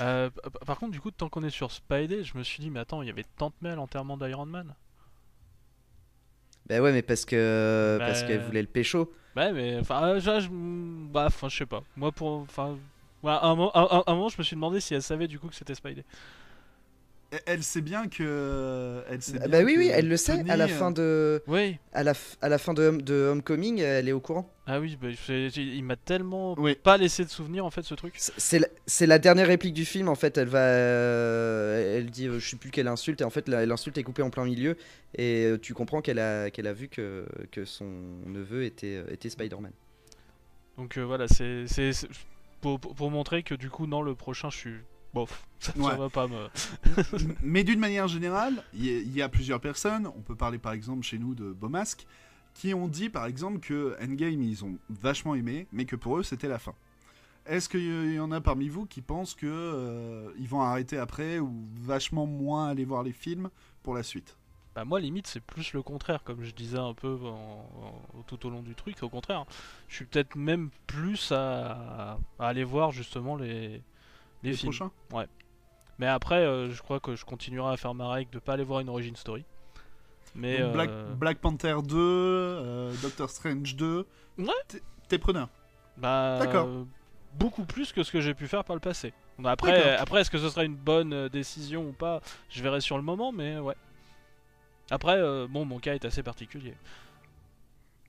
euh, par contre, du coup, tant qu'on est sur Spidey, je me suis dit, mais attends, il y avait Tante May à l'enterrement d'Iron Man. bah ouais mais parce que Bah, parce qu'elle voulait le pécho Ouais, mais enfin, euh, je, je- bah, enfin, je sais pas. Moi, pour, enfin, à un, mo- à un- à un moment, je me suis demandé si elle savait du coup que c'était Spidey. Elle- sait bien que. Elle sait bah bien oui oui que elle le sait Tony, à la euh, fin de Oui. à la, f- à la fin de, Hom- de Homecoming elle est au courant Ah oui, bah, il m'a tellement Oui. pas laissé de souvenir en fait ce truc. C'est- C'est la, la dernière réplique du film en fait. Elle va, euh, elle dit, euh, je sais plus quelle insulte et en fait l'insulte est coupée en plein milieu et euh, tu comprends qu'elle a, qu'elle a vu que, que son neveu était, euh, était Spider-Man. Donc euh, voilà, c'est c'est- c'est- pour, pour, pour montrer que du coup, non, le prochain, je suis bof. Ça, ça Ouais. va pas me. Mais d'une manière générale, il y, a- il y a plusieurs personnes, on peut parler par exemple chez nous de Beaumasque, qui ont dit par exemple que Endgame ils ont vachement aimé, mais que pour eux c'était la fin. Est-ce qu'il y en a parmi vous qui pensent que euh, ils vont arrêter après ou vachement moins aller voir les films pour la suite? Bah moi limite c'est plus le contraire comme je disais un peu en- en- tout au long du truc au contraire je suis peut-être même plus à, à aller voir justement les, les, les films prochains mais après euh, je crois que je continuerai à faire ma règle de pas aller voir une origin story mais Donc, Black, euh, Black Panther 2, euh, Doctor Strange 2. Ouais. T'es- preneur. bah D'accord. beaucoup plus que ce que j'ai pu faire par le passé après après est-ce que ce sera une bonne décision ou pas je verrai sur le moment mais ouais après euh, bon mon cas est assez particulier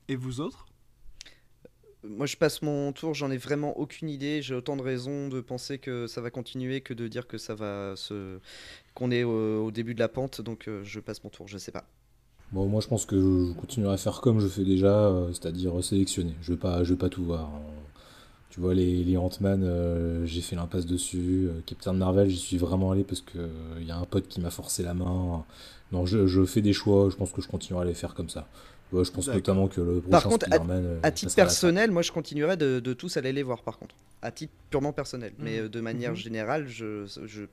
Et vous autres? Moi je passe mon tour, j'en ai vraiment aucune idée. J'ai autant de raisons de penser que ça va continuer que de dire que ça va se, qu'on est au, début de la pente. Donc euh, je passe mon tour, je sais pas. Bon, moi je pense que je continuerai à faire comme je fais déjà, euh, c'est-à-dire sélectionner. Je vais pas, je vais pas tout voir. hein. Tu vois, les, les Ant-Man, euh, j'ai fait l'impasse dessus. Captain Marvel, j'y suis vraiment allé parce que il y a un pote qui m'a forcé la main. Non, je fais des choix, je pense que je continuerai à les faire comme ça. Ouais, je pense notamment que le Par prochain contre, à- euh, À titre personnel, moi je continuerai de, de tous aller les voir par contre. À titre purement personnel. Mais Mhm. euh, de manière Mhm. générale, je je ne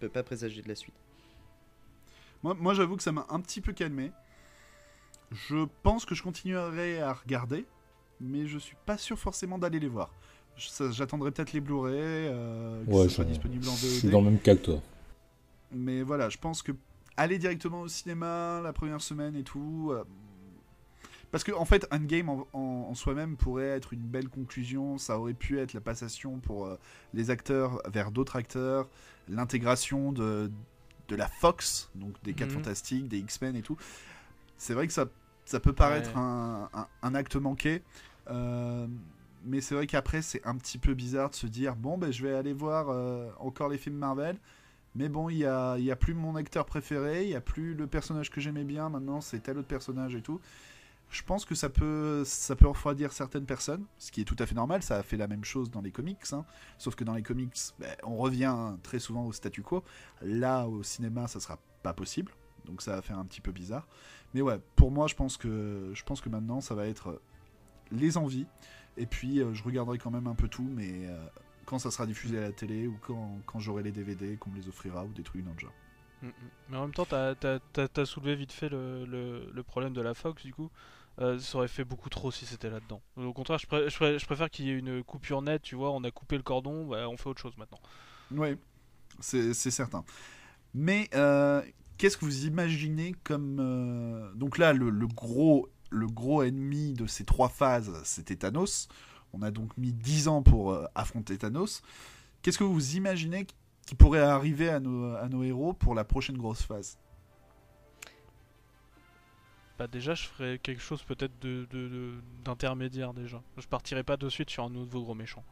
peux pas présager de la suite. Moi, moi j'avoue que ça m'a un petit peu calmé. Je pense que je continuerai à regarder, mais je suis pas sûr forcément d'aller les voir. Je- J'attendrai peut-être les Blu-ray, euh, Ouais, soient je, disponibles en je VOD. suis dans le même cas que toi. Mais voilà, je pense que aller directement au cinéma la première semaine et tout. euh, Parce que en fait, Endgame en, en, en soi-même pourrait être une belle conclusion. Ça aurait pu être la passation pour euh, les acteurs vers d'autres acteurs, l'intégration de, de la Fox, donc des 4 Mhm. Fantastiques, des X-Men et tout. C'est vrai que ça, ça peut paraître Ouais. un, un- un acte manqué. euh, mais c'est vrai qu'après, c'est un petit peu bizarre de se dire bon, ben, je vais aller voir euh, encore les films Marvel. Mais bon, il y a, il y a plus mon acteur préféré, il y a plus le personnage que j'aimais bien, maintenant c'est tel autre personnage et tout. Je pense que ça peut, ça refroidir certaines personnes, ce qui est tout à fait normal, ça a fait la même chose dans les comics, hein. sauf que dans les comics, ben, on revient très souvent au statu quo. Là, au cinéma, ça sera pas possible, donc ça va faire un petit peu bizarre. Mais ouais, pour moi, je pense que, maintenant, ça va être euh, les envies, et puis euh, je regarderai quand même un peu tout, mais euh, quand ça sera diffusé à la télé ou quand, j'aurai les DVD, qu'on me les offrira ou des trucs dans le genre. Mm, mm. Mais en même temps, t'as as, soulevé vite fait le problème de la Fox, du coup. Euh, ça aurait fait beaucoup trop si c'était là-dedans. Au contraire, je, pré- je pré- je préfère qu'il y ait une coupure nette, tu vois, on a coupé le cordon, bah, on fait autre chose maintenant. Oui, c'est certain. Mais euh, qu'est-ce que vous imaginez comme... euh, Donc là, le, gros, ennemi de ces trois phases, c'était Thanos. On a donc mis 10 ans pour euh, affronter Thanos. Qu'est-ce que vous imaginez qui pourrait arriver à nos héros pour la prochaine grosse phase? Bah déjà, je ferais quelque chose peut-être de- de- de- d'intermédiaire déjà. Je partirais pas de suite sur un nouveau gros méchant.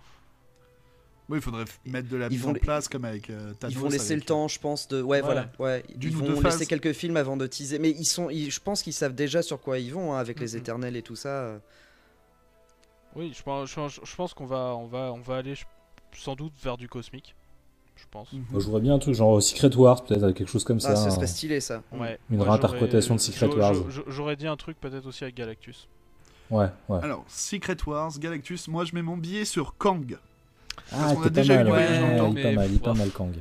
Oui, il faudrait mettre de la mise en les- place comme avec euh, Thanos. Ils vont laisser avec- le temps, je pense, de. Ouais, Ouais. voilà. Ouais. Ils vont laisser phases. quelques films avant de teaser. Mais ils sont. ils- Je pense qu'ils savent déjà sur quoi ils vont, hein, avec les éternels et tout ça. Oui, je pense, je, je pense qu'on va, on va, on va aller je- sans doute vers du cosmique. Je pense. Moi, je vois bien un truc genre Secret Wars, peut-être quelque chose comme ça. Ah, ça hein. serait stylé, ça. Ouais. Une Moi, réinterprétation de Secret Wars. j'aurais- dit un truc peut-être aussi avec Galactus. Ouais, ouais. Alors, Secret Wars, Galactus, moi je mets mon billet sur Kang. Ah, qu'on a t'es pas déjà eu ouais, il est pas mal, il est pas mal Kang.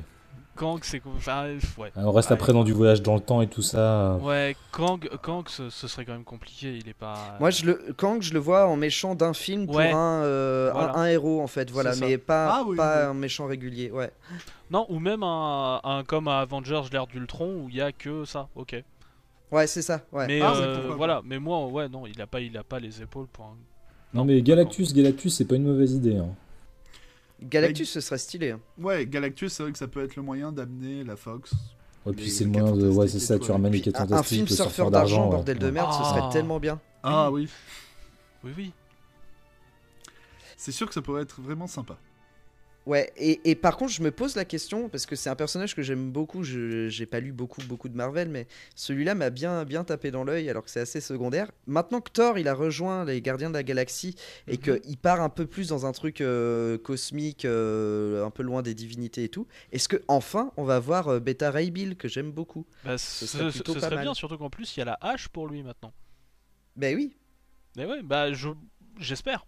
Kang, c'est quoi enfin, ouais. On reste Ouais. après dans du voyage dans le temps et tout ça. Ouais, Kang, Kang, ce, ce serait quand même compliqué. Il est pas. Moi, je le, Kang, je le vois en méchant d'un film pour Ouais. un, euh, Voilà. un, un héros, en fait. Voilà, mais pas, Ah oui, pas oui. un méchant régulier. Ouais. Non, ou même un, un comme à Avengers, l'ère d'Ultron, où il y a que ça. Ok. Ouais, c'est ça. Ouais. Mais Ah, euh, voilà. Mais moi, ouais, non, il a pas, il a pas les épaules pour. Un... Non, mais Galactus, Galactus, c'est pas une mauvaise idée. hein. Galactus, ce serait stylé. hein. Ouais, Galactus, c'est vrai que ça peut être le moyen d'amener la Fox. Et puis c'est le moyen de. Ouais, c'est ça, tu ramènes les puis quatre Un, un fantastiques, film surfeur d'argent, ouais. bordel de Ouais. merde, ce Ah. serait tellement bien. Ah oui. Oui, oui. C'est sûr que ça pourrait être vraiment sympa. Ouais, et, et par contre, je me pose la question, parce que c'est un personnage que j'aime beaucoup, je j'ai pas lu beaucoup, beaucoup de Marvel, mais celui-là m'a bien, bien tapé dans l'œil, alors que c'est assez secondaire. Maintenant que Thor, il a rejoint les Gardiens de la Galaxie, et Mhm. qu'il part un peu plus dans un truc euh, cosmique, euh, un peu loin des divinités et tout, est-ce que enfin on va voir euh, Beta Ray Bill, que j'aime beaucoup? Bah, Ce serait ce- plutôt ce pas serait mal. bien, surtout qu'en plus, il y a la hache pour lui maintenant. Ben oui, Mais ouais, bah, je, j'espère.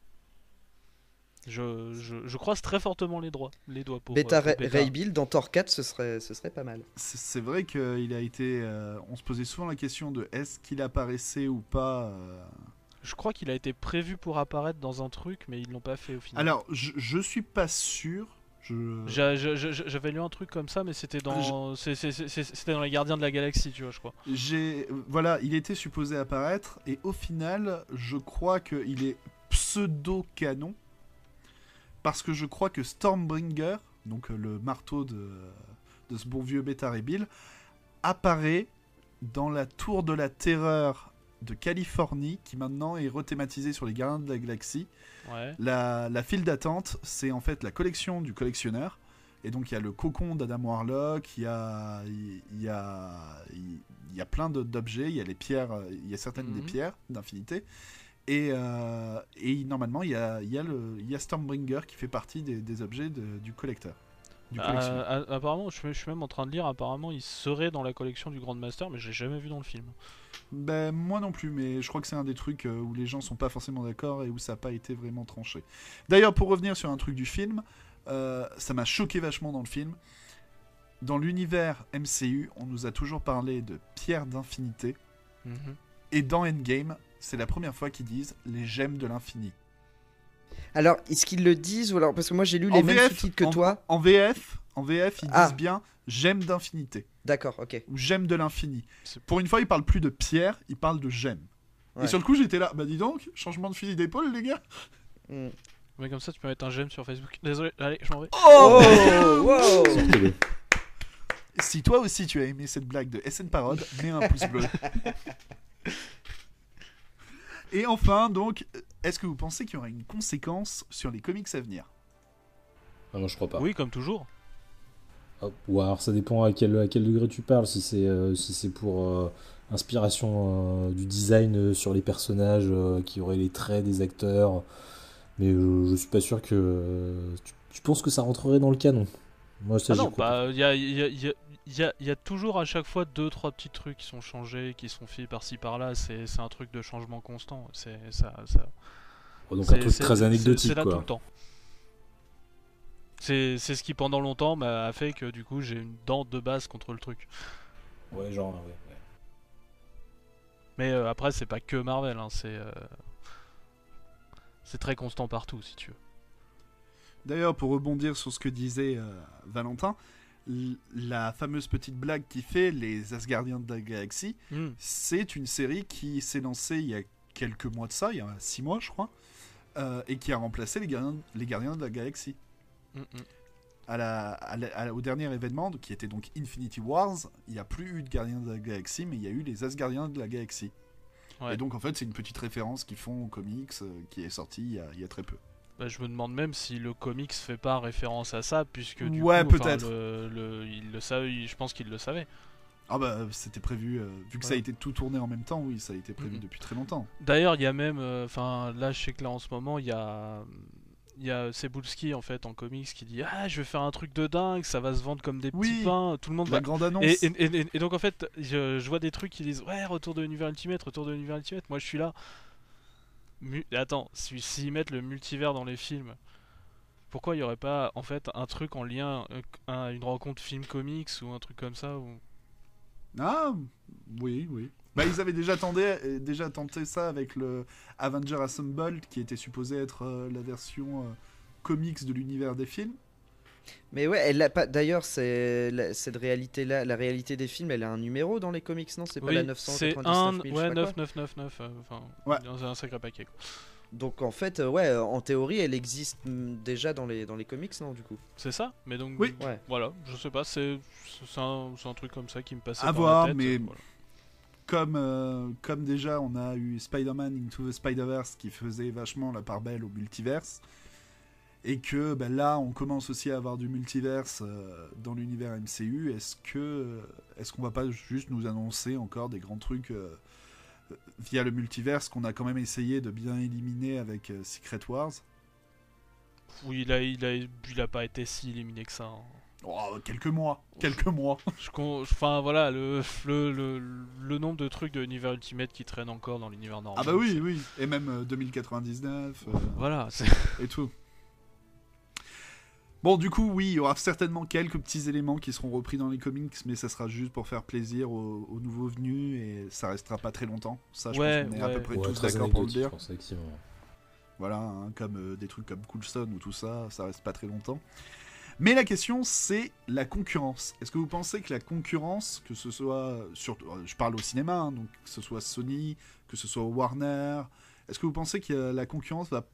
Je, je, je croise très fortement les doigts, les doigts pour. Beta euh, Beta. Dans Thor 4, ce serait, ce serait pas mal. C'est vrai qu'il a été. euh, on se posait souvent la question de est-ce qu'il apparaissait ou pas. euh. Je crois qu'il a été prévu pour apparaître dans un truc, mais ils l'ont pas fait au final. Alors, je, je suis pas sûr. J'avais lu un truc comme ça, mais c'était dans, c'était dans les Gardiens de la Galaxie, tu vois, je crois. J'ai voilà, il était supposé apparaître et au final, je crois qu'il est pseudo canon parce que je crois que Stormbringer, donc euh, le marteau de, de ce bon vieux Beta Bill, apparaît dans la Tour de la Terreur de Californie, qui maintenant est rethématisée sur les Gardiens de la Galaxie. Ouais. La, la file d'attente, c'est en fait la collection du collectionneur. Et donc il y a le cocon d'Adam Warlock, il y a, il y a, il y a plein d'objets, il y a les pierres, euh, il y a certaines des Mhm. pierres d'infinité. Et, euh, et normalement, il y a, il y, a le, il y a Stormbringer qui fait partie des, des objets de- du collecteur. Du Euh, a- apparemment, je, suis- je suis même en train de lire, apparemment, il serait dans la collection du Grand Master, mais je l'ai jamais vu dans le film. Ben, moi non plus, mais je crois que c'est un des trucs euh, où les gens sont pas forcément d'accord et où ça n'a pas été vraiment tranché. D'ailleurs, pour revenir sur un truc du film, euh, ça m'a choqué vachement dans le film. Dans l'univers MCU, on nous a toujours parlé de pierre d'infinité, Mhm. et dans Endgame, c'est la première fois qu'ils disent les gemmes de l'infini. Alors, est-ce qu'ils le disent ou alors parce que moi j'ai lu En les mêmes sous-titres que en- toi. En VF, en VF, ils Ah. disent bien gemmes d'infinité D'accord, ok. ou gemmes de l'infini. Pour une fois, ils parlent plus de pierre, ils parlent de gemmes. Ouais. Et sur le coup, j'étais là, bah dis donc, changement de fusil d'épaule, les gars. Mm. Mais comme ça, tu peux mettre un j'aime sur Facebook. Désolé, allez, je m'en vais. Oh, wow. Sortez-le. Si toi aussi tu as aimé cette blague de SN Parode, mets un pouce bleu. Et enfin, donc, est-ce que vous pensez qu'il y aura une conséquence sur les comics à venir? Ah, moi, je crois pas. Oui, comme toujours. Ah, Ou alors, ça dépend à quel, à quel degré tu parles. Si c'est euh, si c'est pour euh, inspiration euh, du design euh, sur les personnages euh, qui auraient les traits des acteurs. Mais euh, je suis pas sûr que. euh, tu, tu penses que ça rentrerait dans le canon? Moi, ça, Ah non, bah, il y a, y, a, y, a, y, a, y a toujours à chaque fois deux trois petits trucs qui sont changés, qui sont faits par-ci par-là. C'est c'est un truc de changement constant. C'est ça. ça Oh, donc, un c'est- truc c'est- très c'est- anecdotique, C'est là tout quoi. le temps. C'est c'est ce qui pendant longtemps m'a fait que du coup j'ai une dent de base contre le truc. Ouais, genre, ouais. ouais. Mais euh, après c'est pas que Marvel, hein, c'est euh, c'est très constant partout si tu veux. D'ailleurs, pour rebondir sur ce que disait euh, Valentin, la fameuse petite blague qui fait les Asgardiens de la galaxie, Hmm. c'est une série qui s'est lancée il y a quelques mois de ça, il y a six mois je crois, euh, et qui a remplacé les gardiens, les gardiens de la galaxie. Hmm, hmm. À la, à la- à la- au dernier événement, qui était donc Infinity Wars, il n'y a plus eu de gardiens de la galaxie, mais il y a eu les Asgardiens de la galaxie. Ouais. Et donc en fait, c'est une petite référence qu'ils font aux comics euh, qui est sortie il y a, il y a très peu. Bah, je me demande même si le comics fait pas référence à ça, puisque du Ouais, peut-être. le, le- il le savait, il- je pense qu'il le savait. Ah bah c'était prévu, euh, vu que ça a été tout tourné en même temps, oui, ça a été prévu depuis très longtemps. D'ailleurs, il y a même, euh, enfin là, je sais que là en ce moment, il y a, il y a Cebulski en fait en comics qui dit ah je vais faire un truc de dingue, ça va se vendre comme des petits pains, tout le monde La va. grande annonce. Et, et- et- et donc en fait, je, je vois des trucs qui disent ouais retour de l'univers Ultimate, retour de l'univers Ultimate. Moi je suis là. Attends, si- s'ils mettent le multivers dans les films, pourquoi il y aurait pas en fait un truc en lien, euh, un- une rencontre film comics ou un truc comme ça ou... Ah, oui, oui. Bah, ils avaient déjà tenté, euh, tenté ça avec le Avenger Assembled, qui était supposé être euh, la version euh, comics de l'univers des films. Mais ouais, elle a pas. D'ailleurs, cette réalité-là, la réalité des films, elle a un numéro dans les comics, non? C'est pas Oui, la c'est 999 un 000, je sais ouais pas quoi 9999 euh, enfin Ouais. dans un sacré paquet quoi. Donc en fait, euh, ouais, euh, en théorie, elle existe mm, déjà dans les dans les comics, non Du coup? C'est ça Mais donc Oui. Ouais. voilà, je sais pas, c'est c'est un, un truc comme ça qui me passait À par voir, la tête. mais- voilà. Comme, euh, comme déjà, on a eu Spider-Man Into the Spider-Verse qui faisait vachement la part belle au multiverse. Et que bah, là, on commence aussi à avoir du multiverse euh, dans l'univers MCU. Est-ce que est-ce qu'on va pas juste nous annoncer encore des grands trucs euh, via le multiverse qu'on a quand même essayé de bien éliminer avec euh, Secret Wars? Oui, il a, il, a, il a pas été si éliminé que ça. hein. Oh, quelques mois, quelques mois. Je Enfin voilà, le, le, le, le nombre de trucs de l'univers Ultimate qui traînent encore dans l'univers normal. Ah bah oui, oui. Et même euh, 2099 euh, Voilà, c'est- et tout. Bon, du coup, oui, il y aura certainement quelques petits éléments qui seront repris dans les comics, mais ça sera juste pour faire plaisir aux, aux nouveaux venus et ça restera pas très longtemps. Ça, je Ouais, pense qu'on est à peu près Ouais, tous d'accord pour le dire. pense. Voilà, hein, comme euh, des trucs comme Coulson ou tout ça, ça reste pas très longtemps. Mais la question, c'est la concurrence. Est-ce que vous pensez que la concurrence, que ce soit, euh, je parle au cinéma, hein, donc que ce soit Sony, que ce soit Warner, est-ce que vous pensez que euh, la concurrence va,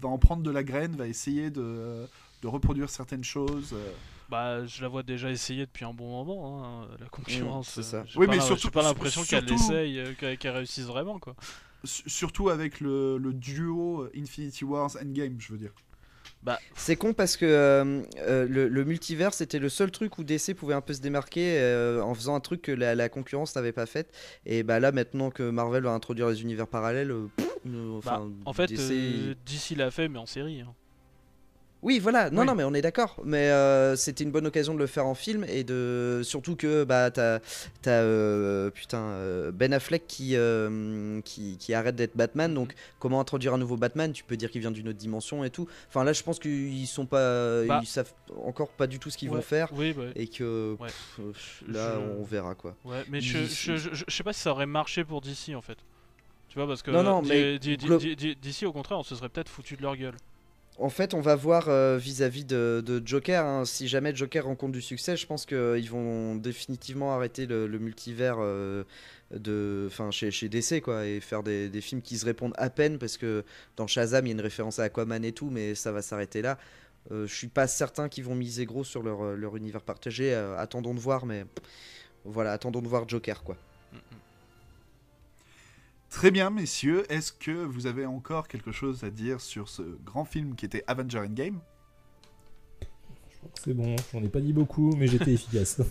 va en prendre de la graine, va essayer de, de reproduire certaines choses euh, bah, je la vois déjà essayer depuis un bon moment, hein, la concurrence. c'est ça. euh, Oui, pas mais surtout- pas l'impression qu'elle essaye, euh, qu'elle réussisse vraiment quoi. su- Surtout avec le, le duo Infinity Wars Endgame, je veux dire. C'est con parce que euh, euh, le, le multivers c'était le seul truc où DC pouvait un peu se démarquer euh, en faisant un truc que la, la concurrence n'avait pas fait. Et bah là maintenant que Marvel va introduire les univers parallèles, pff, Bah, enfin, en fait, DC... euh, DC l'a fait, mais en série. hein. Oui, voilà. Non, Oui. non, mais on est d'accord. Mais euh, c'était une bonne occasion de le faire en film et de surtout que bah t'as t'as euh, putain euh, Ben Affleck qui, qui qui arrête d'être Batman. Donc comment introduire un nouveau Batman? Tu peux dire qu'il vient d'une autre dimension et tout. Enfin là, je pense qu'ils sont pas, Bah. ils savent encore pas du tout ce qu'ils Ouais, vont faire Oui, bah, et que Ouais. pff, là Je- on verra quoi. ouais, mais je, je, sais pas si ça aurait marché pour DC en fait. Tu vois, parce que Non, non, mais DC au contraire, on se serait peut-être foutu de leur gueule. En fait, on va voir euh, vis-à-vis de, Joker. Hein. si jamais Joker rencontre du succès, je pense qu'ils vont définitivement arrêter le, multivers euh, de, chez, DC quoi, et faire des, films qui se répondent à peine parce que dans Shazam, il y a une référence à Aquaman et tout, mais ça va s'arrêter là. Euh, je suis pas certain qu'ils vont miser gros sur leur, leur univers partagé. attendons de voir, mais voilà, attendons de voir Joker quoi. Mm, mm. Très bien, messieurs. Est-ce que vous avez encore quelque chose à dire sur ce grand film qui était Avenger Endgame? Je crois que c'est bon. J'en ai pas dit beaucoup, mais j'étais efficace.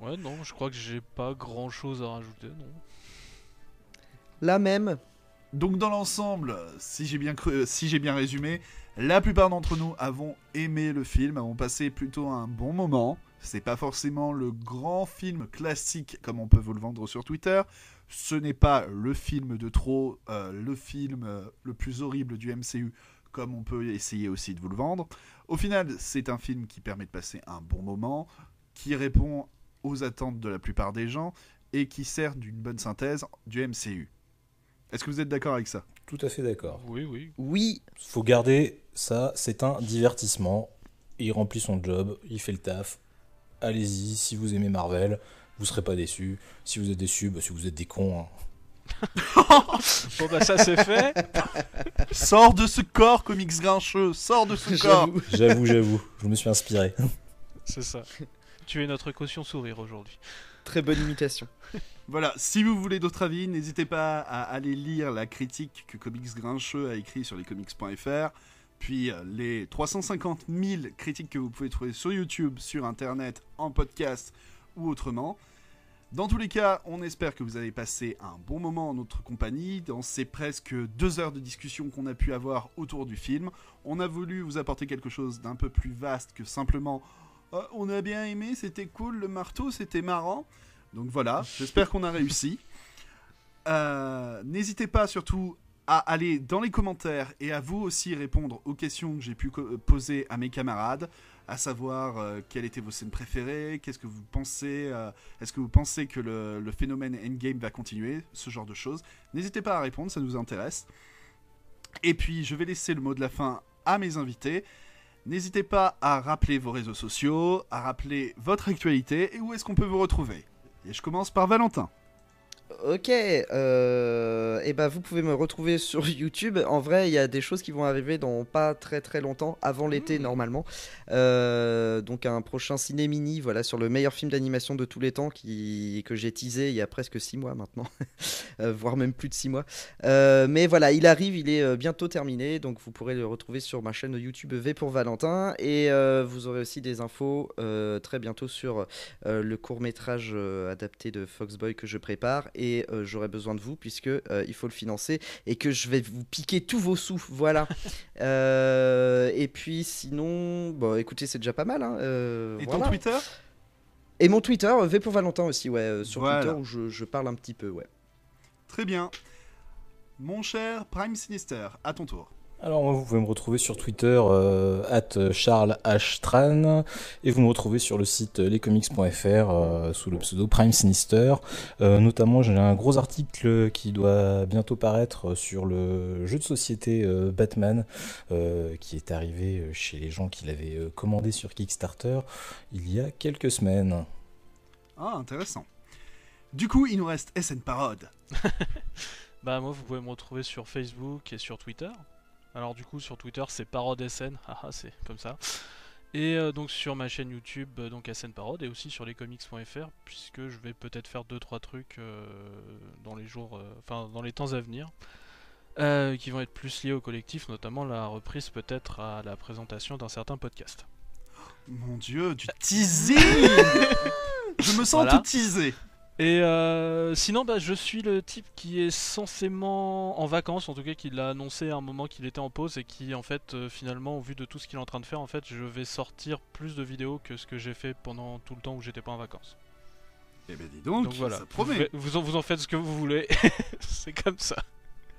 Ouais, non, je crois que j'ai pas grand chose à rajouter, non. La même. Donc, dans l'ensemble, si j'ai bien, si j'ai bien résumé, la plupart d'entre nous avons aimé le film, avons passé plutôt un bon moment. C'est pas forcément le grand film classique comme on peut vous le vendre sur Twitter. Ce n'est pas le film de trop, euh, le film euh, le plus horrible du MCU comme on peut essayer aussi de vous le vendre. Au final, c'est un film qui permet de passer un bon moment, qui répond aux attentes de la plupart des gens et qui sert d'une bonne synthèse du MCU. Est-ce que vous êtes d'accord avec ça? Tout à fait d'accord. Oui, oui. Oui. Faut garder ça, c'est un divertissement. Il remplit son job, il fait le taf, allez-y, si vous aimez Marvel, vous serez pas déçus. Si vous êtes déçus, bah, si vous êtes des cons. Hein. bon bah ça c'est fait. Sors de ce corps, comics grincheux, sors de ce corps. J'avoue, j'avoue, je me suis inspiré. C'est ça. Tu es notre caution sourire aujourd'hui. Très bonne imitation. Voilà, si vous voulez d'autres avis, n'hésitez pas à aller lire la critique que Comics Grincheux a écrit sur lescomics.fr puis euh, les 350 000 critiques que vous pouvez trouver sur YouTube, sur Internet, en podcast ou autrement. Dans tous les cas, on espère que vous avez passé un bon moment en notre compagnie dans ces presque deux heures de discussion qu'on a pu avoir autour du film. On a voulu vous apporter quelque chose d'un peu plus vaste que simplement oh, on a bien aimé, c'était cool, le marteau, c'était marrant. Donc voilà, j'espère qu'on a réussi. Euh, n'hésitez pas surtout à aller dans les commentaires et à vous aussi répondre aux questions que j'ai pu poser à mes camarades, à savoir euh, quelles étaient vos scènes préférées, qu'est-ce que vous pensez, euh, est-ce que vous pensez que le, le, phénomène Endgame va continuer, ce genre de choses. N'hésitez pas à répondre, ça nous intéresse. Et puis je vais laisser le mot de la fin à mes invités. N'hésitez pas à rappeler vos réseaux sociaux, à rappeler votre actualité et où est-ce qu'on peut vous retrouver. Et je commence par Valentin. Ok, euh, et ben vous pouvez me retrouver sur YouTube. En vrai, il y a des choses qui vont arriver dans pas très très longtemps, avant l'été mmh. normalement. Euh, donc un prochain ciné mini, voilà, sur le meilleur film d'animation de tous les temps, qui que j'ai teasé il y a presque 6 mois maintenant, euh, voire même plus de 6 mois. Mais voilà, il arrive, il est bientôt terminé, donc vous pourrez le retrouver sur ma chaîne YouTube V pour Valentin, et vous aurez aussi des infos très bientôt sur le court métrage adapté de Foxboy que je prépare et euh, j'aurai besoin de vous puisque euh, il faut le financer et que je vais vous piquer tous vos sous. Voilà. Euh, et puis sinon, bon, écoutez, c'est déjà pas mal. Hein, et ton Twitter? Et mon Twitter, V pour Valentin aussi, ouais, sur Twitter où je, je parle un petit peu, ouais. Très bien. Mon cher Prime Sinister, à ton tour. Alors moi, vous pouvez me retrouver sur Twitter euh, at Charles H. Tran et vous me retrouvez sur le site lescomics.fr euh, sous le pseudo Prime Sinister. Euh, notamment, j'ai un gros article qui doit bientôt paraître sur le jeu de société Batman qui est arrivé chez les gens qui l'avaient commandé sur Kickstarter il y a quelques semaines. Ah, intéressant. Du coup, il nous reste SN Parode. bah moi, vous pouvez me retrouver sur Facebook et sur Twitter. Alors du coup sur Twitter c'est parode SN, haha c'est comme ça. Et euh, donc sur ma chaîne YouTube euh, donc SN Parode et aussi sur lescomics.fr puisque je vais peut-être faire 2-3 trucs euh, dans les jours, enfin dans les temps à venir. qui vont être plus liés au collectif, notamment la reprise peut-être à la présentation d'un certain podcast. Mon dieu, du teasing Je me sens tout teasé et euh, sinon, bah, je suis le type qui est censément en vacances, en tout cas qui l'a annoncé à un moment qu'il était en pause et qui, en fait, euh, finalement, au vu de tout ce qu'il est en train de faire, en fait, je vais sortir plus de vidéos que ce que j'ai fait pendant tout le temps où j'étais pas en vacances. Eh ben dis donc, voilà. ça promet. Vous, en, vous en faites ce que vous voulez, c'est comme ça.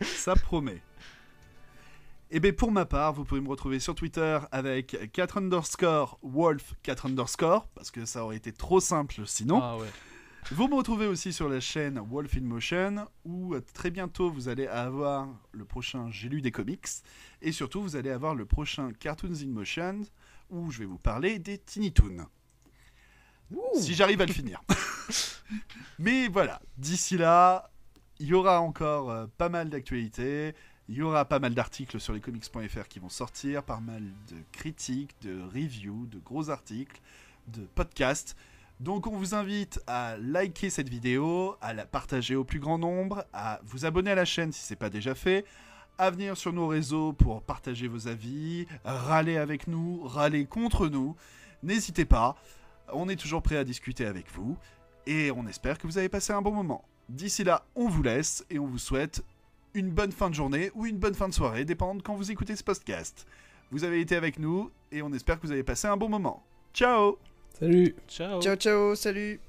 Ça promet. Eh bien pour ma part, vous pouvez me retrouver sur Twitter avec 4 underscore wolf 4 underscore, parce que ça aurait été trop simple sinon. Ah ouais. Vous me retrouvez aussi sur la chaîne Wolf in Motion où euh, très bientôt vous allez avoir le prochain J'ai lu des comics et surtout vous allez avoir le prochain Cartoons in Motion où je vais vous parler des Tiny Toons. Si j'arrive à le finir. Mais voilà, d'ici là, il y aura encore euh, pas mal d'actualités, il y aura pas mal d'articles sur lescomics.fr qui vont sortir, pas mal de critiques, de reviews, de gros articles, de podcasts. Donc on vous invite à liker cette vidéo, à la partager au plus grand nombre, à vous abonner à la chaîne si ce n'est pas déjà fait, à venir sur nos réseaux pour partager vos avis, râler avec nous, râler contre nous. N'hésitez pas, on est toujours prêt à discuter avec vous et on espère que vous avez passé un bon moment. D'ici là, on vous laisse et on vous souhaite une bonne fin de journée ou une bonne fin de soirée, dépendant de quand vous écoutez ce podcast. Vous avez été avec nous et on espère que vous avez passé un bon moment. Ciao Salut. Ciao. Ciao, ciao, salut